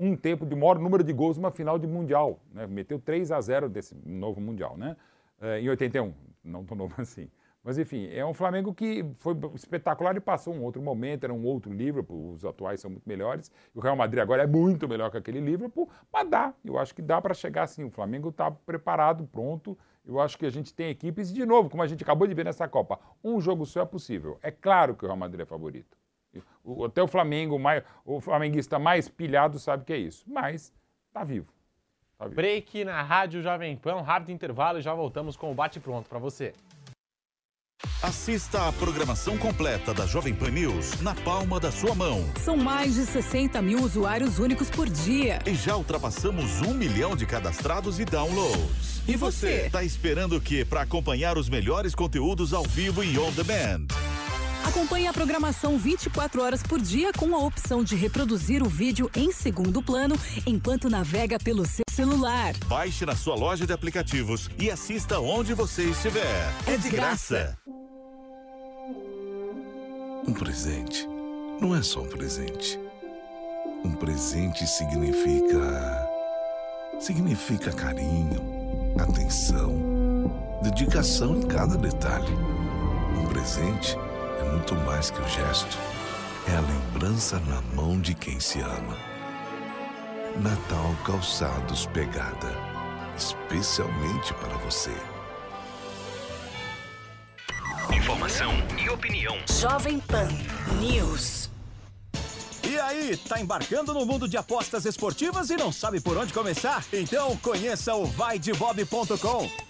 um tempo de maior número de gols numa final de Mundial. Né? Meteu 3 a 0 desse novo Mundial, né? É, em 81, não tão [laughs] novo assim. Mas, enfim, é um Flamengo que foi espetacular e passou um outro momento, era um outro Liverpool, os atuais são muito melhores. O Real Madrid agora é muito melhor que aquele Liverpool, mas dá, eu acho que dá para chegar assim. O Flamengo está preparado, pronto. Eu acho que a gente tem equipes, de novo, como a gente acabou de ver nessa Copa, um jogo só é possível. É claro que o Real Madrid é favorito. O- Até o Flamengo, o flamenguista mais pilhado sabe que é isso, mas tá vivo. Break na Rádio Jovem Pan, um rápido intervalo e já voltamos com o Bate Pronto para você. Assista a programação completa da Jovem Pan News na palma da sua mão. São mais de 60 mil usuários únicos por dia. E já ultrapassamos um milhão de cadastrados e downloads. E você? Tá esperando o quê para acompanhar os melhores conteúdos ao vivo e on demand? Acompanhe a programação 24 horas por dia com a opção de reproduzir o vídeo em segundo plano enquanto navega pelo seu celular. Baixe na sua loja de aplicativos e assista onde você estiver. É de graça. Um presente não é só um presente. Um presente significa. significa carinho, atenção, dedicação em cada detalhe. Um presente é muito mais que o gesto. É a lembrança na mão de quem se ama. Natal Calçados Pegada. Especialmente para você. Informação e opinião. Jovem Pan News. E aí, tá embarcando no mundo de apostas esportivas e não sabe por onde começar? Então conheça o vaidebob.com.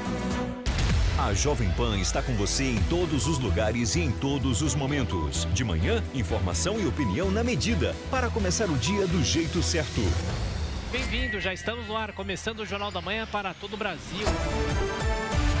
A Jovem Pan está com você em todos os lugares e em todos os momentos. De manhã, informação e opinião na medida, para começar o dia do jeito certo. Bem-vindo, já estamos no ar, começando o Jornal da Manhã para todo o Brasil.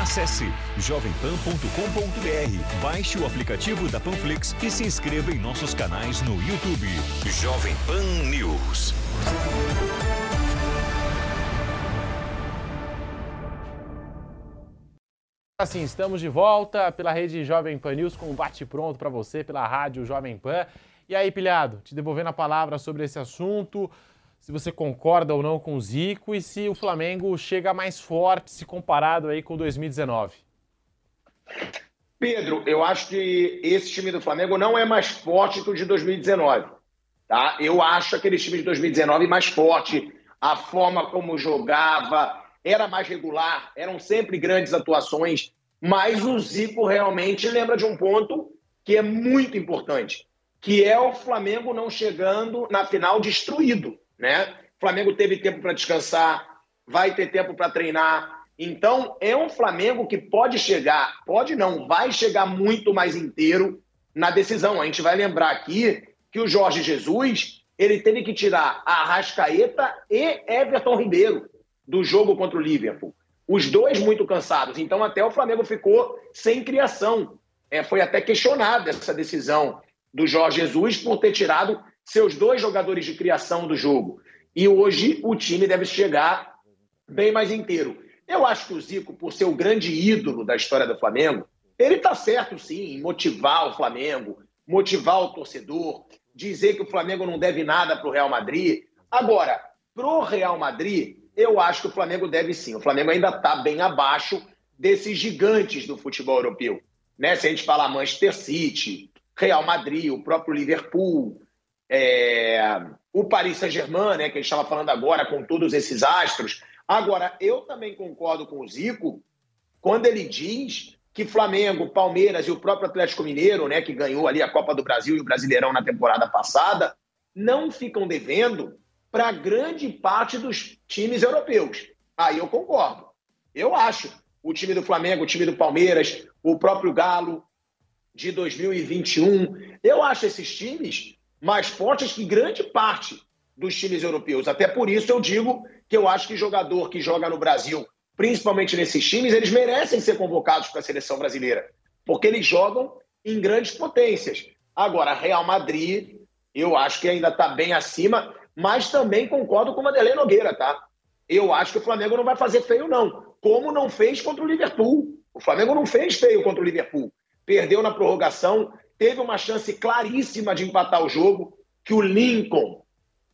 Acesse jovempan.com.br, baixe o aplicativo da Panflix e se inscreva em nossos canais no YouTube. Jovem Pan News. Assim, estamos de volta pela rede Jovem Pan News com um bate-pronto para você pela rádio Jovem Pan. E aí, pilhado, te devolvendo a palavra sobre esse assunto, se você concorda ou não com o Zico e se o Flamengo chega mais forte se comparado aí com 2019. Pedro, eu acho que esse time do Flamengo não é mais forte que o de 2019. Tá? Eu acho aquele time de 2019 mais forte. A forma como jogava era mais regular, eram sempre grandes atuações. Mas o Zico realmente lembra de um ponto que é muito importante, que é o Flamengo não chegando na final destruído. Né? O Flamengo teve tempo para descansar, vai ter tempo para treinar. Então, é um Flamengo que pode chegar, pode não, vai chegar muito mais inteiro na decisão. A gente vai lembrar aqui que o Jorge Jesus ele teve que tirar a Arrascaeta e Everton Ribeiro do jogo contra o Liverpool. Os dois muito cansados. Então, até o Flamengo ficou sem criação. É, foi até questionada essa decisão do Jorge Jesus por ter tirado seus dois jogadores de criação do jogo. E hoje o time deve chegar bem mais inteiro. Eu acho que o Zico, por ser o grande ídolo da história do Flamengo, ele está certo sim em motivar o Flamengo, motivar o torcedor, dizer que o Flamengo não deve nada para o Real Madrid. Agora, para o Real Madrid, eu acho que o Flamengo deve sim. O Flamengo ainda está bem abaixo desses gigantes do futebol europeu. Né? Se a gente falar Manchester City, Real Madrid, o próprio Liverpool, é... o Paris Saint-Germain, né, que a gente estava falando agora, com todos esses astros. Agora, eu também concordo com o Zico quando ele diz que Flamengo, Palmeiras e o próprio Atlético Mineiro, né, que ganhou ali a Copa do Brasil e o Brasileirão na temporada passada, não ficam devendo para grande parte dos times europeus. Aí eu concordo. Eu acho. O time do Flamengo, o time do Palmeiras, o próprio Galo de 2021, eu acho esses times mais fortes que grande parte dos times europeus. Até por isso eu digo que eu acho que jogador que joga no Brasil principalmente nesses times, eles merecem ser convocados para a seleção brasileira, porque eles jogam em grandes potências. Agora, Real Madrid, eu acho que ainda está bem acima, mas também concordo com o Madeleine Nogueira, tá? Eu acho que o Flamengo não vai fazer feio, não. Como não fez contra o Liverpool. O Flamengo não fez feio contra o Liverpool. Perdeu na prorrogação, teve uma chance claríssima de empatar o jogo, que o Lincoln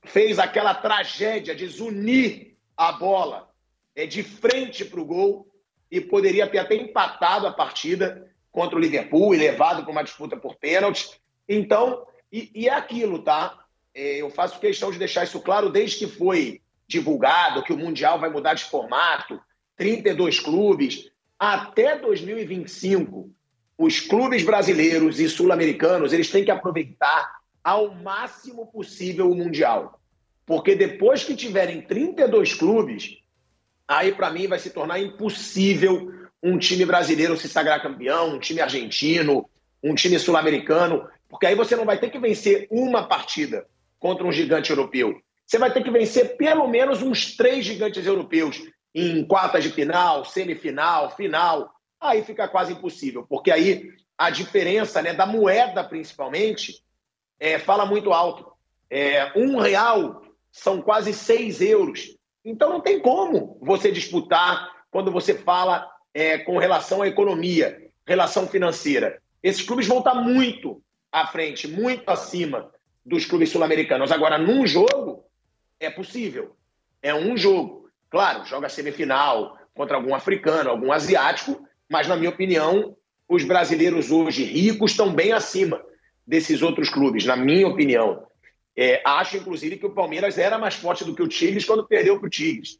fez aquela tragédia de zunir a bola é, de frente para o gol e poderia ter até empatado a partida contra o Liverpool e levado para uma disputa por pênaltis. Então, e, e é aquilo, tá? É, eu faço questão de deixar isso claro desde que foi divulgado que o Mundial vai mudar de formato, 32 clubes, até 2025, os clubes brasileiros e sul-americanos, eles têm que aproveitar ao máximo possível o Mundial. Porque depois que tiverem 32 clubes, aí para mim vai se tornar impossível um time brasileiro se sagrar campeão, um time argentino, um time sul-americano, porque aí você não vai ter que vencer uma partida contra um gigante europeu. Você vai ter que vencer pelo menos uns três gigantes europeus em quartas de final, semifinal, final. Aí fica quase impossível, porque aí a diferença né, da moeda, principalmente, é, fala muito alto. É, um real são quase seis euros. Então não tem como você disputar quando você fala é, com relação à economia, relação financeira. Esses clubes vão estar muito à frente, muito acima dos clubes sul-americanos. Agora, num jogo, é possível. É um jogo. Claro, joga semifinal contra algum africano, algum asiático, mas, na minha opinião, os brasileiros hoje ricos estão bem acima desses outros clubes, na minha opinião. É, acho, inclusive, que o Palmeiras era mais forte do que o Tigres quando perdeu para o Tigres.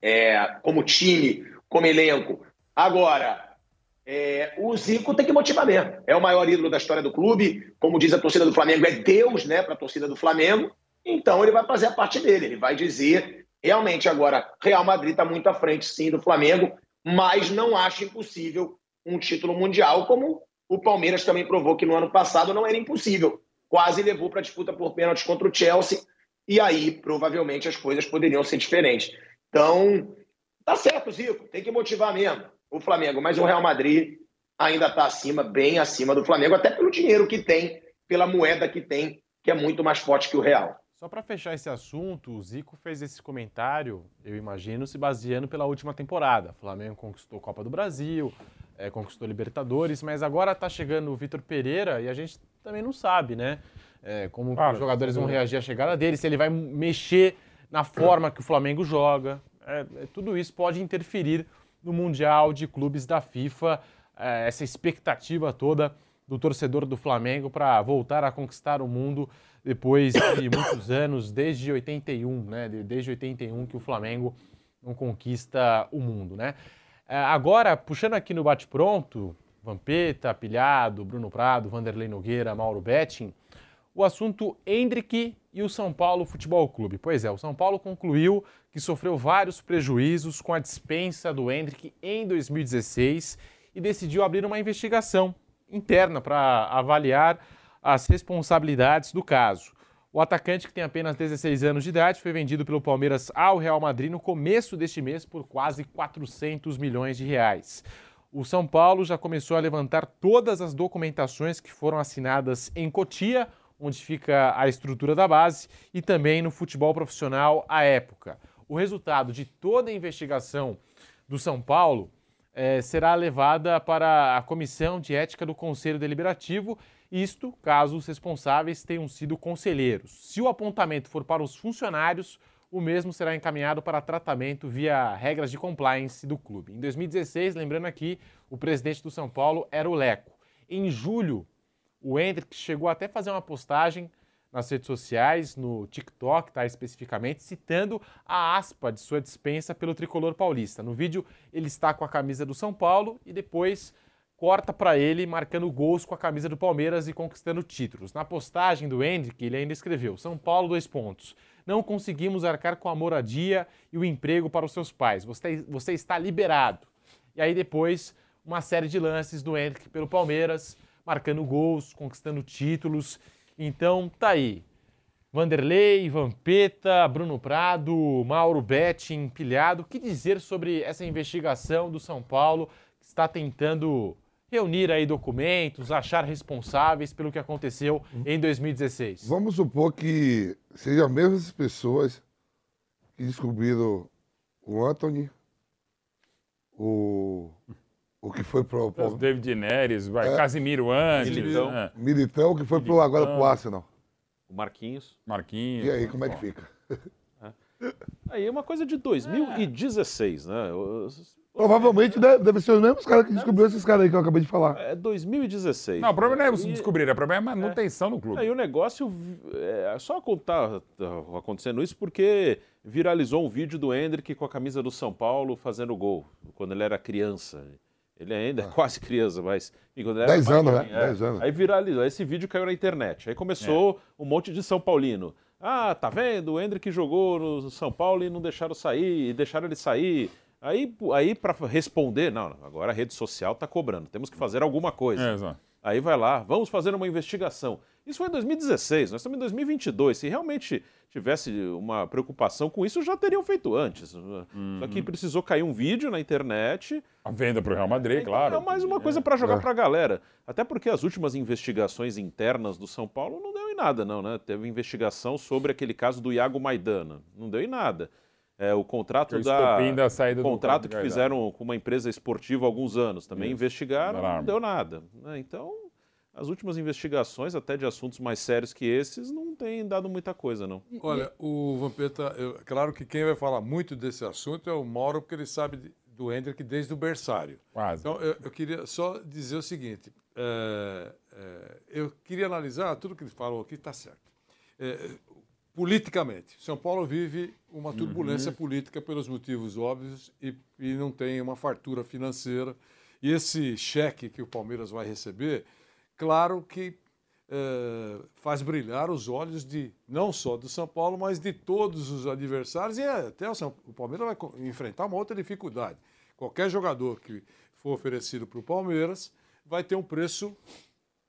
É, como time, como elenco. Agora, é, o Zico tem que motivar mesmo. É o maior ídolo da história do clube. Como diz a torcida do Flamengo, é Deus né, para a torcida do Flamengo. Então ele vai fazer a parte dele. Ele vai dizer, realmente, agora, Real Madrid está muito à frente, sim, do Flamengo, mas não acho impossível um título mundial, como o Palmeiras também provou que no ano passado não era impossível quase levou para a disputa por pênaltis contra o Chelsea, e aí provavelmente as coisas poderiam ser diferentes. Então, tá certo, Zico, tem que motivar mesmo o Flamengo, mas o Real Madrid ainda está acima, bem acima do Flamengo, até pelo dinheiro que tem, pela moeda que tem, que é muito mais forte que o Real. Só para fechar esse assunto, o Zico fez esse comentário, eu imagino, se baseando pela última temporada. O Flamengo conquistou a Copa do Brasil, é, conquistou Libertadores, mas agora está chegando o Vitor Pereira e a gente também não sabe, né? É, como claro, os jogadores vão reagir à chegada dele, se ele vai mexer na forma que o Flamengo joga. É, é, tudo isso pode interferir no Mundial de Clubes da FIFA, é, essa expectativa toda do torcedor do Flamengo para voltar a conquistar o mundo depois de muitos anos, desde 81, né? Desde 81 que o Flamengo não conquista o mundo, né? É, agora, puxando aqui no bate-pronto, Vampeta, Pilhado, Bruno Prado, Vanderlei Nogueira, Mauro Betting, o assunto Hendrick e o São Paulo Futebol Clube. Pois é, o São Paulo concluiu que sofreu vários prejuízos com a dispensa do Hendrick em 2016 e decidiu abrir uma investigação interna para avaliar as responsabilidades do caso. O atacante, que tem apenas 16 anos de idade, foi vendido pelo Palmeiras ao Real Madrid no começo deste mês por quase 400 milhões de reais o São Paulo já começou a levantar todas as documentações que foram assinadas em Cotia, onde fica a estrutura da base, e também no futebol profissional à época. O resultado de toda a investigação do São Paulo é, será levada para a Comissão de Ética do Conselho Deliberativo, isto caso os responsáveis tenham sido conselheiros. Se o apontamento for para os funcionários, o mesmo será encaminhado para tratamento via regras de compliance do clube. Em 2016, lembrando aqui, o presidente do São Paulo era o Leco. Em julho, o Hendrick chegou até a fazer uma postagem nas redes sociais, no TikTok, tá, especificamente, citando a aspa de sua dispensa pelo tricolor paulista. No vídeo, ele está com a camisa do São Paulo e depois corta para ele marcando gols com a camisa do Palmeiras e conquistando títulos. Na postagem do Hendrick, ele ainda escreveu: São Paulo, dois pontos. Não conseguimos arcar com a moradia e o emprego para os seus pais. Você, você está liberado. E aí depois, uma série de lances do Hendrick pelo Palmeiras, marcando gols, conquistando títulos. Então, tá aí. Vanderlei, Vampeta, Bruno Prado, Mauro Betti empilhado. O que dizer sobre essa investigação do São Paulo que está tentando reunir aí documentos, achar responsáveis pelo que aconteceu em 2016. Vamos supor que sejam as mesmas pessoas que descobriram o Anthony, o, o que foi pro... pro David Neres, vai, é, Casimiro antes. Militão. É. Militão, que foi pro, agora pro Arsenal. O Marquinhos. Marquinhos. E aí, como é que fica? [laughs] É. Aí é uma coisa de 2016, né? Provavelmente deve, deve ser os mesmos caras que descobriram esses caras aí que eu acabei de falar. É 2016. Não, o problema não é você descobrir, o problema é a manutenção no clube. Aí o negócio é só contar tá acontecendo isso porque viralizou um vídeo do Hendrick com a camisa do São Paulo fazendo gol, quando ele era criança. Ele ainda é ah. quase criança, mas. Dez anos, né? É. Dez anos. Aí viralizou, esse vídeo caiu na internet. Aí começou é. um monte de São Paulino. Ah, tá vendo? O Hendrick jogou no São Paulo e não deixaram sair, e deixaram ele sair. Aí, aí para responder, não, agora a rede social está cobrando, temos que fazer alguma coisa. É, exato. Aí vai lá, vamos fazer uma investigação. Isso foi em 2016, nós estamos em 2022. Se realmente tivesse uma preocupação com isso, já teriam feito antes. Uhum. Só que precisou cair um vídeo na internet. A venda para o Real Madrid, é, claro. É mais uma coisa para jogar é. para a galera. Até porque as últimas investigações internas do São Paulo não deu em nada, não, né? Teve investigação sobre aquele caso do Iago Maidana. Não deu em nada. É, o contrato o da, da saída contrato que fizeram com uma empresa esportiva há alguns anos também Isso. investigaram, não deu nada. Né? Então, as últimas investigações, até de assuntos mais sérios que esses, não têm dado muita coisa, não. Olha, o Vampeta, eu, claro que quem vai falar muito desse assunto é o Mauro, porque ele sabe do Hendrick desde o berçário. Quase. Então, eu, eu queria só dizer o seguinte: é, é, eu queria analisar tudo que ele falou aqui, está certo. Politicamente. São Paulo vive uma turbulência uhum. política pelos motivos óbvios e, e, não tem uma fartura financeira. E esse cheque que o Palmeiras vai receber, claro que é, faz brilhar os olhos de não só do São Paulo, mas de todos os adversários e até o, São, o Palmeiras vai enfrentar uma outra dificuldade. Qualquer jogador que for oferecido para o Palmeiras vai ter um preço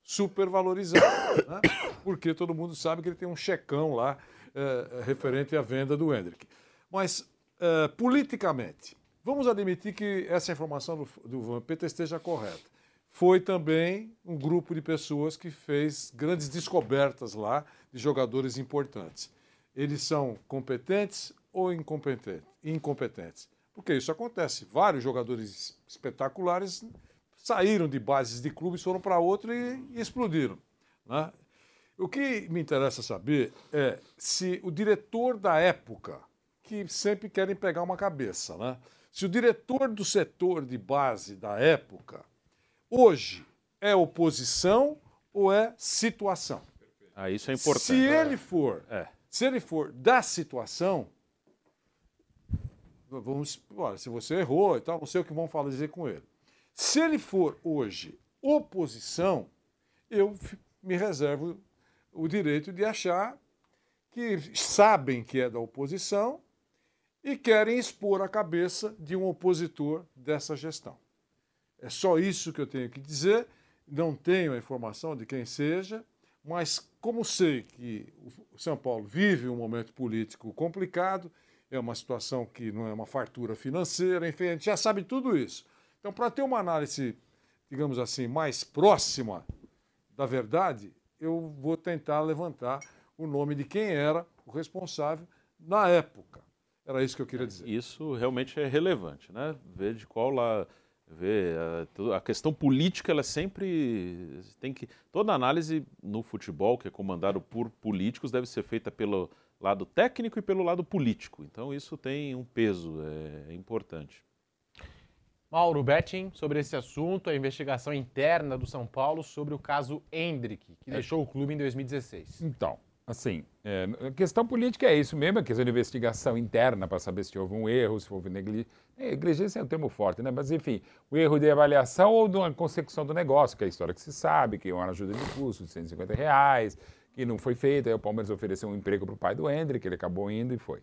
super valorizado, né? porque todo mundo sabe que ele tem um checão lá é, referente à venda do Hendrick. Mas, é, politicamente, vamos admitir que essa informação do, do Vampeta esteja correta. Foi também um grupo de pessoas que fez grandes descobertas lá de jogadores importantes. Eles são competentes ou incompetentes? incompetentes? Porque isso acontece. Vários jogadores espetaculares saíram de bases de clubes, foram para outro e, e explodiram. Né? O que me interessa saber é se o diretor da época, que sempre querem pegar uma cabeça, né? Se o diretor do setor de base da época, hoje, é oposição ou é situação? Ah, isso é importante. Se ele for, é. se ele for da situação, vamos, olha, se você errou e tal, não sei o que vão falar dizer com ele. Se ele for hoje oposição, eu me reservo o direito de achar que sabem que é da oposição e querem expor a cabeça de um opositor dessa gestão. É só isso que eu tenho que dizer. Não tenho a informação de quem seja, mas como sei que o São Paulo vive um momento político complicado, é uma situação que não é uma fartura financeira, enfim, a gente já sabe tudo isso. Então, para ter uma análise, digamos assim, mais próxima da verdade, eu vou tentar levantar o nome de quem era o responsável na época. Era isso que eu queria dizer. Isso realmente é relevante, né? Ver de qual lá ver a, a, questão política ela sempre tem que toda análise no futebol que é comandado por políticos deve ser feita pelo lado técnico e pelo lado político. Então isso tem um peso, é importante. Mauro Betting, sobre esse assunto, a investigação interna do São Paulo sobre o caso Hendrick, que É. deixou o clube em 2016. Então, assim, é, a questão política é isso mesmo, a questão de investigação interna para saber se houve um erro, se houve negligência. Negligência é um termo forte, né? Mas, enfim, o erro de avaliação ou de uma consecução do negócio, que é a história que se sabe, que é uma ajuda de custo de 150 reais, que não foi feita, aí o Palmeiras ofereceu um emprego para o pai do Hendrick, ele acabou indo e foi.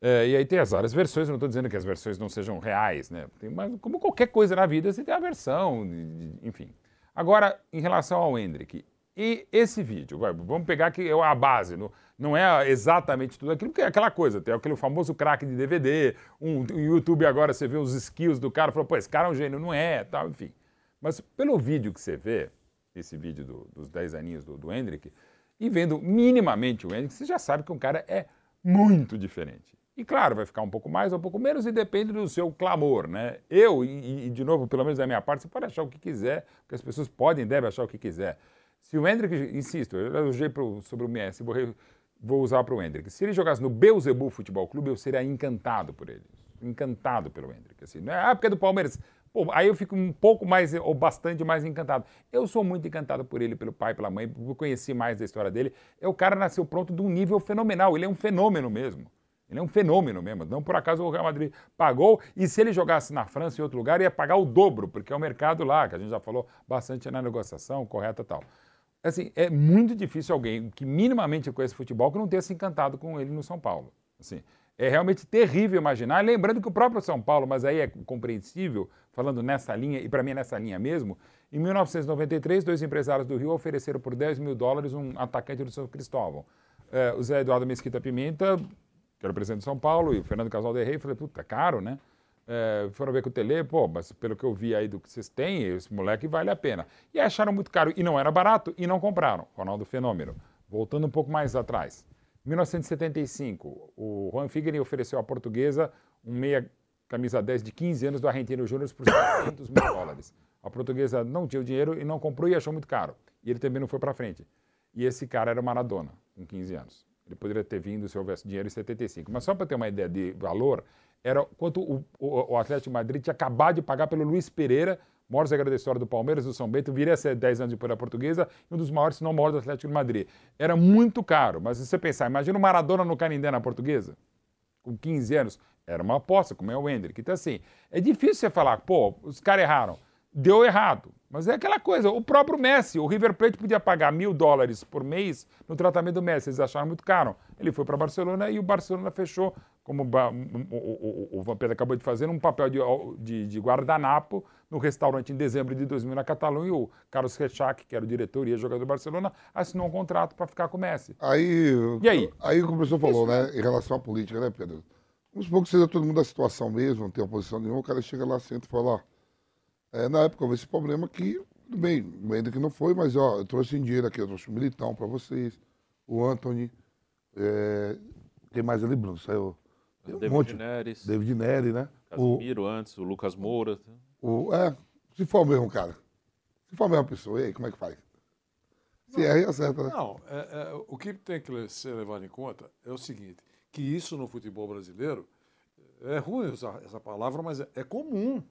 É, e aí tem as várias versões, não estou dizendo que as versões não sejam reais, né? Tem, mas como qualquer coisa na vida, você tem a versão, de- de- enfim. Agora, em relação ao Hendrick, e esse vídeo, vai, vamos pegar que é a base, não, não é exatamente tudo aquilo, porque é aquela coisa, tem aquele famoso craque de DVD, um, um YouTube agora você vê os skills do cara, fala, pô, esse cara é um gênio, não é, tal, enfim. Mas pelo vídeo que você vê, esse vídeo do- dos 10 aninhos do, do Hendrick, e vendo minimamente o Hendrick, você já sabe que o cara é muito diferente. E claro, vai ficar um pouco mais ou um pouco menos e depende do seu clamor, né? Eu, e, e, de novo, pelo menos da minha parte, você pode achar o que quiser, porque as pessoas podem e devem achar o que quiser. Se o Hendrick, insisto, eu elogiei sobre o Messi, vou, vou usar para o Hendrick. Se ele jogasse no Beuzebu Futebol Clube, eu seria encantado por ele. Encantado pelo Hendrick. Assim, não é, ah, porque é do Palmeiras. Pô, aí eu fico um pouco mais, ou bastante mais encantado. Eu sou muito encantado por ele, pelo pai, pela mãe, conheci mais da história dele. É o cara nasceu pronto de um nível fenomenal. Ele é um fenômeno mesmo. Ele é um fenômeno mesmo. Não por acaso o Real Madrid pagou, e se ele jogasse na França em outro lugar, ia pagar o dobro, porque é o mercado lá, que a gente já falou bastante na negociação, correta e tal. Assim, é muito difícil alguém que minimamente conhece futebol que não tenha se encantado com ele no São Paulo. Assim, é realmente terrível imaginar. Lembrando que o próprio São Paulo, mas aí é compreensível, falando nessa linha, e para mim é nessa linha mesmo, em 1993, dois empresários do Rio ofereceram por 10 mil dólares um atacante do São Cristóvão. É, o Zé Eduardo Mesquita Pimenta, que era o presidente de São Paulo, e o Fernando Casal de Rei, falei, puta, caro, né? É, foram ver com o Tele, pô, mas pelo que eu vi aí do que vocês têm, esse moleque vale a pena. E acharam muito caro, e não era barato, e não compraram. Ronaldo Fenômeno. Voltando um pouco mais atrás. 1975, o Juan Figueiredo ofereceu à portuguesa um meia camisa 10 de 15 anos do Argentino Júnior por 600 mil dólares. A portuguesa não tinha o dinheiro e não comprou e achou muito caro. E ele também não foi para frente. E esse cara era o Maradona, com 15 anos. Ele poderia ter vindo se houvesse dinheiro em 75. Mas só para ter uma ideia de valor, era quanto o, o, o Atlético de Madrid tinha acabado de pagar pelo Luiz Pereira, maior zagueiro da história do Palmeiras, do São Bento, viria a ser 10 anos depois da portuguesa, e um dos maiores, se não maior do Atlético de Madrid. Era muito caro, mas se você pensar, imagina o Maradona no Canindé na portuguesa, com 15 anos, era uma aposta, como é o Hendrick. Então, assim, é difícil você falar, pô, os caras erraram. Deu errado. Mas é aquela coisa, o próprio Messi, o River Plate podia pagar mil dólares por mês no tratamento do Messi, eles acharam muito caro. Ele foi para Barcelona e o Barcelona fechou, como o, Vampeta acabou de fazer, um papel de, de, de guardanapo no restaurante em dezembro de 2000 na Catalunha. E o Carlos Rechac, que era o diretor e jogador do Barcelona, assinou um contrato para ficar com o Messi. Aí, E aí? Aí o professor falou, né, em relação à política, né, Pedro? Vamos supor que seja todo mundo da situação mesmo, não tem oposição nenhuma, o cara chega lá, senta e fala, ó, é, na época houve esse problema aqui, tudo bem, ainda que não foi, mas ó, eu trouxe em dinheiro aqui, eu trouxe o Militão para vocês, o Anthony, é, quem mais ali, Bruno? Saiu. tem um David monte. Neres. David Neri, né? O, Casimiro antes, o Lucas Moura. o, é, se for o mesmo cara. Se for a mesma pessoa, e aí, como é que faz? Se erra, aí acerta, né? Não, é, é, o que tem que ser levado em conta é o seguinte, que isso no futebol brasileiro, é ruim usar essa palavra, mas é, é comum.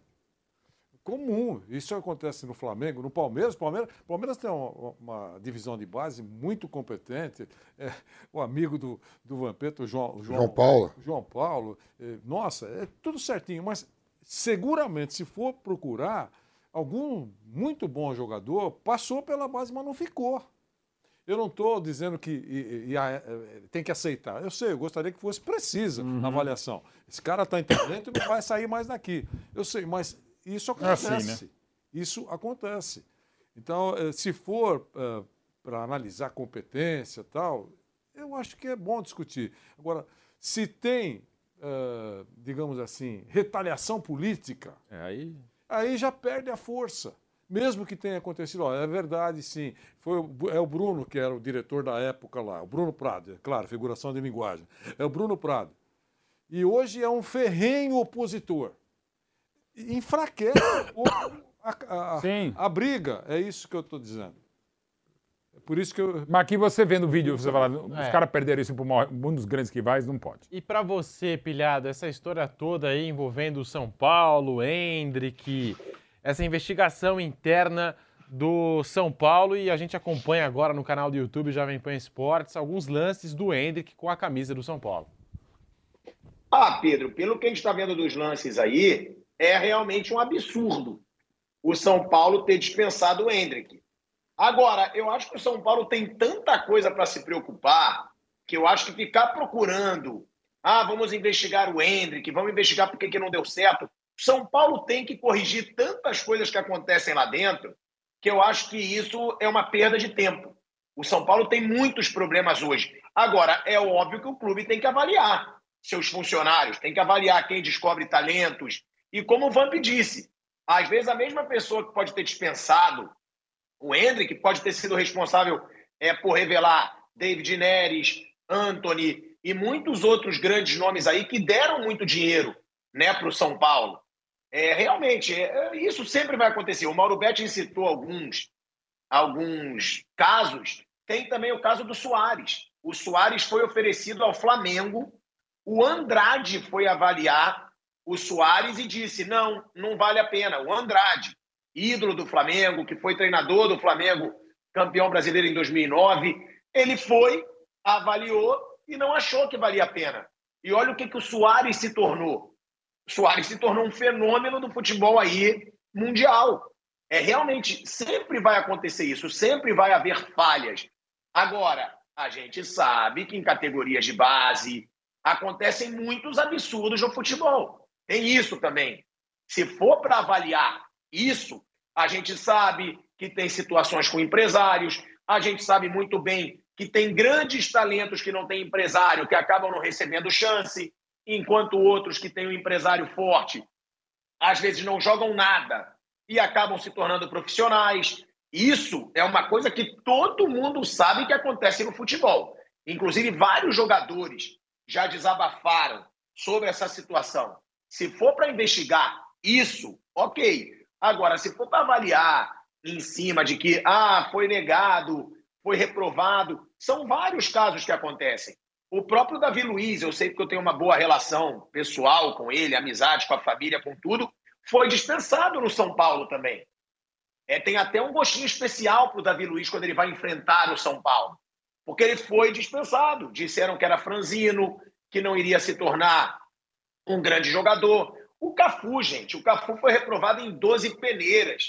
Comum. Isso acontece no Flamengo, no Palmeiras. O Palmeiras, Palmeiras tem uma, uma divisão de base muito competente. É, o amigo do, do Vampeta, o João, o João Paulo. o João Paulo. é, nossa, é tudo certinho. Mas seguramente, se for procurar, algum muito bom jogador passou pela base, mas não ficou. Eu não estou dizendo que e- e- a- eh, tem que aceitar. Eu sei, eu gostaria que fosse precisa a avaliação. Esse cara está em talento e não vai sair mais daqui. Eu sei, mas isso É assim, acontece. né? Isso acontece. Então, eh, se for para analisar competência e tal, eu acho que é bom discutir. Agora, se tem, eh, digamos assim, retaliação política, É, aí aí já perde a força. Mesmo que tenha acontecido, ó, é verdade, sim. Foi o, é o Bruno que era o diretor da época lá, o Bruno Prado, é claro, figuração de linguagem. É o Bruno Prado. E hoje é um ferrenho opositor. Enfraquece um pouco a, a- a- Sim. a briga, é isso que eu estou dizendo. Por isso que eu. Mas aqui você vendo o vídeo, você fala, os É. caras perderam isso para um dos grandes rivais, não pode. E pra você, pilhado, essa história toda aí envolvendo o São Paulo, Hendrick, essa investigação interna do São Paulo e a gente acompanha agora no canal do YouTube Jovem Pan Esportes alguns lances do Hendrick com a camisa do São Paulo. Ah, Pedro, pelo que a gente está vendo dos lances aí, é realmente um absurdo o São Paulo ter dispensado o Hendrick. Agora, eu acho que o São Paulo tem tanta coisa para se preocupar que eu acho que ficar procurando, ah, vamos investigar o Hendrick, vamos investigar por que não deu certo. São Paulo tem que corrigir tantas coisas que acontecem lá dentro que eu acho que isso é uma perda de tempo. O São Paulo tem muitos problemas hoje. Agora, é óbvio que o clube tem que avaliar seus funcionários, tem que avaliar quem descobre talentos. E como o Vamp disse, às vezes a mesma pessoa que pode ter dispensado o Hendrick pode ter sido responsável é, por revelar David Neres, Anthony e muitos outros grandes nomes aí que deram muito dinheiro né, para o São Paulo. É, realmente, é, isso sempre vai acontecer. O Mauro Betti citou alguns, alguns casos. Tem também o caso do Soares. O Soares foi oferecido ao Flamengo. O Andrade foi avaliar o Soares e disse: não, não vale a pena. O Andrade, ídolo do Flamengo, que foi treinador do Flamengo, campeão brasileiro em 2009, ele foi, avaliou e não achou que valia a pena. E olha o que, que o Soares se tornou. O Soares se tornou um fenômeno do futebol aí mundial. É realmente sempre vai acontecer isso, sempre vai haver falhas. Agora, a gente sabe que em categorias de base acontecem muitos absurdos no futebol. Tem isso também. Se for para avaliar isso, a gente sabe que tem situações com empresários, a gente sabe muito bem que tem grandes talentos que não têm empresário, que acabam não recebendo chance, enquanto outros que têm um empresário forte, às vezes não jogam nada e acabam se tornando profissionais. Isso é uma coisa que todo mundo sabe que acontece no futebol. Inclusive, vários jogadores já desabafaram sobre essa situação. Se for para investigar isso, ok. Agora, se for para avaliar em cima de que ah, foi negado, foi reprovado, são vários casos que acontecem. O próprio Davi Luiz, eu sei que eu tenho uma boa relação pessoal com ele, amizade com a família, com tudo, foi dispensado no São Paulo também. É, tem até um gostinho especial para o Davi Luiz quando ele vai enfrentar o São Paulo, porque ele foi dispensado. Disseram que era franzino, que não iria se tornar um grande jogador. O Cafu, gente, o Cafu foi reprovado em 12 peneiras.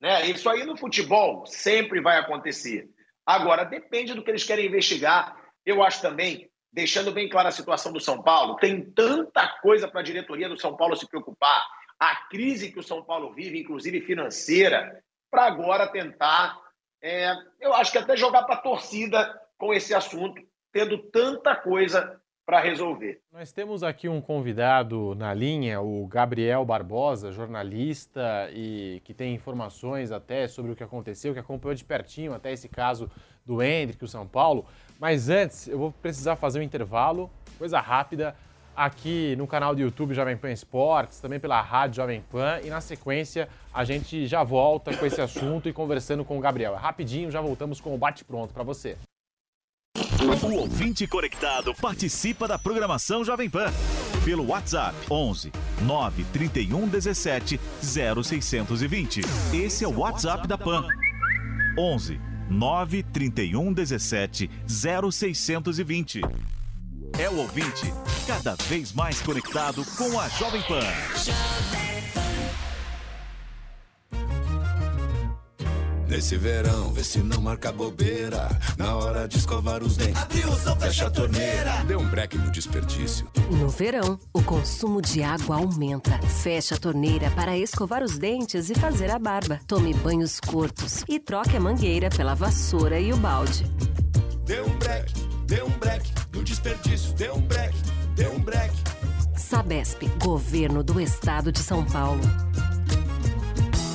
Né? Isso aí no futebol sempre vai acontecer. Agora, depende do que eles querem investigar. Eu acho também, deixando bem clara a situação do São Paulo, tem tanta coisa para a diretoria do São Paulo se preocupar. A crise que o São Paulo vive, inclusive financeira, para agora tentar, é, eu acho que até jogar para a torcida com esse assunto, tendo tanta coisa para resolver. Nós temos aqui um convidado na linha, o Gabriel Barbosa, jornalista e que tem informações até sobre o que aconteceu, que acompanhou de pertinho até esse caso do Hendrick, o São Paulo. Mas antes, eu vou precisar fazer um intervalo, coisa rápida, aqui no canal do YouTube Jovem Pan Esportes, também pela Rádio Jovem Pan. E na sequência, a gente já volta com esse assunto e conversando com o Gabriel. Rapidinho, já voltamos com o bate-pronto para você. O ouvinte conectado participa da programação Jovem Pan pelo WhatsApp 11 931 17 0620. Esse é o WhatsApp da Pan. 11 931 17 0620. É o ouvinte cada vez mais conectado com a Jovem Pan. Nesse verão, vê se não marca bobeira. Na hora de escovar os dentes, abriu o som, fecha a torneira. Dê um break no desperdício. No verão, o consumo de água aumenta. Feche a torneira para escovar os dentes e fazer a barba. Tome banhos curtos e troque a mangueira pela vassoura e o balde. Dê um break, dê um break no desperdício. Dê um break, dê um break. Sabesp, Governo do Estado de São Paulo.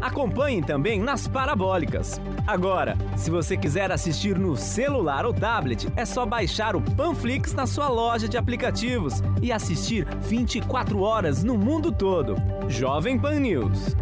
Acompanhe também nas parabólicas. Agora, se você quiser assistir no celular ou tablet, é só baixar o Panflix na sua loja de aplicativos e assistir 24 horas no mundo todo. Jovem Pan News.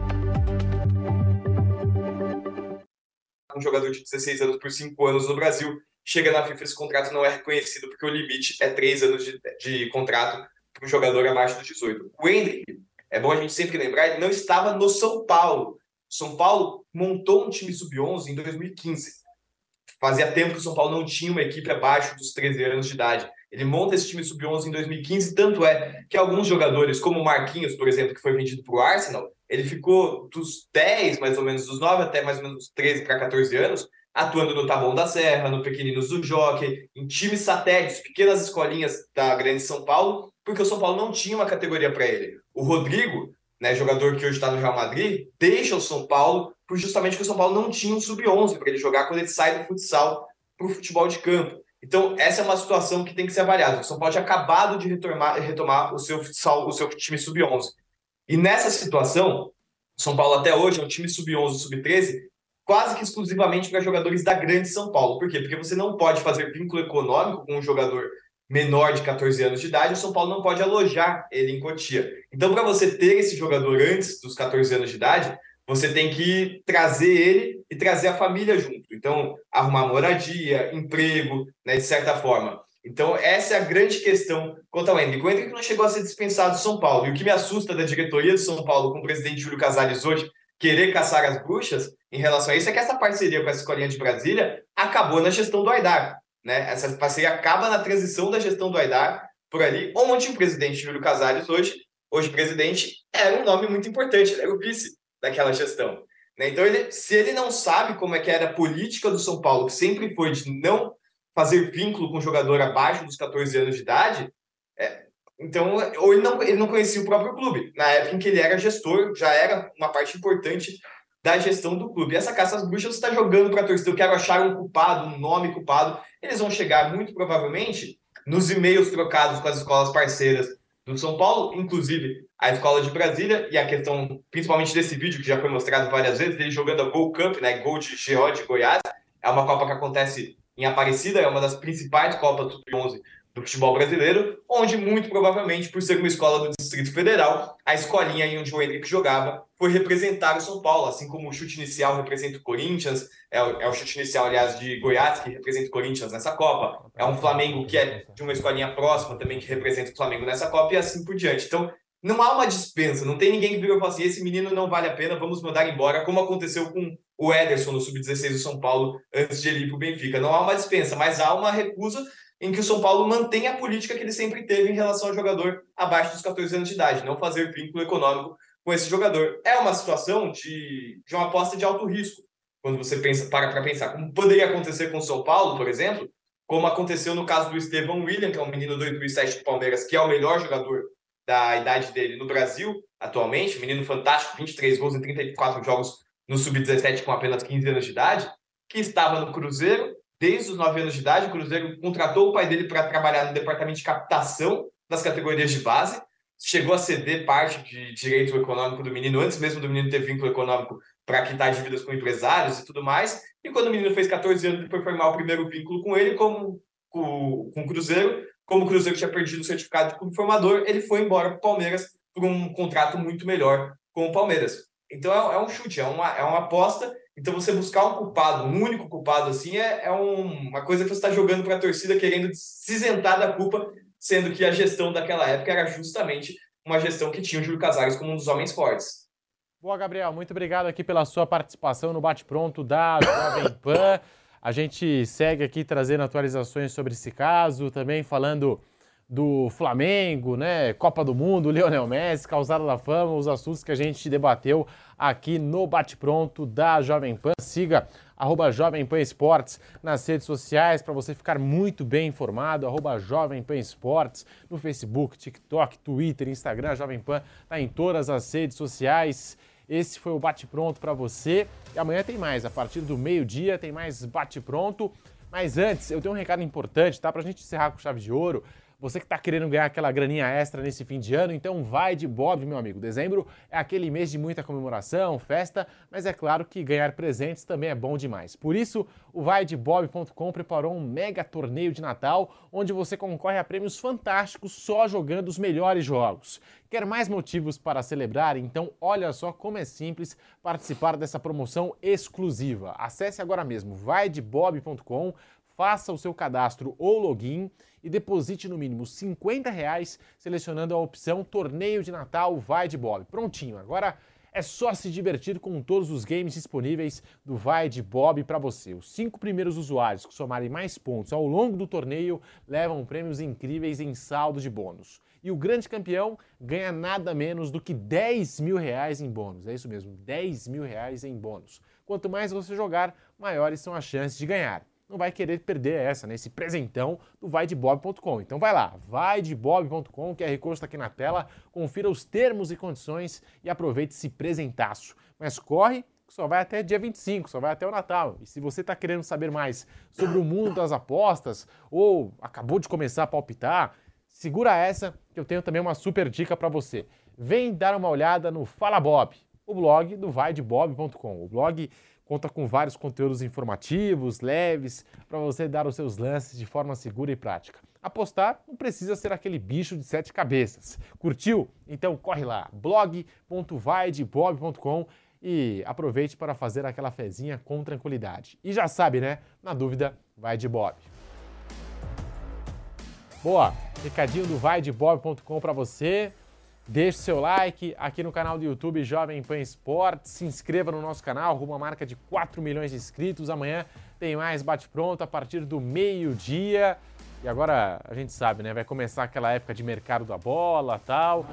um jogador de 16 anos por 5 anos no Brasil. Chega na FIFA, esse contrato não é reconhecido porque o limite é 3 anos de, de contrato para um jogador abaixo dos 18. O Hendrick, é bom a gente sempre lembrar, ele não estava no São Paulo. São Paulo montou um time sub-11 em 2015. Fazia tempo que o São Paulo não tinha uma equipe abaixo dos 13 anos de idade. Ele monta esse time sub-11 em 2015, tanto é que alguns jogadores, como o Marquinhos, por exemplo, que foi vendido para o Arsenal, ele ficou dos 10, mais ou menos, dos 9 até mais ou menos 13 para 14 anos, atuando no Taboão da Serra, no Pequeninos do Jockey, em times satélites, pequenas escolinhas da Grande São Paulo, porque o São Paulo não tinha uma categoria para ele. O Rodrigo, né, jogador que hoje está no Real Madrid, deixa o São Paulo por justamente que o São Paulo não tinha um sub-11 para ele jogar quando ele sai do futsal para o futebol de campo. Então, essa é uma situação que tem que ser avaliada. O São Paulo tinha acabado de retomar, retomar o seu futsal, o seu time sub-11. E nessa situação, São Paulo até hoje é um time sub-11, sub-13, quase que exclusivamente para jogadores da grande São Paulo. Por quê? Porque você não pode fazer vínculo econômico com um jogador menor de 14 anos de idade, o São Paulo não pode alojar ele em Cotia. Então, para você ter esse jogador antes dos 14 anos de idade, você tem que trazer ele e trazer a família junto. Então, arrumar moradia, emprego, né, de certa forma. Então, essa é a grande questão quanto ao Hendrick. O Hendrick não chegou a ser dispensado do São Paulo. E o que me assusta da diretoria do São Paulo com o presidente Júlio Casares hoje querer caçar as bruxas em relação a isso é que essa parceria com a Escolinha de Brasília acabou na gestão do Aidar. Né? Essa parceria acaba na transição da gestão do Aidar por ali, onde o presidente Júlio Casares hoje, hoje presidente, era um nome muito importante, ele era o vice daquela gestão. Né? Então, ele, se ele não sabe como é que era a política do São Paulo, que sempre foi de não fazer vínculo com jogador abaixo dos 14 anos de idade, é, então, ou ele não, ele não conhecia o próprio clube. Na época em que ele era gestor, já era uma parte importante da gestão do clube. E essa caça às bruxas está jogando para a torcida. Eu quero achar um culpado, um nome culpado. Eles vão chegar, muito provavelmente, nos e-mails trocados com as escolas parceiras do São Paulo, inclusive a escola de Brasília, e a questão, principalmente desse vídeo que já foi mostrado várias vezes, ele jogando a Gol Cup, né, Gol de GO de Goiás. É uma Copa que acontece em Aparecida, é uma das principais Copas Sub-11 do futebol brasileiro, onde muito provavelmente, por ser uma escola do Distrito Federal, a escolinha em onde o Henrique jogava foi representar o São Paulo, assim como o chute inicial representa o Corinthians, é o, é o chute inicial, aliás, de Goiás, que representa o Corinthians nessa Copa, é um Flamengo que é de uma escolinha próxima também que representa o Flamengo nessa Copa e assim por diante. Então, não há uma dispensa, não tem ninguém que virou e assim: esse menino não vale a pena, vamos mandar embora, como aconteceu com o Ederson no Sub-16 do São Paulo antes de ele ir para o Benfica. Não há uma dispensa, mas há uma recusa em que o São Paulo mantém a política que ele sempre teve em relação ao jogador abaixo dos 14 anos de idade, não fazer vínculo econômico com esse jogador. É uma situação de, de uma aposta de alto risco, quando você pensa, para para pensar. Como poderia acontecer com o São Paulo, por exemplo, como aconteceu no caso do Estevão William, que é um menino do 2007 do Palmeiras, que é o melhor jogador da idade dele no Brasil atualmente, menino fantástico, 23 gols em 34 jogos no Sub-17 com apenas 15 anos de idade, que estava no Cruzeiro desde os 9 anos de idade. O Cruzeiro contratou o pai dele para trabalhar no departamento de captação das categorias de base, chegou a ceder parte de direito econômico do menino, antes mesmo do menino ter vínculo econômico para quitar dívidas com empresários e tudo mais. E quando o menino fez 14 anos, ele foi formar o primeiro vínculo com ele, como, com, o Cruzeiro. Como o Cruzeiro tinha perdido o certificado de formador, ele foi embora para o Palmeiras por um contrato muito melhor com o Palmeiras. Então é, é um chute, é uma, é uma aposta. Então você buscar um culpado, um único culpado assim, é, é um, uma coisa que você está jogando para a torcida querendo se isentar da culpa, sendo que a gestão daquela época era justamente uma gestão que tinha o Júlio Casares como um dos homens fortes. Boa, Gabriel, muito obrigado aqui pela sua participação no Bate Pronto da Jovem [coughs] Pan. A gente segue aqui trazendo atualizações sobre esse caso, também falando do Flamengo, né? Copa do Mundo, Lionel Messi, causada da fama, os assuntos que a gente debateu aqui no Bate Pronto da Jovem Pan. Siga arroba Jovem Pan Esportes nas redes sociais para você ficar muito bem informado, arroba Jovem Pan Esportes no Facebook, TikTok, Twitter, Instagram, Jovem Pan está em todas as redes sociais. Esse foi o Bate Pronto para você. E amanhã tem mais, a partir do meio-dia tem mais Bate Pronto. Mas antes, eu tenho um recado importante, tá? A gente encerrar com chave de ouro. Você que está querendo ganhar aquela graninha extra nesse fim de ano, então vai de Bob, meu amigo. Dezembro é aquele mês de muita comemoração, festa, mas é claro que ganhar presentes também é bom demais. Por isso, o vaidebob.com preparou um mega torneio de Natal, onde você concorre a prêmios fantásticos só jogando os melhores jogos. Quer mais motivos para celebrar? Então olha só como é simples participar dessa promoção exclusiva. Acesse agora mesmo vaidebob.com, faça o seu cadastro ou login e deposite no mínimo 50 reais, selecionando a opção Torneio de Natal Vai de Bob. Prontinho, agora é só se divertir com todos os games disponíveis do Vai de Bob para você. Os cinco primeiros usuários que somarem mais pontos ao longo do torneio levam prêmios incríveis em saldo de bônus. E o grande campeão ganha nada menos do que 10 mil reais em bônus. É isso mesmo, 10 mil reais em bônus. Quanto mais você jogar, maiores são as chances de ganhar não vai querer perder essa, né? Esse presentão do vaidebob.com. Então vai lá, vaidebob.com, o QR Code está aqui na tela, confira os termos e condições e aproveite esse presentaço. Mas corre, só vai até dia 25, só vai até o Natal. E se você está querendo saber mais sobre o mundo das apostas ou acabou de começar a palpitar, segura essa que eu tenho também uma super dica para você. Vem dar uma olhada no Fala Bob, o blog do vaidebob.com. O blog Conta com vários conteúdos informativos, leves, para você dar os seus lances de forma segura e prática. Apostar não precisa ser aquele bicho de sete cabeças. Curtiu? Então corre lá, blog.vaidebob.com e aproveite para fazer aquela fezinha com tranquilidade. E já sabe, né? Na dúvida, vai de Bob. Boa, recadinho do vaidebob.com para você. Deixe seu like aqui no canal do YouTube Jovem Pan Esportes. Se inscreva no nosso canal, rumo a marca de 4 milhões de inscritos. Amanhã tem mais bate-pronto a partir do meio-dia. E agora a gente sabe, né? Vai começar aquela época de mercado da bola tal.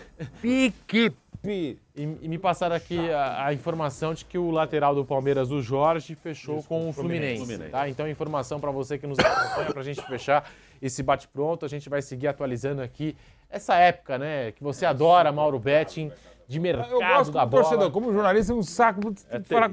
[laughs] Pique! E, e, me passaram aqui a, a, informação de que o lateral do Palmeiras, o Jorge, fechou Isso, com o Fluminense. Fluminense. Tá? Então, informação para você que nos acompanha, para a gente fechar esse bate-pronto. A gente vai seguir atualizando aqui essa época, né? Que você adora, Mauro Betting, de mercado eu gosto da bola. Torcedor, como jornalista, é um saco é falar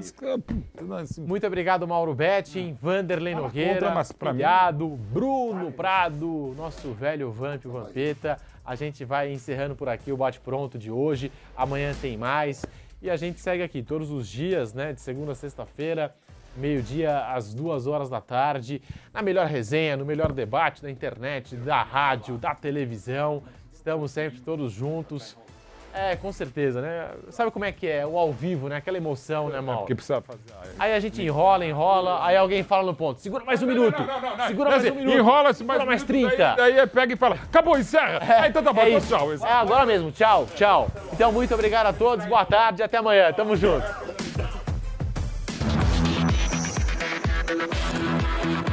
Muito obrigado, Mauro Betting, Vanderlei Nogueira, Pilhado, Bruno Prado, nosso velho Vamp Vampeta. A gente vai encerrando por aqui o bate-pronto de hoje. Amanhã tem mais. E a gente segue aqui todos os dias, né? De segunda a sexta-feira meio-dia às duas horas da tarde, na melhor resenha, no melhor debate da internet, da rádio, da televisão. Estamos sempre todos juntos. É, com certeza, né? Sabe como é que é? O ao vivo, né? Aquela emoção, né, Mal? É porque precisa fazer. Aí a gente enrola, enrola, aí alguém fala no ponto. Segura mais um minuto. Não, não, não, Segura mais um minuto. Enrola-se mais, mais 30. Daí, daí pega e fala, acabou, encerra. É, aí então tá bom, é então tchau. É agora mesmo, tchau, tchau. Então, muito obrigado a todos, boa tarde, até amanhã. Tamo junto.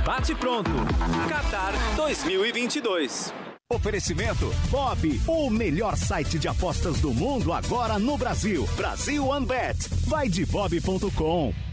Bate pronto. Qatar 2022. Oferecimento Bob, o melhor site de apostas do mundo agora no Brasil. Brasil OneBet. Vai de bob.com.